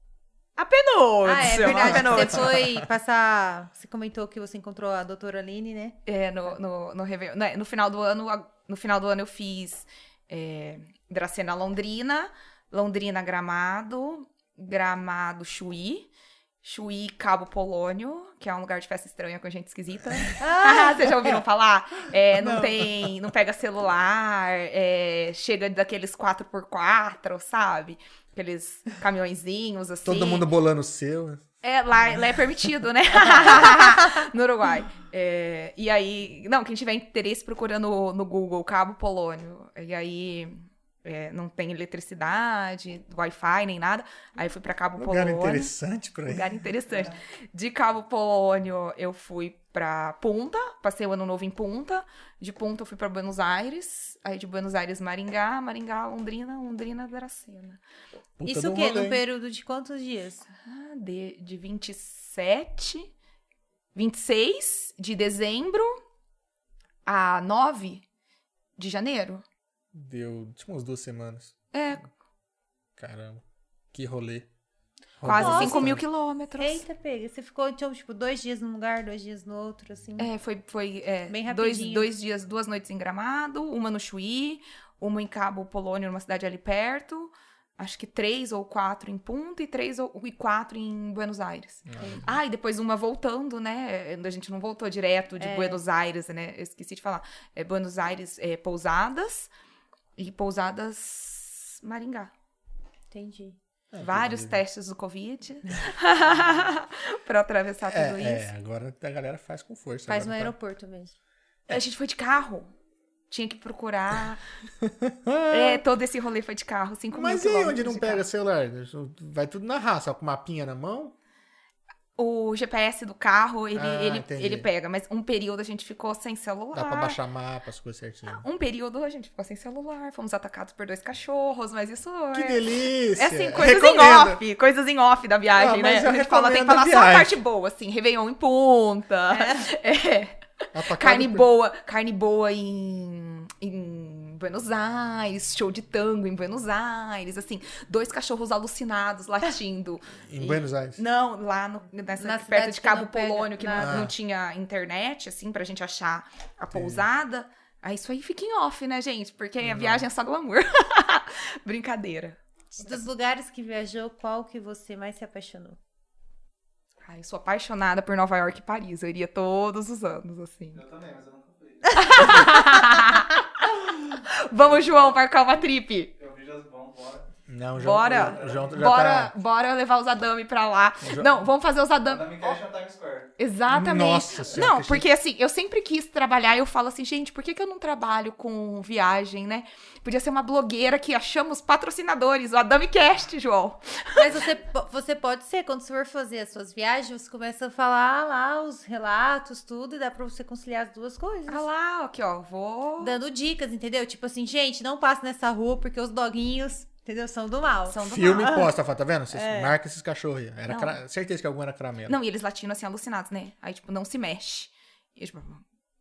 A penúltima. Ah, é a verdade. Você penúltima. foi passar. Você comentou que você encontrou a doutora Aline, né? É, no, no, no, né, no final do ano, a- no final do ano eu fiz é, Dracena Londrina, Londrina Gramado, Gramado Chuí, Chuí Cabo Polônio, que é um lugar de festa estranha com gente esquisita. Ah, vocês já ouviram falar? É, não, Não. tem, não pega celular, é, chega daqueles 4x4, sabe? Aqueles caminhõezinhos assim. Todo mundo bolando o seu. É, lá, lá é permitido, né? no Uruguai. É, e aí, não, quem tiver interesse procura no, no Google Cabo Polônio. E aí é, não tem eletricidade, Wi-Fi nem nada. Aí eu fui pra Cabo Lugar Polônio. interessante pra ir. Lugar interessante. De Cabo Polônio, eu fui pra Punta, passei o ano novo em Punta. De Punta, eu fui pra Buenos Aires. Aí de Buenos Aires, Maringá. Maringá, Londrina. Londrina, Dracena. Puta Isso o quê? No período de quantos dias? Ah, de, de 27, 26 de dezembro a 9 de janeiro. Deu, tipo, umas duas semanas. É. Caramba. Que rolê. Quase 5 mil quilômetros. Eita, pega. Você ficou, então, tipo, dois dias num lugar, dois dias no outro, assim? É, foi, foi é, Bem dois, rapidinho. dois dias, duas noites em Gramado, uma no Chuí, uma em Cabo Polônio, numa cidade ali perto. Acho que três ou quatro em Punta e três ou, e quatro em Buenos Aires. Ah, e depois uma voltando, né? A gente não voltou direto de É. Buenos Aires, né? Eu esqueci de falar. É Buenos Aires, é, Pousadas e Pousadas Maringá. Entendi. É, Vários testes do Covid pra atravessar tudo É, isso. é, agora a galera faz com força. Faz no tá- aeroporto mesmo. A gente foi de carro. Tinha que procurar. é, todo esse rolê foi de carro, 5 mil Mas e aí onde não pega carro. celular? Vai tudo na raça, com mapinha na mão? O GPS do carro, ele, Ah, ele, entendi. ele pega, mas um período a gente ficou sem celular. Dá pra baixar mapa, as coisas certinho. Um período a gente ficou sem celular, fomos atacados por dois cachorros, mas isso Que é... delícia! É assim, coisas Recomendo. em off, coisas em off da viagem, Ah, né? A gente fala, tem que falar só a parte boa, assim, Réveillon em punta, é, Atacado carne por- boa, carne boa em, em Buenos Aires, show de tango em Buenos Aires, assim, dois cachorros alucinados latindo. Em E- Buenos Aires. Não, lá no, nessa, Na perto de Cabo Polônio, que não, não tinha internet, assim, pra gente achar a pousada. Aí isso aí fica em off, né, gente? Porque a viagem é só glamour. Brincadeira. Dos lugares que viajou, qual que você mais se apaixonou? Ai, eu sou apaixonada por Nova York e Paris. Eu iria todos os anos, assim. Eu também, mas eu nunca fui. Vamos, João, marcar uma trip. Eu vi as bom, bora. Não, João, Bora. o João já Bora, tá... bora levar os Adami pra lá. Não, vamos fazer os Da Adami. me Cash no Times Square. Exatamente. Nossa senhora, Não, que porque assim, eu sempre quis trabalhar e eu falo assim, gente, por que, que eu não trabalho com viagem, né? Podia ser uma blogueira que achamos patrocinadores, o Adami Cast, João. Mas você, você pode ser, quando você for fazer as suas viagens, você começa a falar lá os relatos, tudo, e dá pra você conciliar as duas coisas. Ah lá, aqui, ó, vou. Dando dicas, entendeu? Tipo assim, gente, não passe nessa rua porque os doguinhos, entendeu? São do mal. São do Filme mal. posta, fala, tá vendo? Vocês marca esses cachorros aí. Era cra- Certeza que algum era caramelo. Não, e eles latindo assim, alucinados, né? Aí, tipo, não se mexe. E eu, tipo,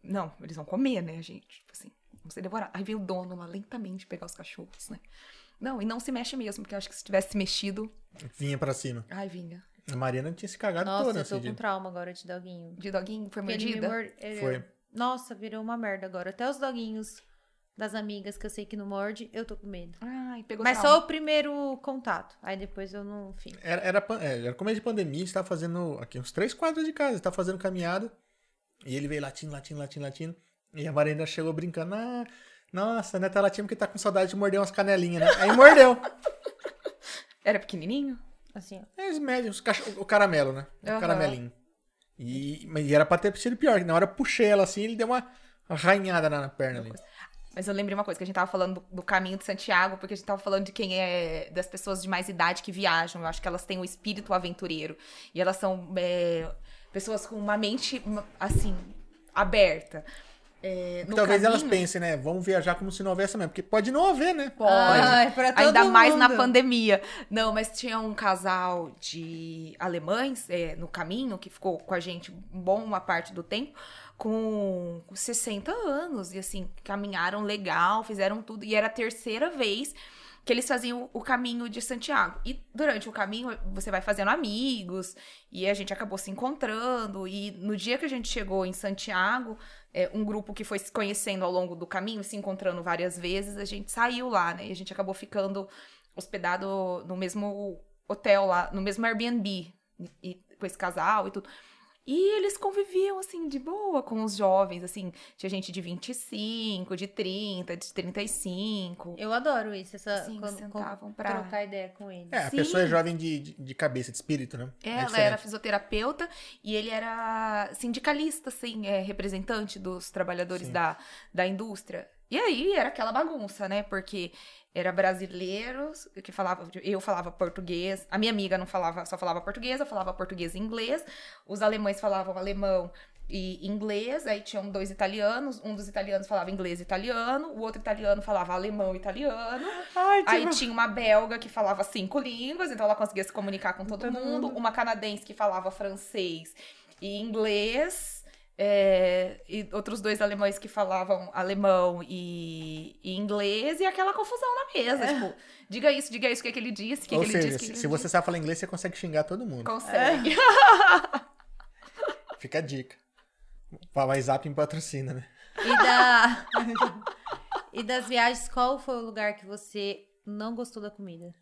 não, eles vão comer, né, gente? Tipo assim, vão ser devorados. Aí veio o dono lá lentamente pegar os cachorros, né? Não, e não se mexe mesmo, porque eu acho que se tivesse mexido. Vinha pra cima. Ai, vinha. A Mariana tinha se cagado Nossa, toda eu tô com dia. trauma agora de doguinho. De doguinho, foi mordida. mor- ele- Foi. Nossa, virou uma merda agora. Até os doguinhos das amigas que eu sei que não morde, eu tô com medo. Ai, pegou Mas trauma. só o primeiro contato. Aí depois eu não. Enfim. Era, era, é, era começo de pandemia, a gente tava fazendo aqui uns três quadros de casa, tava fazendo caminhada. E ele veio latindo, latindo, latindo, latindo. E a Mariana chegou brincando. Ah, nossa, né? Tá latindo porque tá com saudade de morder umas canelinhas, né? Aí mordeu. Era pequenininho? Assim, ó. É, os médios, o caramelo, né? O Aham. caramelinho. E, mas e era pra ter sido pior, que na hora eu puxei ela assim, ele deu uma arranhada na, na perna ali. Mas eu lembrei uma coisa, que a gente tava falando do, do caminho de Santiago, porque a gente tava falando de quem é. das pessoas de mais idade que viajam. Eu acho que elas têm um espírito aventureiro. E elas são é, pessoas com uma mente, uma- assim, aberta. É, no Talvez elas caminho- pensem, né? Vamos viajar como se não houvesse mesmo, porque pode não haver, né? Pode. Ai, pra todo Ainda mais na mundo. pandemia. Não, mas tinha um casal de alemães é, no caminho que ficou com a gente bom uma parte do tempo, com 60 anos. E assim, caminharam legal, fizeram tudo. E era a terceira vez que eles faziam o caminho de Santiago. E durante o caminho você vai fazendo amigos, e a gente acabou se encontrando. E no dia que a gente chegou em Santiago, é, um grupo que foi se conhecendo ao longo do caminho, se encontrando várias vezes, a gente saiu lá, né? E a gente acabou ficando hospedado no mesmo hotel lá, no mesmo Airbnb, e, e com esse casal e tudo. E eles conviviam, assim, de boa com os jovens, assim. Tinha gente de 25, de 30, de 35. Eu adoro isso, essa Sim, quando- sentavam pra- trocar ideia com eles. É, a Sim. pessoa é jovem de, de, de cabeça, de espírito, né? É Ela diferente. era fisioterapeuta e ele era sindicalista, assim, é, representante dos trabalhadores Sim. da, da indústria. E aí era aquela bagunça, né? Porque era brasileiros que falava, eu falava português, a minha amiga não falava, só falava português, eu falava português e inglês, os alemães falavam alemão e inglês, aí tinham dois italianos, um dos italianos falava inglês e italiano, o outro italiano falava alemão e italiano, Ai, Aí tinha uma belga que falava cinco línguas, então ela conseguia se comunicar com todo, todo mundo. mundo. Uma canadense que falava francês e inglês. É, e outros dois alemães que falavam alemão e, e, inglês, e aquela confusão na mesa. É. Tipo, diga isso, diga isso, o que, é que ele disse, o que, Ou que seja, ele disse. Se, se você sabe falar inglês, você consegue xingar todo mundo. Consegue. É. Fica a dica. O WhatsApp em patrocina, né? E, da... e das viagens, qual foi o lugar que você não gostou da comida?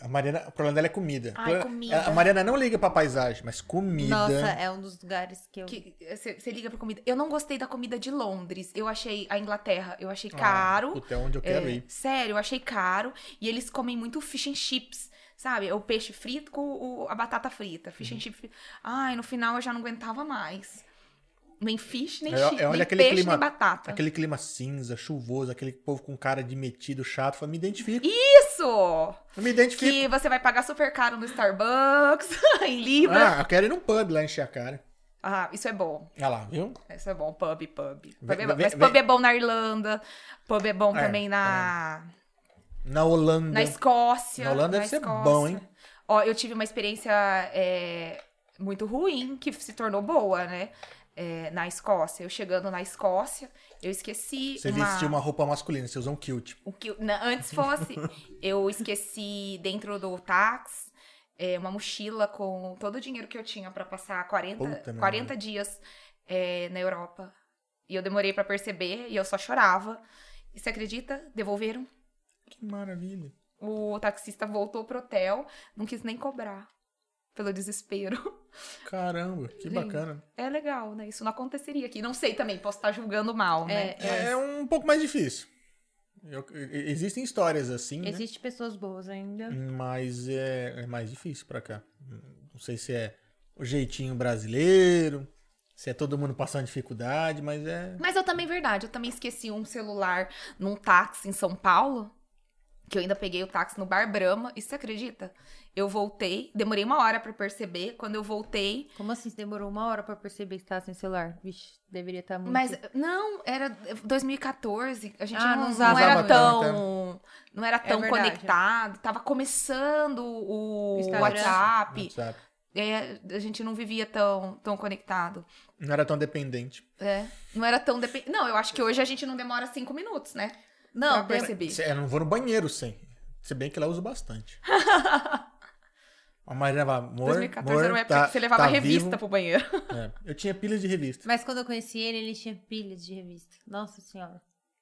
A Mariana, o problema dela é comida. Ai, comida. A Mariana não liga pra paisagem, mas comida. Nossa, é um dos lugares que eu. Você liga pra comida. Eu não gostei da comida de Londres. Eu achei a Inglaterra, eu achei ah, caro. Ah, puta, é onde eu quero é, ir. Sério, eu achei caro. E eles comem muito fish and chips. Sabe? O peixe frito com o, a batata frita. Fish uhum. and chips. Ai, no final eu já não aguentava mais. Nem fish, nem, é, é, nem aquele peixe, clima, nem batata. Aquele clima cinza, chuvoso, aquele povo com cara de metido, chato. Fala, me identifico. Isso! Eu me identifico. Que você vai pagar super caro no Starbucks, em Libra. Ah, eu quero ir num pub lá encher a cara. Ah, isso é bom. Ah lá, viu? Isso é bom, pub, pub. pub vem, é Mas pub é bom na Irlanda, pub é bom é, também na... É. Na Holanda. Na Escócia. Na Holanda deve Escócia. ser bom, hein? Ó, eu tive uma experiência é, muito ruim, que se tornou boa, né? É, na Escócia. Eu chegando na Escócia, eu esqueci. Você uma... vestiu uma roupa masculina, você usou um kilt. O kilt... Não, antes fosse. eu esqueci dentro do táxi é, uma mochila com todo o dinheiro que eu tinha para passar 40, Puta 40 dias é, na Europa. E eu demorei para perceber e eu só chorava. E você acredita? Devolveram. Que maravilha. O taxista voltou pro hotel, não quis nem cobrar pelo desespero. Caramba, que Gente, bacana. É legal, né? Isso não aconteceria aqui. Não sei também, posso estar julgando mal, né? É, é um pouco mais difícil. Eu, existem histórias assim. Né? Existem né? pessoas boas ainda. Mas é, é mais difícil para cá. Não sei se é o jeitinho brasileiro, se é todo mundo passando dificuldade, mas é. Mas eu também, verdade, eu também esqueci um celular num táxi em São Paulo. Que eu ainda peguei o táxi no Bar Brahma. E você acredita? Eu voltei, demorei uma hora para perceber. Quando eu voltei. Como assim? Você demorou uma hora para perceber que estava sem celular? Vixe, deveria estar tá muito. Mas não, era 2014. A gente ah, não, não, não era tão. Não era é tão é conectado. Tava começando o Instagram. WhatsApp. WhatsApp. É, a gente não vivia tão, tão conectado. Não era tão dependente. É, não era tão dependente. Não, eu acho que hoje a gente não demora cinco minutos, né? Não, pra perceber. Eu não vou no banheiro sem. Se bem que lá eu uso bastante. A Marina vai, amor, 2014 amor, era uma época tá, que você levava tá revista vivo. pro banheiro. É, eu tinha pilhas de revista. Mas quando eu conheci ele, ele tinha pilhas de revista. Nossa senhora.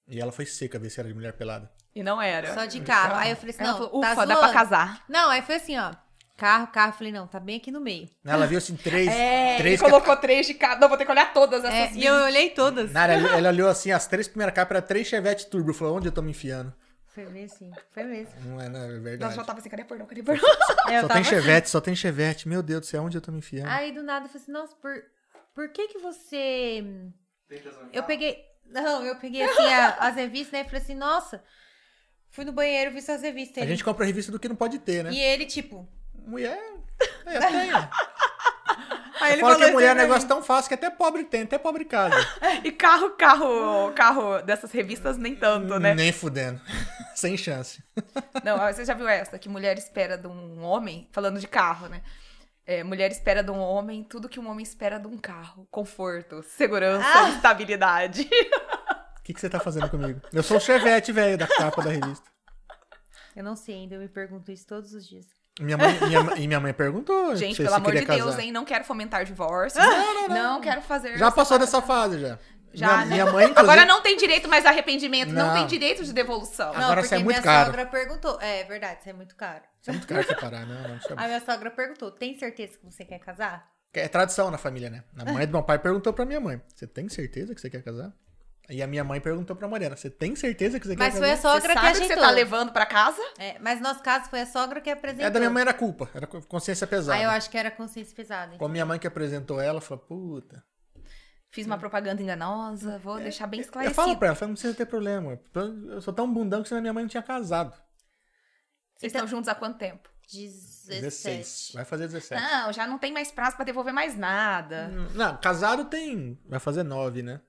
E ela foi seca ver se era de mulher pelada. E não era. Só de carro. Aí eu falei assim, não, falou, ufa, tá dá pra casar. Não, aí foi assim, ó. Carro, carro. Falei, não, tá bem aqui no meio. Ela viu assim, três. É, três colocou três de cada. Não, vou ter que olhar todas essas. É, e eu olhei todas. Nada, ela, ela olhou assim, as três primeiras capas eram três Chevette Turbo. Falou, onde eu tô me enfiando? Foi mesmo, foi mesmo. Não é, não, é verdade. Nós já tava assim, cadê pornô, cadê pornô? É, só tava... tem chevette, só tem chevette. Meu Deus do céu, onde eu tô me enfiando? Aí do nada eu falei assim, nossa, por, por que que você... Eu peguei... Não, eu peguei assim a, as revistas, né? E falei assim, nossa, fui no banheiro, vi suas revistas. Ele... A gente compra revista do que não pode ter, né? E ele, tipo... Mulher, é, tem. Aí ele Fala que mulher é um negócio tão fácil que até pobre tem, até pobre casa. e carro, carro, carro dessas revistas nem tanto, né? Nem fudendo. Sem chance. Não, você já viu essa? Que mulher espera de um homem, falando de carro, né? É, mulher espera de um homem tudo que um homem espera de um carro. Conforto, segurança, ah! estabilidade. O que, que você tá fazendo comigo? Eu sou o chevette, velho, da capa da revista. Eu não sei ainda, eu me pergunto isso todos os dias. Minha mãe, minha, e minha mãe perguntou. Gente, pelo amor de Deus, hein? Não quero fomentar divórcio. Não, não, não. Não quero fazer. Já passou dessa fase, já. Já, minha, né? minha mãe, inclusive... Agora não tem direito mais a arrependimento, não, não tem direito de devolução. Não, Agora isso é muito minha caro. sogra perguntou. É verdade, isso é muito caro. Isso é muito caro separar, não, não A minha sogra perguntou: tem certeza que você quer casar? É tradição na família, né? A mãe do meu pai perguntou pra minha mãe: Você tem certeza que você quer casar? E a minha mãe perguntou pra Mariana: Você tem certeza que você mas quer? Mas foi a sogra você que ajeitou. que você tá levando pra casa? É, mas no nosso caso foi a sogra que apresentou. É, da minha mãe era culpa, era consciência pesada. Ah, eu acho que era consciência pesada. Então. Como minha mãe que apresentou ela, falou: Puta. Fiz uma propaganda enganosa, vou é, deixar bem esclarecido. Eu falo pra ela, não precisa ter problema. Eu sou tão bundão que senão minha mãe não tinha casado. Vocês então, estão juntos há quanto tempo? 17. 16. Vai fazer 17. Não, já não tem mais prazo para devolver mais nada. Não, casado tem. Vai fazer 9, né?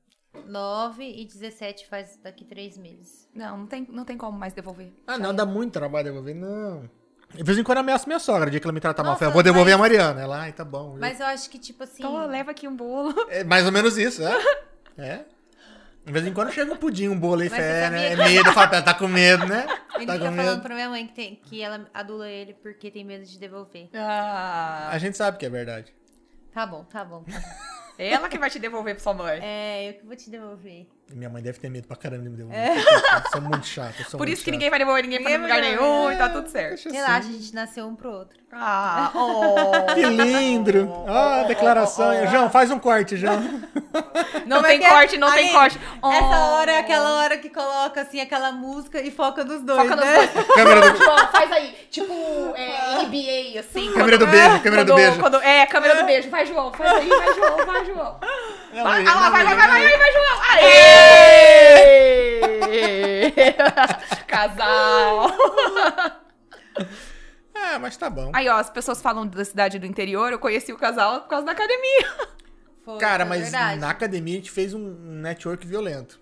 9 e 17 faz daqui 3 meses. Não, não tem, não tem como mais devolver. Ah, não, é. dá muito trabalho devolver, não. De vez em quando eu ameaço minha sogra, o dia que ela me trata mal. Eu vou devolver mas... a Mariana. Ela, ai, tá bom. Mas eu acho que, tipo assim. Então, leva aqui um bolo. É mais ou menos isso, é? É. De vez em quando chega um pudim, um bolo aí, fé, né? É medo, fala, tá com medo, né? Ele tá fica falando medo. pra minha mãe que, tem, que ela adula ele porque tem medo de devolver. Ah. A gente sabe que é verdade. Tá bom, tá bom. Tá bom. Ela que vai te devolver pra sua mãe. É, eu que vou te devolver. Minha mãe deve ter medo pra caramba de me devolver. É. Eu sou muito chato. Sou Por muito isso chato. que ninguém vai devolver ninguém pra lugar nenhum é, e tá tudo certo. Relaxa, assim. a gente nasceu um pro outro. Ah, oh. Que lindo. Ah, oh, declaração. Oh, João, faz um corte, João. Não Como é tem é corte, não tem corte. Essa hora é aquela hora que coloca assim aquela música e foca nos dois, foca né? Nos dois. Câmera do... Faz aí. Tipo, é, NBA, assim. Câmera quando... do beijo, câmera quando, do beijo. Quando... É, câmera do beijo. Vai, João, faz aí, vai, João, vai, João. Vai, vai, vai, vai, vai, vai, vai, João. Aê! Casal. É, mas tá bom. Aí, ó, as pessoas falam da cidade do interior, eu conheci o casal por causa da academia. Foi, Cara, mas verdade. na academia a gente fez um network violento.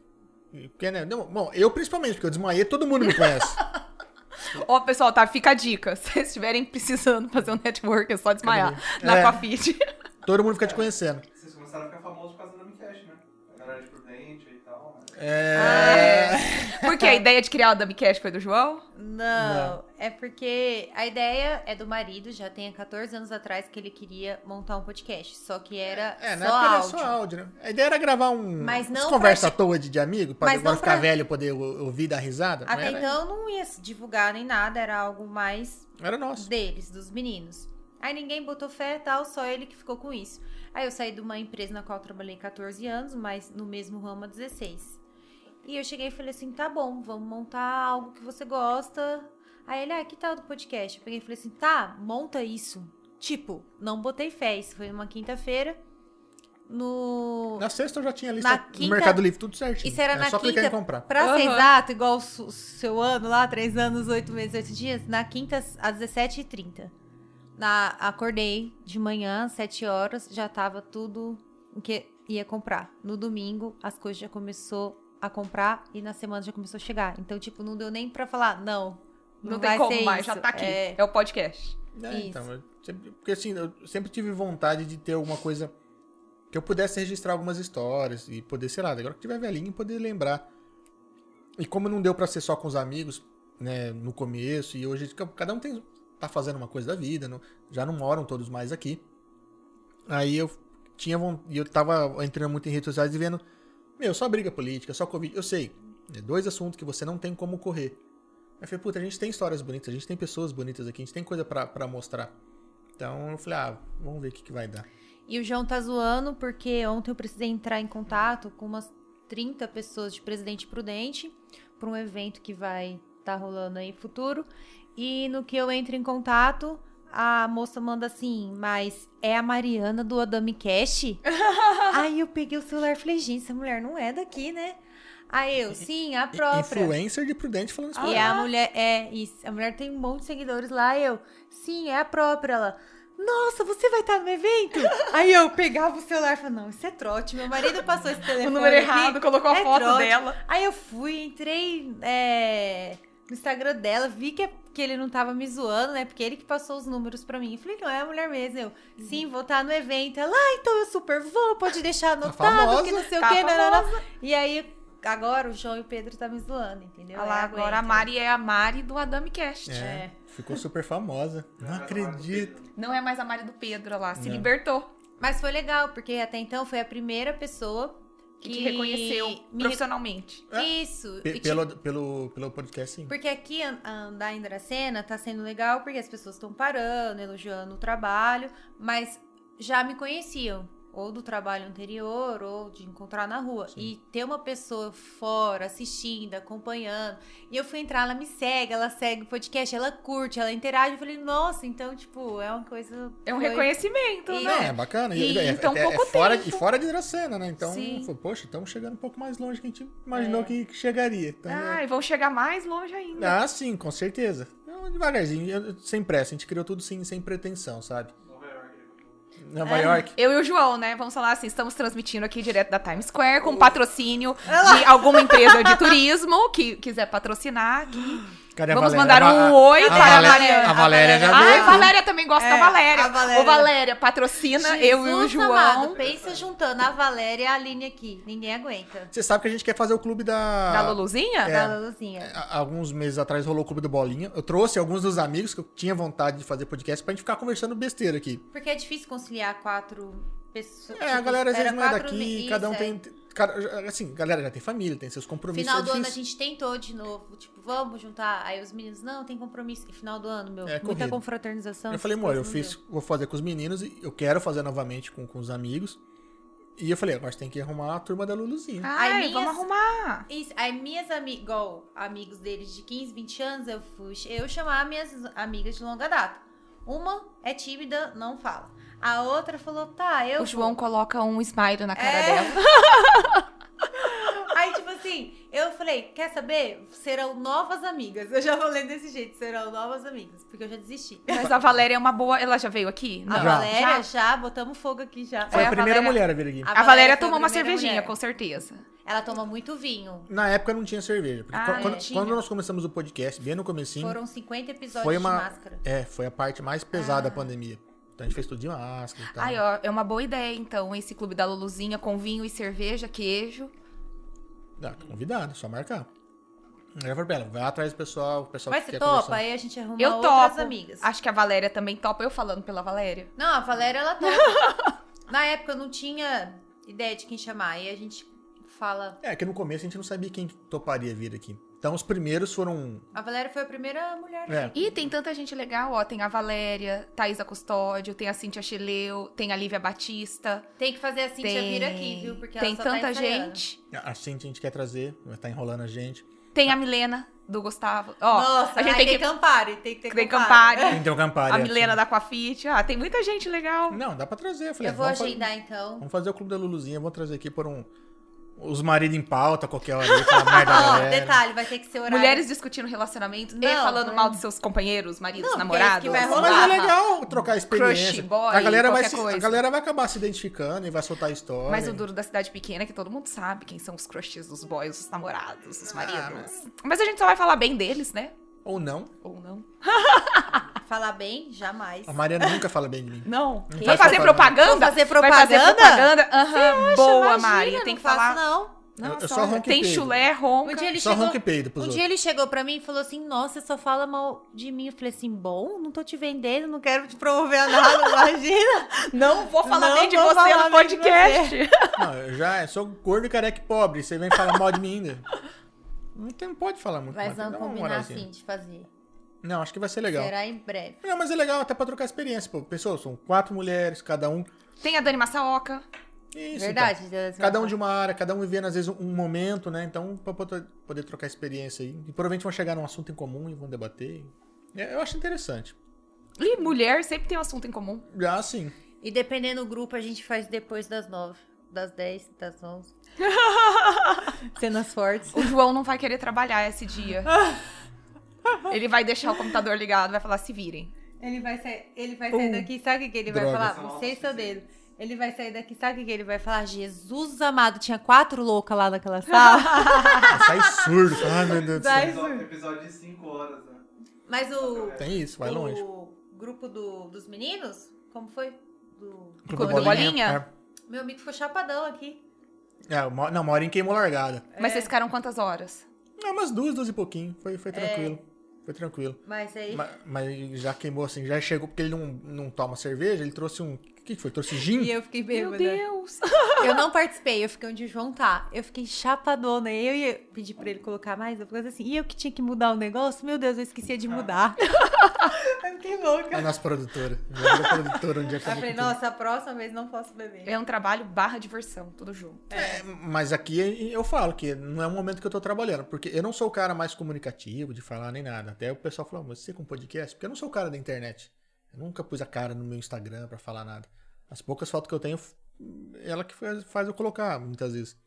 Porque, né? Bom, eu principalmente, porque eu desmaiei, todo mundo me conhece. Ó, oh, pessoal, tá? Fica a dica. Se vocês estiverem precisando fazer um network, é só desmaiar na é, Aquafit. Todo mundo fica te conhecendo. É... Ah, é. Porque a ideia de criar o Dumbcast foi do João? Não, Não, é porque a ideia é do marido, já tem 14 anos atrás que ele queria montar um podcast, só que era é, só áudio. Era só áudio, né? A ideia era gravar um mas não conversa pra... à toa de, de amigo, para agora ficar pra... velho poder ouvir dar risada. Até então não ia se divulgar nem nada, era algo mais era nosso. deles, dos meninos. Aí ninguém botou fé e tal, só ele que ficou com isso. Aí eu saí de uma empresa na qual eu trabalhei 14 anos, mas no mesmo ramo há 16. E eu cheguei e falei assim: tá bom, vamos montar algo que você gosta. Aí ele, ah, que tal do podcast? Eu peguei e falei assim: tá, monta isso. Tipo, não botei fé. Isso foi uma quinta-feira. No... Na sexta eu já tinha lista quinta... no Mercado Livre, tudo certinho. Isso era, era na só quinta. Em comprar. Pra uhum. ser exato, igual o seu ano lá, três anos, oito meses, oito dias, na quinta, às 17h30. Na, acordei de manhã, sete horas, já tava tudo o que ia comprar. No domingo, as coisas já começou a comprar e na semana já começou a chegar. Então, tipo, não deu nem pra falar, não. Não, não tem como mais, isso. já tá aqui. É, é o podcast. É, então, sempre, porque assim, eu sempre tive vontade de ter alguma coisa que eu pudesse registrar algumas histórias e poder, sei lá, agora que tiver velhinho, poder lembrar. E como não deu para ser só com os amigos, né, no começo, e hoje cada um tem, tá fazendo uma coisa da vida, não, já não moram todos mais aqui. Aí eu tinha e eu tava entrando muito em redes sociais e vendo meu, só briga política, só Covid. Eu sei, é dois assuntos que você não tem como correr. Aí eu falei, puta, a gente tem histórias bonitas, a gente tem pessoas bonitas aqui, a gente tem coisa para mostrar. Então eu falei, ah, vamos ver o que, que vai dar. E o João tá zoando porque ontem eu precisei entrar em contato com umas 30 pessoas de Presidente Prudente para um evento que vai estar tá rolando aí futuro. E no que eu entro em contato, a moça manda assim, mas é a Mariana do Adami Cash? Aí eu peguei o celular e falei, gente, essa mulher não é daqui, né? Aí eu, sim, a própria. Influencer de Prudente falando isso. E a mulher, é, isso. A mulher tem um monte de seguidores lá. eu, sim, é a própria. Ela, nossa, você vai estar no evento? Aí eu pegava o celular e falava, não, isso é trote. Meu marido passou esse telefone. O número aqui, errado, colocou a é foto trote. dela. Aí eu fui, entrei é, no Instagram dela, vi que é que ele não tava me zoando, né? Porque ele que passou os números para mim. Eu falei, não, é a mulher mesmo. Eu, sim, vou estar no evento. Ela, ah, então eu super vou, pode deixar tá anotado, tá que não sei tá o quê. Não, não, não. E aí, agora o João e o Pedro tá me zoando, entendeu? Olha lá, agora a Mari é a Mari do Adami Cast. É, é. Ficou super famosa. Não acredito. Não é mais a Mari do Pedro, lá, se não. libertou. Mas foi legal, porque até então foi a primeira pessoa que, te reconheceu profissionalmente. É. Isso. P pelo, te... pelo, pelo podcast, sim. Porque aqui andar em Dracena tá sendo legal porque as pessoas estão parando, elogiando o trabalho, mas já me conheciam ou do trabalho anterior, ou de encontrar na rua. Sim. E ter uma pessoa fora, assistindo, acompanhando. E eu fui entrar, ela me segue, ela segue o podcast, ela curte, ela interage. Eu falei, nossa, então, tipo, é uma coisa. É um foi... reconhecimento, e, né? É, bacana. E, e então, é, pouco é fora, tempo. E fora de Dracena, né? Então, foi, poxa, estamos chegando um pouco mais longe que a gente imaginou é. que chegaria. Então, ah, é... e vão chegar mais longe ainda. Ah, sim, com certeza. Então, devagarzinho, sem pressa. A gente criou tudo sem, sem pretensão, sabe? Nova é, York. Eu e o João, né? Vamos falar assim, estamos transmitindo aqui direto da Times Square com patrocínio de alguma empresa de turismo que quiser patrocinar aqui. Cadê Vamos mandar um oi a para a Mariana. A Valéria já veio. Ah, a Valéria também gosta é, da Valéria. Valéria. Ô, Valéria, patrocina Jesus eu e o João. Amado, pensa juntando a Valéria e a Aline aqui. Ninguém aguenta. Você sabe que a gente quer fazer o clube da... Da Luluzinha? É, da Luluzinha. É, alguns meses atrás rolou o clube do Bolinha. Eu trouxe alguns dos amigos que eu tinha vontade de fazer podcast pra gente ficar conversando besteira aqui. Porque é difícil conciliar quatro pessoas. É, a galera às vezes não é daqui, cada um é. Tem assim, galera já tem família, tem seus compromissos. Final é do ano a gente tentou de novo, tipo, vamos juntar. Aí os meninos, não, tem compromisso. E final do ano, meu, é, muita confraternização. Eu falei, amor, eu fiz, vou fazer com os meninos e eu quero fazer novamente com, com os amigos. E eu falei, agora tem que arrumar a turma da Luluzinha. Ai, minhas, vamos arrumar. Isso, aí minhas amigas, igual amigos deles de 15, 20 anos, eu fui eu chamar minhas amigas de longa data. Uma é tímida, não fala. A outra falou, tá, eu. O João vou. coloca um smile na cara é... dela. Aí, tipo assim, eu falei, quer saber? Serão novas amigas. Eu já falei desse jeito, serão novas amigas, porque eu já desisti. Mas a Valéria é uma boa. Ela já veio aqui? A já. Valéria já? já, botamos fogo aqui já. Foi é, a primeira a Valéria... mulher a vir aqui. A, a Valéria, tomou uma cervejinha, mulher. com certeza. Ela toma muito vinho. Na época não tinha cerveja. Porque ah, quando, é? quando, nós começamos o podcast, bem no comecinho... Foram 50 episódios foi uma, de máscara. É, foi a parte mais pesada ah. da pandemia. Então a gente fez tudo de máscara e tal. Ai, ó, é uma boa ideia, então, esse clube da Luluzinha com vinho e cerveja, queijo. Ah, tô convidado, só marcar. Eu falei pra ela, vai atrás do pessoal, o pessoal Mas que quer topa, conversar. aí a gente arruma eu outras topo. amigas. Acho que a Valéria também topa, eu falando pela Valéria. Não, a Valéria, ela topa. Na época eu não tinha ideia de quem chamar, aí a gente fala... É, que no começo a gente não sabia quem toparia vir aqui. Então os primeiros foram. A Valéria foi a primeira mulher. É. E tem tanta gente legal, ó. Tem a Valéria, Thaisa Custódio, tem a Cintia Chileu, tem a Lívia Batista. Tem que fazer a Cintia tem... vir aqui, viu? Porque tem tá tanta tá gente. A Cintia a gente quer trazer, vai estar tá enrolando a gente. Tem a Milena do Gustavo. Ó, Nossa, a gente tem, tem que Campari, tem que ter tem Campari. Tem que ter um Campari. A Milena da Aquafit. Ah, tem muita gente legal. Não, dá pra trazer. Eu, falei, eu vou agendar fazer, então. Vamos fazer o Clube da Luluzinha, vamos trazer aqui por um os maridos em pauta qualquer hora fala merda oh, detalhe, vai ter que ser horário. Mulheres discutindo relacionamento não, e falando não. mal dos seus companheiros, maridos, não, namorados. É Mas é legal trocar experiência. Crush, boy, a, galera vai se, a galera vai acabar se identificando e vai soltar a história. Mas o duro da cidade pequena é que todo mundo sabe quem são os crushes dos boys, os namorados, os ah, maridos. Ah, mas... mas a gente só vai falar bem deles, né? Ou não. Ou não. Falar bem, jamais. A Mariana nunca fala bem de mim. Não. não vai fazer propaganda? Vai fazer propaganda? Vai fazer propaganda? Aham. Uhum. Boa, Imagina, Maria. Tem que falar. Não. Não, eu, só, só Tem chulé, ronca. Um dia ele só chegou, ronca e peido Um dia ele chegou pra mim e falou assim, nossa, você só fala mal de mim. Eu falei assim, bom, não tô te vendendo, não quero te promover a nada, imagina. Não vou falar não bem de você no podcast. Não, eu já sou gordo, careca e pobre. Você vem falar mal de mim ainda. Não, tem, não pode falar muito. Mas vamos combinar assim de fazer. Não, acho que vai ser legal. Será em breve. Não, mas é legal até pra trocar experiência, pô. Pessoas, são quatro mulheres, cada um. Tem a Dani Massaoca. Isso, Verdade. Então. Cada um de uma área, cada um vivendo às vezes um momento, né? Então, pra poder, poder trocar experiência aí. E provavelmente vão chegar num assunto em comum e vão debater. É, eu acho interessante. E mulher sempre tem um assunto em comum. Ah, sim. E dependendo do grupo, a gente faz depois das nove, das dez, das onze. Cenas fortes. O João não vai querer trabalhar esse dia. Ele vai deixar o computador ligado, vai falar, se virem. Ele vai sair, ele vai sair uh, daqui, sabe o que ele droga. vai falar? Você e seu dedo. Ele vai sair daqui, sabe o que ele vai falar? Jesus amado, tinha quatro loucas lá naquela sala. Sai surdo. Ai, meu Deus do céu. Episódio de cinco horas, né? Mas o. Tem isso, vai longe. O grupo do, dos meninos, como foi? Do. Grupo do Bolinha? bolinha? É. Meu amigo ficou chapadão aqui. É, não, uma hora em queimou largada. Mas é. vocês ficaram quantas horas? Não, umas duas, duas e pouquinho. Foi, foi tranquilo. É. Foi tranquilo. Mas aí. Mas, mas, já queimou assim, já chegou, porque ele não, não toma cerveja, ele trouxe um. Que foi? Trouxe gin? E eu fiquei bêbada. Meu Deus! Eu não participei, eu fiquei onde o João tá. Eu fiquei chapadona. Eu ia pedir pra ele colocar mais, eu falei assim, e eu que tinha que mudar o negócio? Meu Deus, eu esquecia de mudar. eu fiquei louca. A nossa produtora. A produtora um dia Eu falei, nossa, a próxima vez não posso beber. É um trabalho barra diversão, tudo junto. É. é, mas aqui eu falo que não é o momento que eu tô trabalhando, porque eu não sou o cara mais comunicativo de falar nem nada. Até o pessoal falou, mas você com podcast? Porque eu não sou o cara da internet. Eu nunca pus a cara no meu Instagram para falar nada. As poucas fotos que eu tenho, ela que faz, eu colocar, muitas vezes.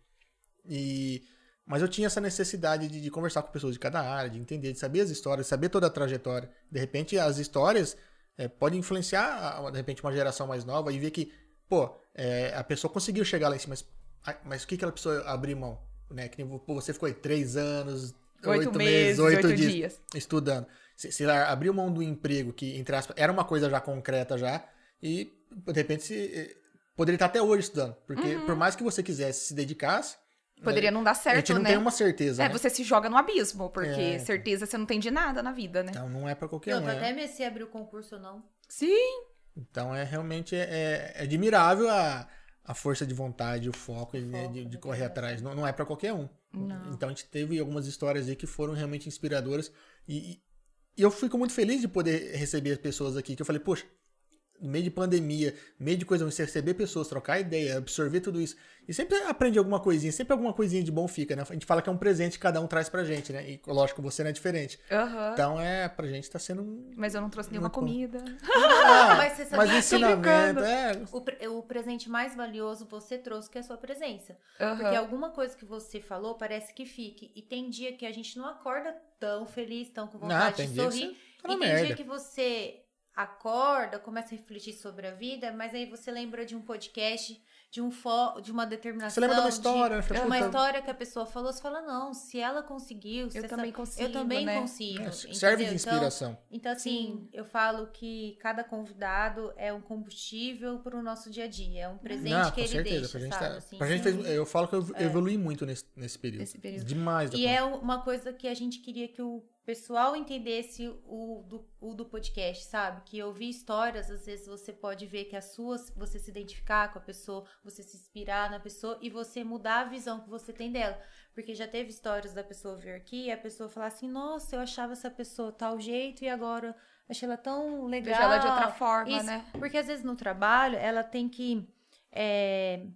E mas eu tinha essa necessidade de, de, conversar com pessoas de cada área, de entender, de saber as histórias, saber toda a trajetória. De repente, as histórias é, podem influenciar, de repente, uma geração mais nova e ver que, pô, é, a pessoa conseguiu chegar lá em cima, mas, mas o que, que ela precisou abrir mão? Né? Que pô, você ficou aí três anos, oito meses, oito dias, dias, estudando. Se, se abriu mão do emprego, que, entre aspas, era uma coisa já concreta já, e de repente se, eh, poderia estar até hoje estudando. Porque uhum. por mais que você quisesse se dedicasse, Poderia não dar certo, né? A gente não né? tem uma certeza. É, né? você se joga no abismo, porque é. certeza você não tem de nada na vida, né? Então não é para qualquer um. Eu até me se abrir o concurso ou não. Sim. Então é realmente é, é admirável a, a força de vontade, o foco, o foco né, de, de correr atrás. Não, não é para qualquer um. Não. Então a gente teve algumas histórias aí que foram realmente inspiradoras. E, e eu fico muito feliz de poder receber pessoas aqui que eu falei, poxa, no meio de pandemia, no meio de coisa, você receber pessoas, trocar ideia, absorver tudo isso. E sempre aprende alguma coisinha, sempre alguma coisinha de bom fica, né? A gente fala que é um presente que cada um traz pra gente, né? E lógico, você não é diferente. Uhum. Então, é, pra gente tá sendo um... Mas eu não trouxe nenhuma comida. Ah, mas você sabia mas ensinamento, é... O, pre o, presente mais valioso você trouxe, que é a sua presença. Uhum. Porque alguma coisa que você falou parece que fique. E tem dia que a gente não acorda tão feliz, tão com vontade não, de sorrir. Tá e tem merda. dia que você acorda, começa a refletir sobre a vida, mas aí você lembra de um podcast, de um fo de uma determinação. Você lembra de uma história, de, uma história que a pessoa falou, você fala, não, se ela conseguiu, eu também consigo. Eu também né? consigo. É, serve de então, inspiração. Então, então assim, Sim. eu falo que cada convidado é um combustível para o nosso dia a dia. É um presente não, que ele certeza, deixa. Pra gente, sabe? Tá, assim, pra gente fez, eu falo que eu é. evolui muito nesse, nesse período. período. Demais. E é uma coisa que a gente queria que o pessoal entendesse o do, o do podcast, sabe? Que ouvir histórias, às vezes você pode ver que as suas, você se identificar com a pessoa, você se inspirar na pessoa e você mudar a visão que você tem dela. Porque já teve histórias da pessoa vir aqui e a pessoa falar assim: nossa, eu achava essa pessoa tal jeito e agora achei ela tão legal. Veja ela de outra forma, Isso, né? Porque às vezes no trabalho ela tem que. É,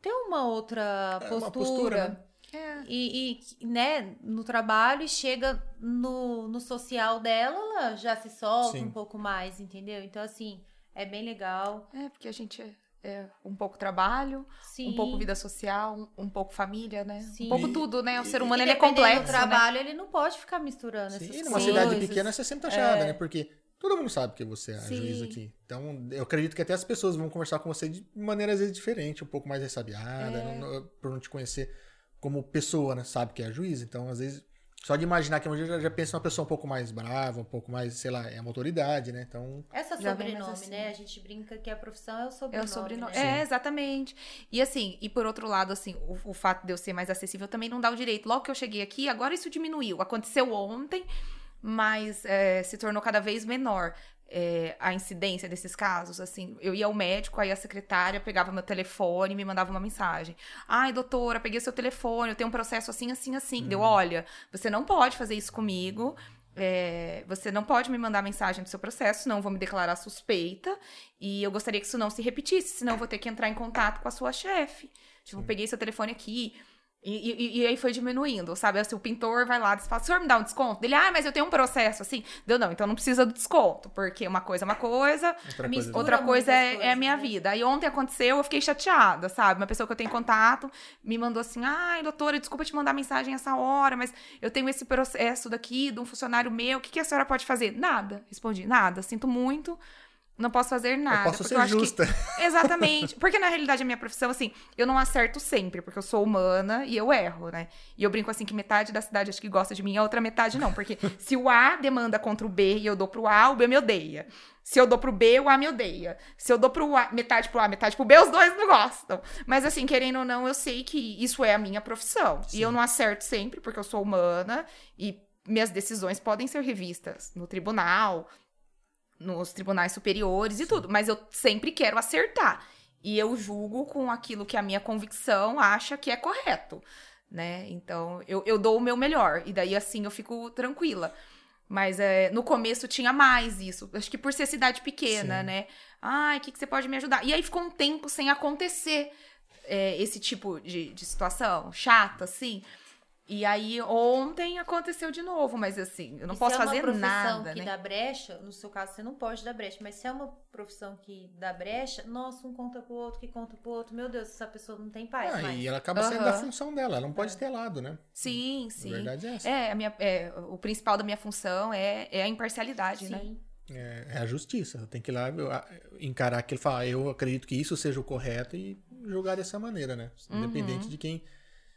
ter uma outra postura. É uma postura né? É. E, e, né, no trabalho e chega no, no social dela, ela já se solta Sim. um pouco mais, entendeu? Então, assim, é bem legal. É, porque a gente é, é um pouco trabalho, Sim. um pouco vida social, um, um pouco família, né? Sim. Um pouco tudo, né? O ser humano, ele é complexo, do trabalho, né? ele não pode ficar misturando Sim, essas coisas. numa cidade pequena, você sempre tá achada, é. né? Porque todo mundo sabe que você é a juiz aqui. Então, eu acredito que até as pessoas vão conversar com você de maneira, às vezes, diferente, um pouco mais ressabiada, é. não, não, por não te conhecer como pessoa, né? Sabe que é a juiz. Então, às vezes, só de imaginar que eu já, já penso uma pessoa um pouco mais brava, um pouco mais, sei lá, é uma autoridade, né? Então. Essa sobrenome, assim. né? A gente brinca que a profissão é o sobrenome. É o sobrenome. Né? É, exatamente. E assim, e por outro lado, assim, o, o fato de eu ser mais acessível também não dá o direito. Logo que eu cheguei aqui, agora isso diminuiu. Aconteceu ontem, mas é, se tornou cada vez menor é, a incidência desses casos, assim, eu ia ao médico, aí a secretária pegava meu telefone e me mandava uma mensagem. Ai, doutora, peguei seu telefone, eu tenho um processo assim, assim, assim. Uhum. Deu, olha, você não pode fazer isso comigo. É, você não pode me mandar mensagem do seu processo, eu vou me declarar suspeita. E eu gostaria que isso não se repetisse, senão eu vou ter que entrar em contato com a sua chefe. Tipo, Sim. peguei seu telefone aqui, e, e, e, aí foi diminuindo, sabe? Assim, o pintor vai lá e fala, o senhor me dá um desconto? Ele, ah, mas eu tenho um processo, assim. Deu, não, então não precisa do desconto, porque uma coisa é uma coisa, outra coisa, outra coisa é, coisas, é, a minha né? vida. Aí ontem aconteceu, eu fiquei chateada, sabe? Uma pessoa que eu tenho contato me mandou assim, ai, doutora, desculpa te mandar mensagem essa hora, mas eu tenho esse processo daqui de um funcionário meu, o que, que a senhora pode fazer? Nada, respondi, nada, sinto muito, não posso fazer nada. Eu posso ser eu justa. Que... Exatamente. Porque na realidade a minha profissão, assim, eu não acerto sempre, porque eu sou humana e eu erro, né? E eu brinco assim que metade da cidade acho que gosta de mim, a outra metade não. Porque se o A demanda contra o B e eu dou pro A, o B me odeia. Se eu dou pro B, o A me odeia. Se eu dou pro A, metade pro A, metade pro B, os dois não gostam. Mas assim, querendo ou não, eu sei que isso é a minha profissão. Sim. E eu não acerto sempre, porque eu sou humana e minhas decisões podem ser revistas no tribunal, nos tribunais superiores e tudo, mas eu sempre quero acertar. E eu julgo com aquilo que a minha convicção acha que é correto, né? Então, eu, eu dou o meu melhor. E daí, assim, eu fico tranquila. Mas é, no começo tinha mais isso. Acho que por ser cidade pequena, Sim. né? Ai, o que, que você pode me ajudar? E aí ficou um tempo sem acontecer é, esse tipo de, de situação chata, assim. E aí ontem aconteceu de novo, mas assim, eu não e posso fazer nada. Se é uma profissão que né? dá brecha, no seu caso você não pode dar brecha, mas se é uma profissão que dá brecha, nossa, um conta pro outro, que conta pro outro, meu Deus, essa pessoa não tem paz. Ah, e ela acaba sendo da função dela, ela não pode é. ter lado, né? Sim, sim. A verdade é essa. É, a minha, é, o principal da minha função é, é a imparcialidade, né? sim. né? É, é, a justiça. Tem que ir lá encarar aquilo e falar, eu acredito que isso seja o correto e julgar dessa maneira, né? Independente uhum. de quem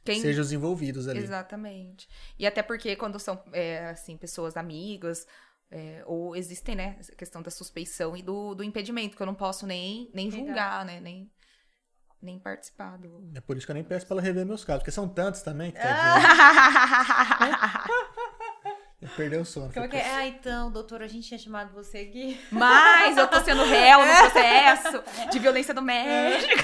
quem... sejam os envolvidos ali. Exatamente. E até porque quando são, é, assim, pessoas amigas, é, ou existem, né, a questão da suspeição e do, do impedimento, que eu não posso nem, nem julgar, né, nem, nem participar do... É por isso que eu nem peço pra ela rever meus casos, porque são tantos também que tá Perdeu o sono. Como é que é? Ah, então, doutor, a gente tinha chamado você aqui. Mas eu tô sendo réu no processo de violência doméstica.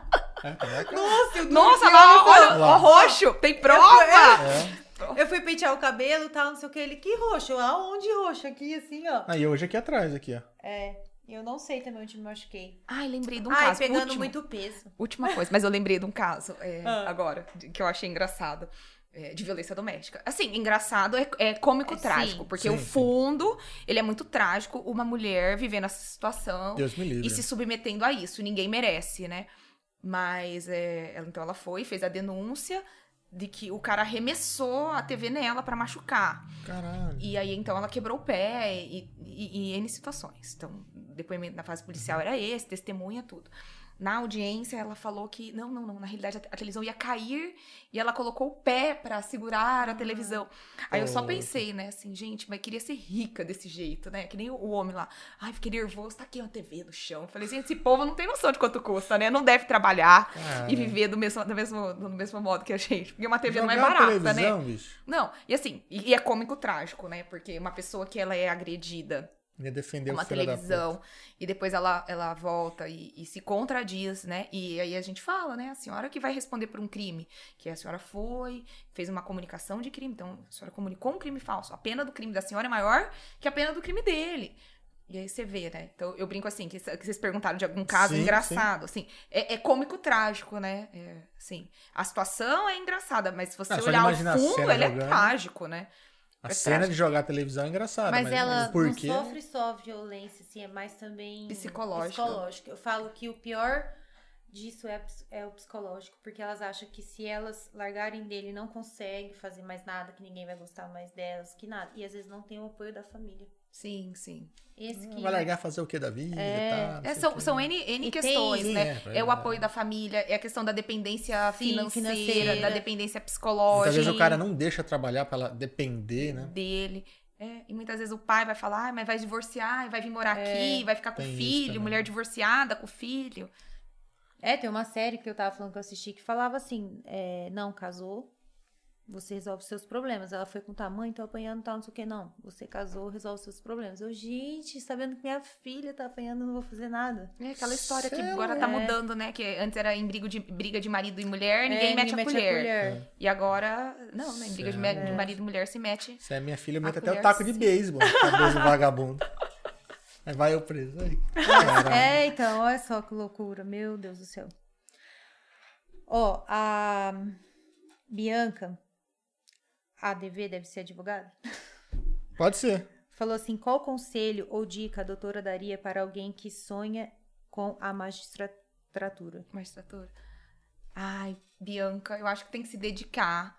É, é Nossa, Nossa lá, olha, o roxo, tem prova. É. Eu fui pentear o cabelo e tal, não sei o que. Ele, que roxo? Aonde roxo? Aqui, assim, ó. Aí hoje aqui atrás, aqui, ó. É. Eu não sei também onde me machuquei. Ai, lembrei de um Ai, caso. pegando último, muito peso. Última coisa, mas eu lembrei de um caso é, ah. agora, que eu achei engraçado é, de violência doméstica. Assim, engraçado é, é cômico é, trágico, sim, porque sim, o fundo, sim. ele é muito trágico, uma mulher vivendo essa situação e se submetendo a isso, ninguém merece, né? Mas é, ela, então ela foi, fez a denúncia de que o cara arremessou a TV nela para machucar. Caralho. E aí então ela quebrou o pé e, e, e N situações. Então, depoimento na fase policial era esse, testemunha, tudo. Na audiência, ela falou que não, não, não, na realidade a televisão ia cair e ela colocou o pé para segurar a televisão. Aí eu só pensei, né, assim, gente, mas queria ser rica desse jeito, né? Que nem o homem lá. Ai, fiquei nervoso, tá aqui uma TV no chão. Falei, gente, esse povo não tem noção de quanto custa, né? Não deve trabalhar ah, e viver do mesmo, do, mesmo, do mesmo modo que a gente. Porque uma TV não é barata, né? Bicho. Não, e assim, e, e é cômico trágico, né? Porque uma pessoa que ela é agredida Ia defender uma televisão e depois ela, ela volta e, e, se contradiz, né? E aí a gente fala, né? A senhora que vai responder por um crime, que a senhora foi, fez uma comunicação de crime, então a senhora comunicou um crime falso. A pena do crime da senhora é maior que a pena do crime dele. E aí você vê, né? Então eu brinco assim, que, que vocês perguntaram de algum caso sim, engraçado, sim. assim. É, é, cômico trágico, né? É, assim, a situação é engraçada, mas se você olhar o fundo, ele é trágico, né? A é cena prático. de jogar televisão é engraçada. Mas, mas ela mas não sofre só violência, assim, é mais também psicológico. psicológico. Eu falo que o pior disso é, é o psicológico, porque elas acham que se elas largarem dele, não conseguem fazer mais nada, que ninguém vai gostar mais delas, que nada. E às vezes não tem o apoio da família. Sim, sim. Esse que... Vai largar fazer o que da vida? É, tá, é são, são N, N questões, tem, né? É, é, o apoio da família, é a questão da dependência sim, financeira, financeira, da dependência psicológica. Muitas vezes o cara não deixa trabalhar para ela depender, né? Dele. É, e muitas vezes o pai vai falar, ah, mas vai divorciar, vai vir morar é, aqui, vai ficar com o filho, mulher divorciada com o filho. É, tem uma série que eu tava falando que eu assisti que falava assim: é, não, casou, você resolve seus problemas. Ela foi com tamanho, tô apanhando, tal, não sei o que. Não, você casou, resolve seus problemas. Eu, gente, sabendo que minha filha tá apanhando, não vou fazer nada. É aquela história que agora tá é. mudando, né? Que antes era em briga de, briga de marido e mulher, ninguém é, mete, a, mete colher. a colher. É. E agora, não, né? Em briga de, de, marido e mulher se mete. Se é minha filha, mete até o taco de beisebol, cabeça vagabundo. Aí vai eu preso aí. É, então, olha só que loucura. Meu Deus do céu. Ó, a Bianca ADV deve ser advogado? Pode ser. Falou assim: qual conselho ou dica a doutora daria para alguém que sonha com a magistratura? Magistratura. Ai, Bianca, eu acho que tem que se dedicar.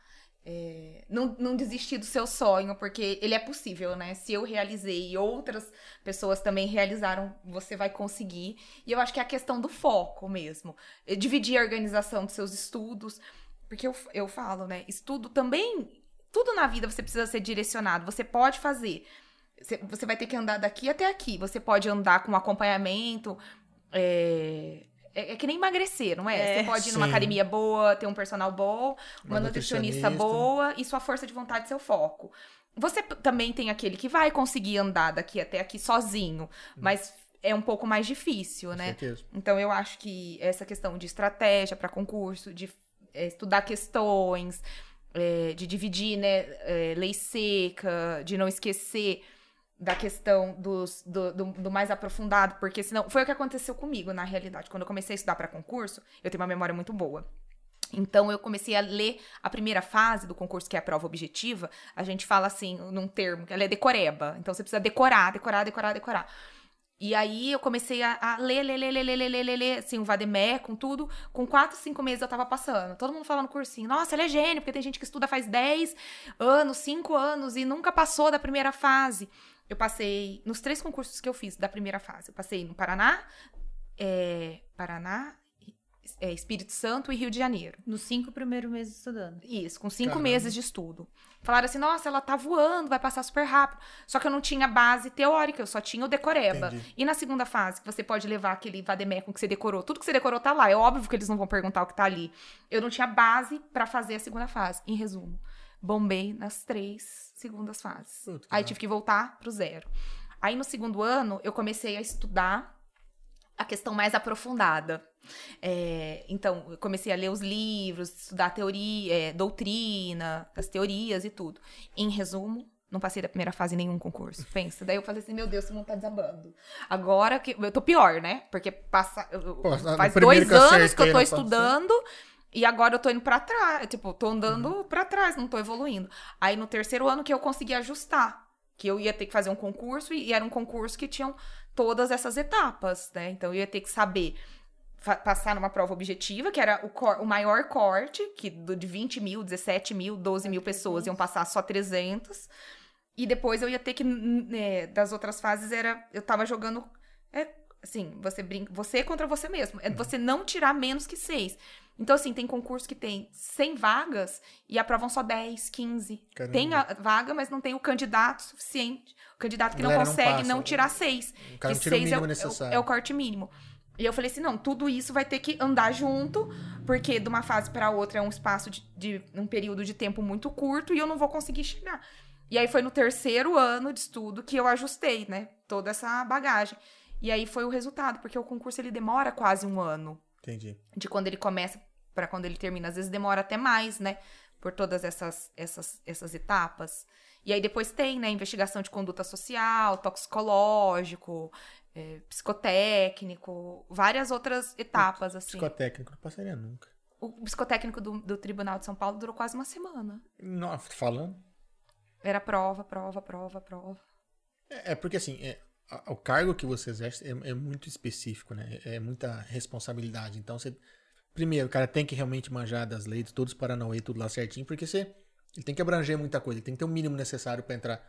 É, não, não desistir do seu sonho, porque ele é possível, né? Se eu realizei e outras pessoas também realizaram, você vai conseguir. E eu acho que é a questão do foco mesmo. É dividir a organização dos seus estudos. Porque eu, eu falo, né? Estudo também tudo na vida você precisa ser direcionado. Você pode fazer. Você vai ter que andar daqui até aqui. Você pode andar com acompanhamento. É, é, é que nem emagrecer, não é? é você pode ir numa academia boa, ter um personal bom, uma, uma nutricionista, nutricionista boa e sua força de vontade, seu foco. Você também tem aquele que vai conseguir andar daqui até aqui sozinho, hum. mas é um pouco mais difícil, né? Certeza. Então eu acho que essa questão de estratégia para concurso, de é, estudar questões, é, de dividir, né, é, lei seca, de não esquecer da questão dos, do, do, do, mais aprofundado, porque senão. Foi o que aconteceu comigo, na realidade. Quando eu comecei a estudar para concurso, eu tenho uma memória muito boa. Então, eu comecei a ler a primeira fase do concurso, que é a prova objetiva. A gente fala assim, num termo, que ela é decoreba. Então, você precisa decorar, decorar, decorar, decorar. E aí eu comecei a, a ler, ler, ler, ler, ler, ler, ler, ler, assim, o Vademé, com tudo. Com quatro, cinco meses eu tava passando. Todo mundo falando cursinho. Nossa, ele é gênio, porque tem gente que estuda faz 10 anos, 5 anos e nunca passou da primeira fase. Eu passei nos três concursos que eu fiz da primeira fase. Eu passei no Paraná, é, Paraná, é, Espírito Santo e Rio de Janeiro. Nos cinco primeiros meses estudando. Isso, com cinco Caramba. meses de estudo. Falaram assim, nossa, ela tá voando, vai passar super rápido. Só que eu não tinha base teórica, eu só tinha o decoreba. Entendi. E na segunda fase, que você pode levar aquele vademecum que você decorou, tudo que você decorou tá lá. É óbvio que eles não vão perguntar o que tá ali. Eu não tinha base para fazer a segunda fase. Em resumo, bombei nas três segundas fases. Puta, Aí tive que voltar pro zero. Aí no segundo ano, eu comecei a estudar a questão mais aprofundada. É, então, eu comecei a ler os livros, estudar teoria, é, doutrina, as teorias e tudo. Em resumo, não passei da primeira fase em nenhum concurso. Pensa. Daí eu falei assim, meu Deus, você não tá desabando. Agora que. Eu tô pior, né? Porque passa, Pô, faz dois anos que eu tô estudando. E agora eu tô indo para trás, tipo, tô andando uhum. para trás, não tô evoluindo. Aí no terceiro ano que eu consegui ajustar, que eu ia ter que fazer um concurso e, e era um concurso que tinham todas essas etapas, né? Então eu ia ter que saber passar numa prova objetiva, que era o, cor, o maior corte, que de 20 mil, 17 mil, 12 mil pessoas iam passar só 300. E depois eu ia ter que, é, das outras fases, era eu tava jogando, é, assim, você brinca, você contra você mesmo. É você não tirar menos que 6. Então, assim, tem concurso que tem 100 vagas e aprovam só 10, 15. Caramba. Tem a vaga, mas não tem o candidato suficiente. O candidato que não consegue não, não tirar 6. O cara não tira o mínimo é, necessário. É o corte mínimo. E eu falei assim, não, tudo isso vai ter que andar junto, porque de uma fase para outra é um espaço de, de, um período de tempo muito curto e eu não vou conseguir chegar. E aí foi no terceiro ano de estudo que eu ajustei, né, toda essa bagagem. E aí foi o resultado, porque o concurso ele demora quase um ano. Entendi. De quando ele começa para quando ele termina, às vezes demora até mais, né, por todas essas essas essas etapas. E aí depois tem, né, investigação de conduta social, toxicológico, é, psicotécnico, várias outras etapas, assim. Psicotécnico não passaria nunca. O psicotécnico do, do Tribunal de São Paulo durou quase uma semana. Não, falando? Era prova, prova, prova, prova. É, é porque assim, é, a, o cargo que você exerce é, é, muito específico, né? É muita responsabilidade. Então você. Primeiro, o cara tem que realmente manjar das leis, todos os Paranauê, tudo lá certinho, porque você. Ele tem que abranger muita coisa, ele tem que ter o mínimo necessário para entrar.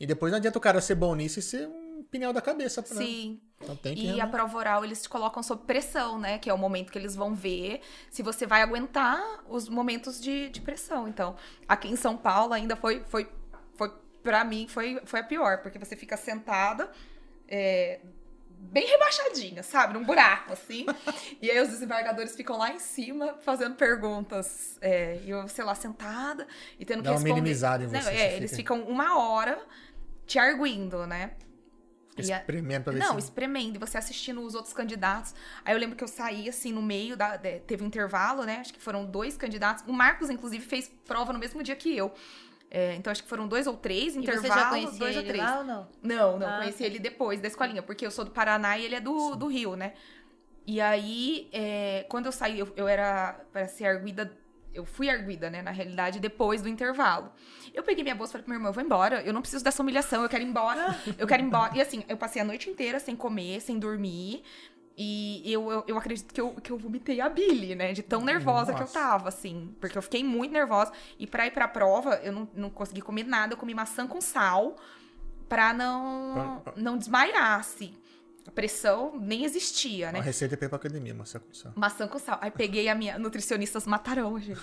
E depois não adianta o cara ser bom nisso e ser pneu da cabeça. Né? Sim. Então tem que e realmente... a prova oral eles te colocam sob pressão, né? Que é o momento que eles vão ver se você vai aguentar os momentos de, de pressão. Então, aqui em São Paulo ainda foi, foi, foi para mim, foi, foi a pior, porque você fica sentada. É, bem rebaixadinha, sabe? Num buraco, assim. e aí os desembargadores ficam lá em cima fazendo perguntas. É, e eu, sei lá, sentada e tendo Dá que responder. Uma minimizada em você. Não, é, eles ficam uma hora te arguindo, né? Pra ver Não, espremendo. E você assistindo os outros candidatos. Aí eu lembro que eu saí, assim, no meio, da, teve um intervalo, né? Acho que foram dois candidatos. O Marcos, inclusive, fez prova no mesmo dia que eu. É, então, acho que foram dois ou três intervalos. Você já conhecia dois ele ou três. Lá ou não? Não, não. Ah, conheci ele depois da escolinha. Porque eu sou do Paraná e ele é do, do Rio, né? E aí, é, quando eu saí, eu, eu era para ser arguida eu fui arguida, né, na realidade, depois do intervalo. Eu peguei minha bolsa e falei pro meu irmão, eu vou embora, eu não preciso dessa humilhação, eu quero ir embora, eu quero ir embora. E assim, eu passei a noite inteira sem comer, sem dormir, e eu, eu, eu acredito que eu, que eu vomitei a Billy, né, de tão nervosa Nossa. que eu tava, assim, porque eu fiquei muito nervosa, e pra ir pra prova, eu não, não consegui comer nada, eu comi maçã com sal, pra não, não desmaiar, assim pressão nem existia, né? A receita é pra academia, maçã com sal. Maçã com sal. Aí peguei a minha. Nutricionistas matarão, gente.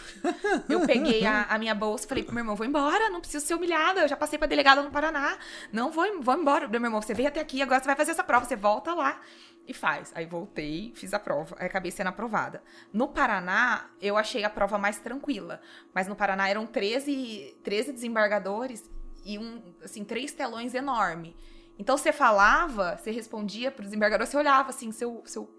Eu peguei a, a minha bolsa e falei pro meu irmão: vou embora, não preciso ser humilhada. Eu já passei pra delegada no Paraná. Não, vou, vou embora. Meu irmão, você veio até aqui, agora você vai fazer essa prova. Você volta lá e faz. Aí voltei, fiz a prova. Aí acabei sendo aprovada. No Paraná, eu achei a prova mais tranquila. Mas no Paraná eram 13, 13 desembargadores e um, assim, três telões enormes. Então você falava, você respondia pro desembargador, você olhava assim, seu, seu,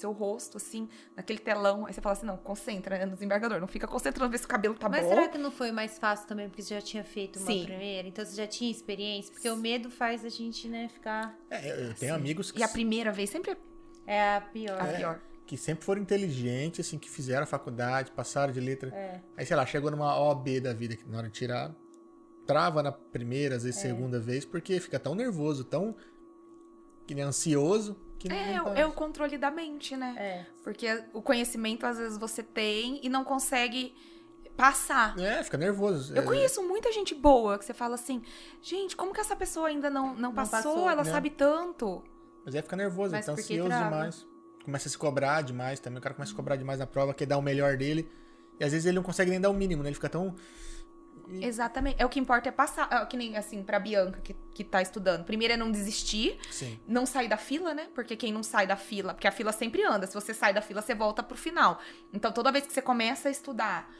seu rosto, assim, naquele telão. Aí você falava assim, não, concentra né, no desembargador, não fica concentrando ver se o cabelo tá Mas bom. Mas será que não foi mais fácil também, porque você já tinha feito uma Sim. primeira? Então você já tinha experiência? Porque o medo faz a gente, né, ficar. É, eu tenho assim. amigos que. E a primeira vez sempre é a pior. A é, pior. Que sempre foram inteligentes, assim, que fizeram a faculdade, passaram de letra. É. Aí, sei lá, chegou numa OB da vida, que na hora de tirar, trava na primeira, às vezes é. segunda vez, porque fica tão nervoso, tão que nem ansioso. Que é, não é o controle da mente, né? É. Porque o conhecimento às vezes você tem e não consegue passar. É, fica nervoso. Eu conheço muita gente boa que você fala assim, gente, como que essa pessoa ainda não, não, não passou? passou? Ela né? sabe tanto. Mas aí fica nervoso, Mas tá ansioso trava. demais. começa a se cobrar demais também. O cara começa a cobrar demais na prova, quer dar o melhor dele. E às vezes ele não consegue nem dar o mínimo, né? Ele fica tão. Exatamente. É o que importa é passar. É, que nem assim, pra Bianca que, que tá estudando. Primeiro é não desistir. Sim. Não sair da fila, né? Porque quem não sai da fila. Porque a fila sempre anda. Se você sai da fila, você volta pro final. Então toda vez que você começa a estudar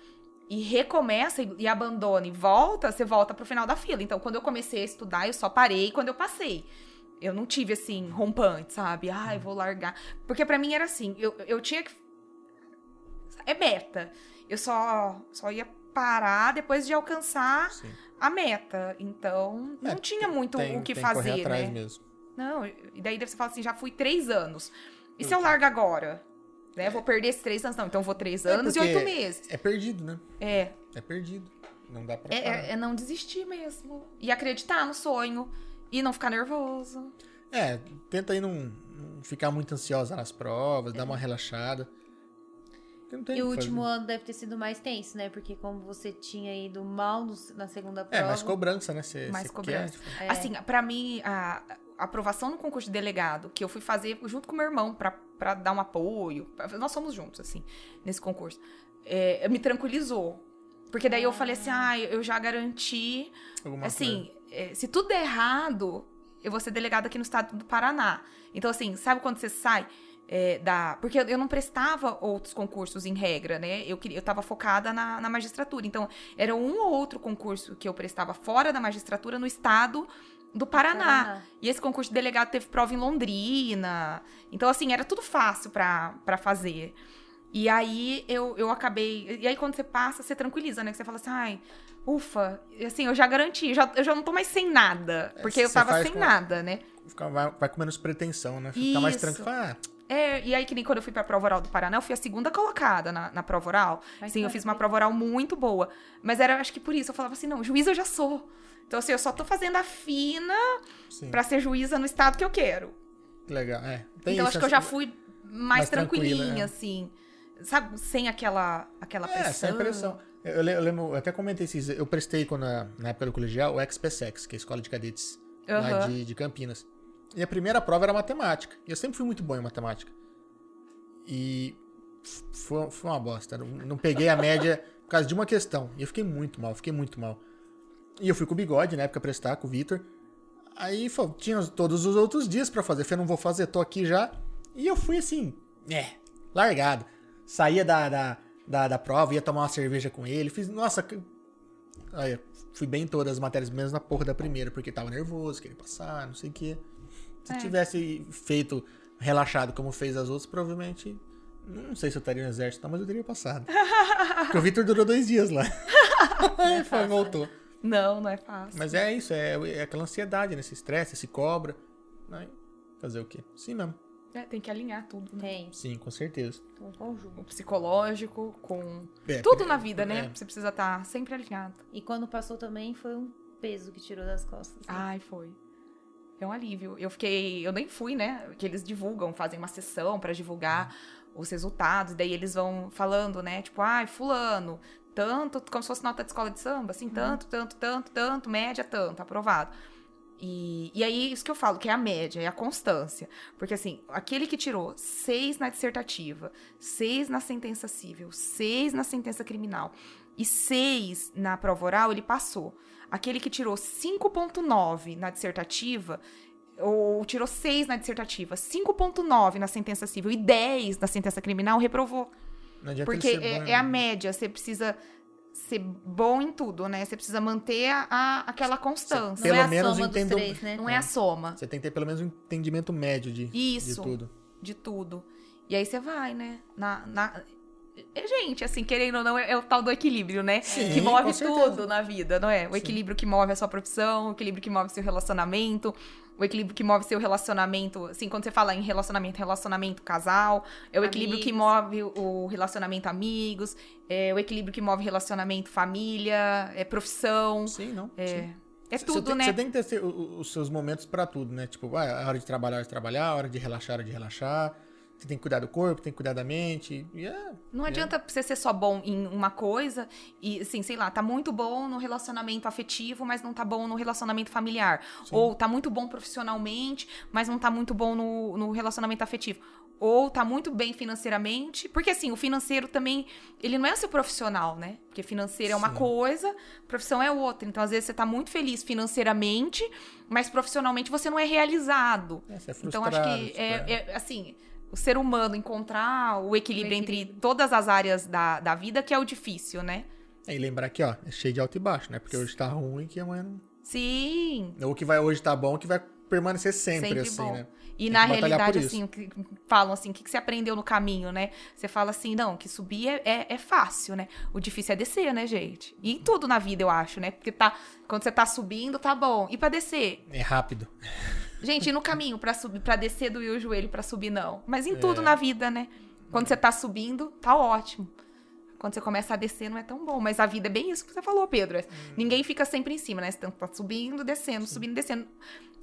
e recomeça e, e abandona e volta, você volta pro final da fila. Então quando eu comecei a estudar, eu só parei quando eu passei. Eu não tive assim, rompante, sabe? Ai, vou largar. Porque para mim era assim, eu, eu tinha que. É meta. Eu só, só ia parar depois de alcançar Sim. a meta. Então, não é, tinha muito tem, o que fazer, né? Mesmo. Não, e daí você fala assim, já fui três anos. E se eu largo agora? Né? Vou perder esses três anos? Não, então vou três é anos é e oito meses. É perdido, né? É. É perdido. Não dá pra. É, é, é, não desistir mesmo. E acreditar no sonho. E não ficar nervoso. É, tenta aí não, não ficar muito ansiosa nas provas, é. dar uma relaxada. E o último ano deve ter sido mais tenso, né? Porque como você tinha ido mal no, na segunda prova... É, mais cobrança, né? Cê, mais cê cobrança. Quer, é. Assim, pra mim, a, aprovação no concurso de delegado, que eu fui fazer junto com meu irmão pra, pra dar um apoio, nós somos juntos, assim, nesse concurso, é, me tranquilizou. Porque daí eu falei assim, ah, eu já garanti, Alguma assim, é, se tudo der errado, eu vou ser delegada aqui no estado do Paraná. Então, assim, sabe quando você sai é, da. Porque eu não prestava outros concursos em regra, né? Eu, queria, eu tava focada na, na magistratura. Então, era um ou outro concurso que eu prestava fora da magistratura no estado do Paraná. Paraná. E esse concurso de delegado teve prova em Londrina. Então, assim, era tudo fácil para fazer. E aí eu, eu acabei. E aí, quando você passa, você tranquiliza, né? Que você fala assim, ai, ufa, assim, eu já garanti, já, eu já não tô mais sem nada. É, porque é, eu tava sem com, nada, né? Vai, vai com menos pretensão, né? Fica Isso. mais tranquilo. Ah, é, e aí, que nem quando eu fui pra prova oral do Paraná, eu fui a segunda colocada na, na prova oral. Mas Sim, eu fiz uma prova oral muito boa. Mas era, acho que por isso, eu falava assim, não, juiz eu já sou. Então, assim, eu só tô fazendo a fina para ser juíza no estado que eu quero. Legal, é. Tem então, acho que eu já fui mais, mais tranquilinha, é. assim. Sabe, sem aquela, aquela é, pressão. sem pressão. Eu, eu lembro, eu até comentei esses. Eu prestei quando, na época do colegial o XPSEX, que é a escola de cadetes uhum. lá de, de Campinas. E a primeira prova era matemática. E eu sempre fui muito bom em matemática. E foi, foi uma bosta. Não, não peguei a média por causa de uma questão. E eu fiquei muito mal, fiquei muito mal. E eu fui com o bigode, na época, prestar com o Vitor. Aí tinha todos os outros dias para fazer. Falei, não vou fazer, tô aqui já. E eu fui assim, é, largado. Saía da, da da, da prova, ia tomar uma cerveja com ele. Fiz, nossa, aí, fui bem em todas as matérias, menos na porra da primeira, porque tava nervoso, queria passar, não sei o quê. Se é. tivesse feito relaxado como fez as outras, provavelmente. Não sei se eu estaria no exército, não, mas eu teria passado. porque o Victor durou dois dias lá. Aí é foi, voltou. Não, não é fácil. Mas é isso, é, é aquela ansiedade, né? Esse estresse, esse cobra. Né? Fazer o quê? Sim mesmo. É, tem que alinhar tudo. Né? Tem. Sim, com certeza. Um conjunto. O psicológico, com. É, tudo é, na vida, né? É. Você precisa estar sempre alinhado. E quando passou também foi um peso que tirou das costas. Né? Ai, foi. É um alívio. Eu fiquei. Eu nem fui, né? Que eles divulgam, fazem uma sessão para divulgar os resultados. Daí eles vão falando, né? Tipo, ai, fulano, tanto, como se fosse nota de escola de samba, assim, uhum. tanto, tanto, tanto, tanto, média, tanto, aprovado. E, e aí, isso que eu falo, que é a média, é a constância. Porque, assim, aquele que tirou seis na dissertativa, seis na sentença civil, seis na sentença criminal e seis na prova oral, ele passou. Aquele que tirou 5,9 na dissertativa, ou tirou 6 na dissertativa, 5,9 na sentença civil e 10 na sentença criminal, reprovou. Porque é, é, a média, você precisa ser bom em tudo, né? Você precisa manter a, a aquela constância. Pelo não é menos a entendo... três, né? Não é a soma. Você tem que ter pelo menos um entendimento médio de, Isso, de tudo. De tudo. E aí você vai, né? Na, na... É, gente, assim, querendo ou não, é, é, o tal do equilíbrio, né? Sim, que move tudo na vida, não é? O Sim. equilíbrio que move a sua profissão, o equilíbrio que move seu relacionamento, o equilíbrio que move seu relacionamento, assim, quando você fala em relacionamento, relacionamento casal, é o amigos. equilíbrio que move o relacionamento amigos, é o equilíbrio que move relacionamento família, é profissão. Sim, não. É, sim. é tudo, tem, né? Você tem que ter os seus momentos para tudo, né? Tipo, ah, a hora de trabalhar, hora de trabalhar, a hora de relaxar, hora de relaxar. Você tem que cuidar do corpo, tem que cuidar da mente. Yeah, não adianta você ser só bom em uma coisa e, assim, sei lá, tá muito bom no relacionamento afetivo, mas não tá bom no relacionamento familiar. Sim. Ou tá muito bom profissionalmente, mas não tá muito bom no, no relacionamento afetivo ou tá muito bem financeiramente, porque assim, o financeiro também, ele não é o seu profissional, né? Porque financeiro Sim. é uma coisa, profissão é outra. Então, às vezes você tá muito feliz financeiramente, mas profissionalmente você não é realizado. É, é então, acho que é, é, assim, o ser humano encontrar o equilíbrio, o equilíbrio, entre todas as áreas da, da vida que é o difícil, né? É, e lembrar que, ó, é cheio de alto e baixo, né? Porque hoje tá ruim que amanhã não. Sim. Ou que vai hoje tá bom que vai permanecer sempre, sempre assim, bom. né? E Tem na realidade, assim, que falam assim, o que, que você aprendeu no caminho, né? Você fala assim, não, que subir é, é, é, fácil, né? O difícil é descer, né, gente? E em tudo na vida, eu acho, né? Porque tá, quando você tá subindo, tá bom. E para descer? É rápido. Gente, e no caminho para subir, para descer doer o joelho para subir não. Mas em tudo é. na vida, né? Quando você tá subindo, tá ótimo. Quando você começa a descer, não é tão bom. Mas a vida é bem isso que você falou, Pedro. Hum. Ninguém fica sempre em cima, né? Você tá subindo, descendo, Sim. subindo, descendo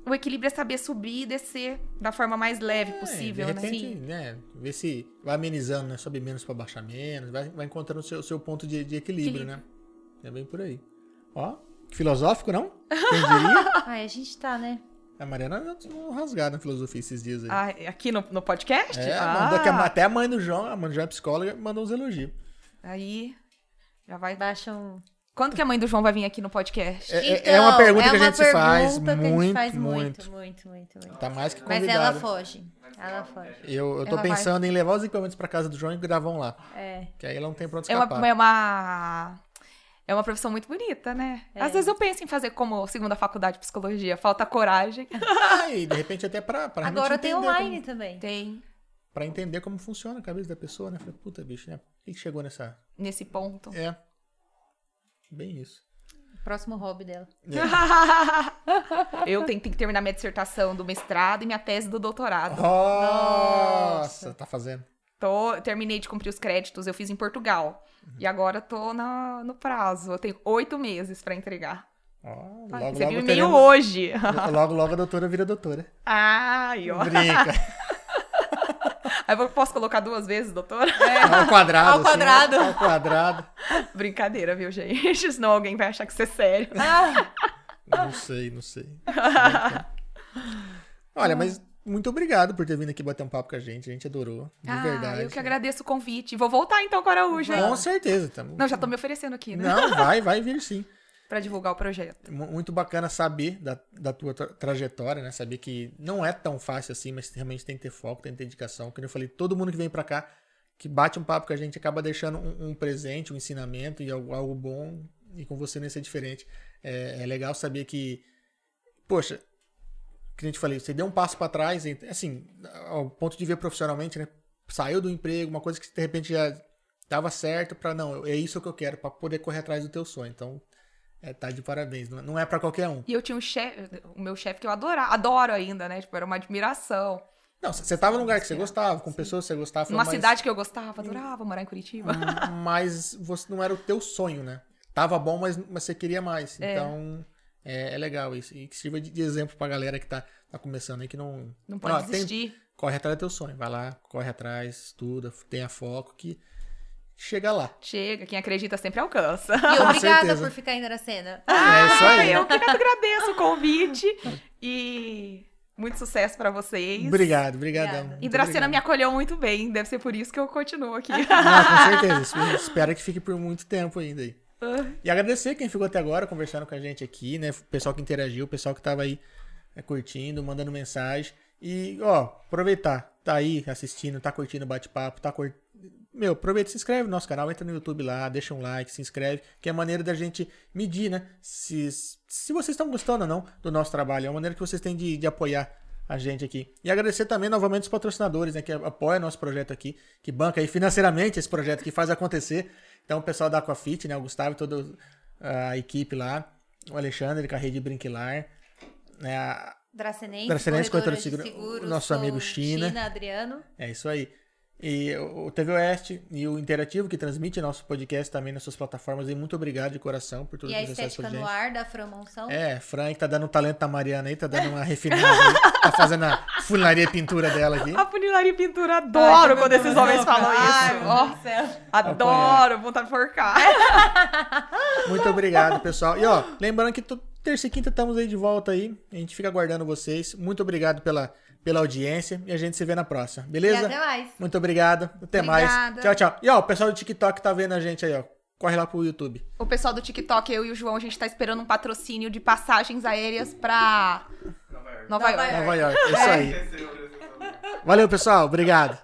o equilíbrio é saber subir e descer da forma mais leve é, possível, de né? repente, né? né? Ver se vai amenizando, né? Sobe menos para baixar menos, vai, vai encontrando o seu, seu ponto de, de equilíbrio, equilíbrio, né? É bem por aí. Ó, filosófico, não? Quem diria? Ai, a gente tá, né? A Mariana não rasgada na filosofia esses dias aí. Ah, aqui no, no podcast? É, ah. mandou que até a mãe do João, a mãe do João é psicóloga, mandou uns elogios. Aí, já vai... Baixa um... Quando que a mãe do João vai vir aqui no podcast? É, é então, é uma pergunta é que a gente faz muito, muito, muito, muito, muito, muito. Tá mais que convidado. Mas ela foge. Ela foge. Eu, eu tô ela pensando vai... em levar os equipamentos pra casa do João e gravar lá. É. Que aí ela não tem pra onde escapar. É uma, é uma, é uma profissão muito bonita, né? É. Às vezes eu penso em fazer como segunda faculdade de psicologia. Falta coragem. Ah, e de repente até pra, pra Agora tem online como... também. Tem. Pra entender como funciona a cabeça da pessoa, né? Falei, puta, bicho, né? Por que chegou nessa... Nesse ponto. É. Bem isso. Próximo hobby dela. É. eu tenho, que terminar minha dissertação do mestrado e minha tese do doutorado. Nossa, tá fazendo. Tô, terminei de cumprir os créditos, eu fiz em Portugal. Uhum. E agora tô na, no prazo. Eu tenho oito meses para entregar. Oh, logo, Você viu e-mail hoje. Logo, logo a doutora vira doutora. Ai, ó. Brinca. Aí eu posso colocar duas vezes, doutora? É. Ao quadrado. Ao quadrado. Assim, ao quadrado. Brincadeira, viu, gente? Senão alguém vai achar que você é sério. Ah. Não sei, não sei. Olha, mas muito obrigado por ter vindo aqui bater um papo com a gente. A gente adorou. De ah, verdade. Eu que agradeço o convite. Vou voltar então com a Araújo. Com certeza. Tamo... Não, já tô me oferecendo aqui, né? Não, vai, vai vir sim para divulgar o projeto. Muito bacana saber da, da tua tra trajetória, né? Saber que não é tão fácil assim, mas realmente tem que ter foco, tem que ter dedicação. Como eu falei, todo mundo que vem para cá, que bate um papo com a gente, acaba deixando um, um presente, um ensinamento e algo, algo, bom. E com você nem ser diferente. É, é, legal saber que, poxa, que a gente falei, você deu um passo para trás, assim, ao ponto de ver profissionalmente, né? Saiu do emprego, uma coisa que de repente já dava certo para não, é isso que eu quero para poder correr atrás do teu sonho. Então, é, tá de parabéns. Não é para qualquer um. E eu tinha um chefe, o meu chefe que eu adorava, adoro ainda, né? Tipo, era uma admiração. Não, você tava num lugar que você gostava, com Sim. pessoas que você gostava. Uma mais... cidade que eu gostava, adorava morar em Curitiba. Mas você não era o teu sonho, né? Tava bom, mas, mas você queria mais. É. Então, é, é, legal isso. E que sirva de, de exemplo pra galera que tá, tá começando aí, que não... Não pode não, desistir. Tem, corre atrás do teu sonho. Vai lá, corre atrás, estuda, tenha foco, que chega lá. Chega, quem acredita sempre alcança. E obrigada por ficar em Dracena. Ah, é isso aí. Eu que agradeço o convite e muito sucesso para vocês. Obrigado, obrigadão. E Dracena me acolheu muito bem, deve ser por isso que eu continuo aqui. Não, com certeza. Espero que fique por muito tempo ainda aí. E agradecer quem ficou até agora conversando com a gente aqui, né? O pessoal que interagiu, o pessoal que tava aí né, curtindo, mandando mensagem. E, ó, aproveitar, tá aí assistindo, tá curtindo o bate-papo, tá curtindo meu, aproveita se inscreve no nosso canal, entra no YouTube lá, deixa um like, se inscreve, que é a maneira da gente medir, né? Se, se vocês estão gostando ou não do nosso trabalho, é uma maneira que vocês têm de, de apoiar a gente aqui. E agradecer também novamente os patrocinadores, né, que apoiam nosso projeto aqui, que banca aí financeiramente esse projeto, que faz acontecer. Então, o pessoal da Aquafit, né, o Gustavo e toda a equipe lá, o Alexandre, Carreira de Brinquilar, né, a Dracenense, Dracenense corretora de seguro, o nosso amigo China. China, Adriano. É isso aí. E o TV Oeste e o Interativo, que transmite nosso podcast também nas suas plataformas. E muito obrigado de coração por tudo e que você faz pra gente. no ar da Fran Monção. É, Fran que tá dando talento da Mariana aí, tá dando uma refinada aí, tá fazendo a funilaria e pintura dela aqui. A funilaria e pintura, adoro Ai, quando esses homens falam isso. Oh, adoro, vontade de forcar. Muito obrigado, pessoal. E ó, lembrando que terça e quinta estamos aí de volta aí. A gente fica aguardando vocês. Muito obrigado pela pela audiência e a gente se vê na próxima, beleza? E até mais. Muito obrigado. Até Obrigada. mais. Tchau, tchau. E ó, o pessoal do TikTok tá vendo a gente aí, ó. Corre lá pro YouTube. O pessoal do TikTok, eu e o João, a gente tá esperando um patrocínio de passagens aéreas pra Nova York. Nova York. Nova York. Nova York. Isso aí. Valeu, pessoal. Obrigado.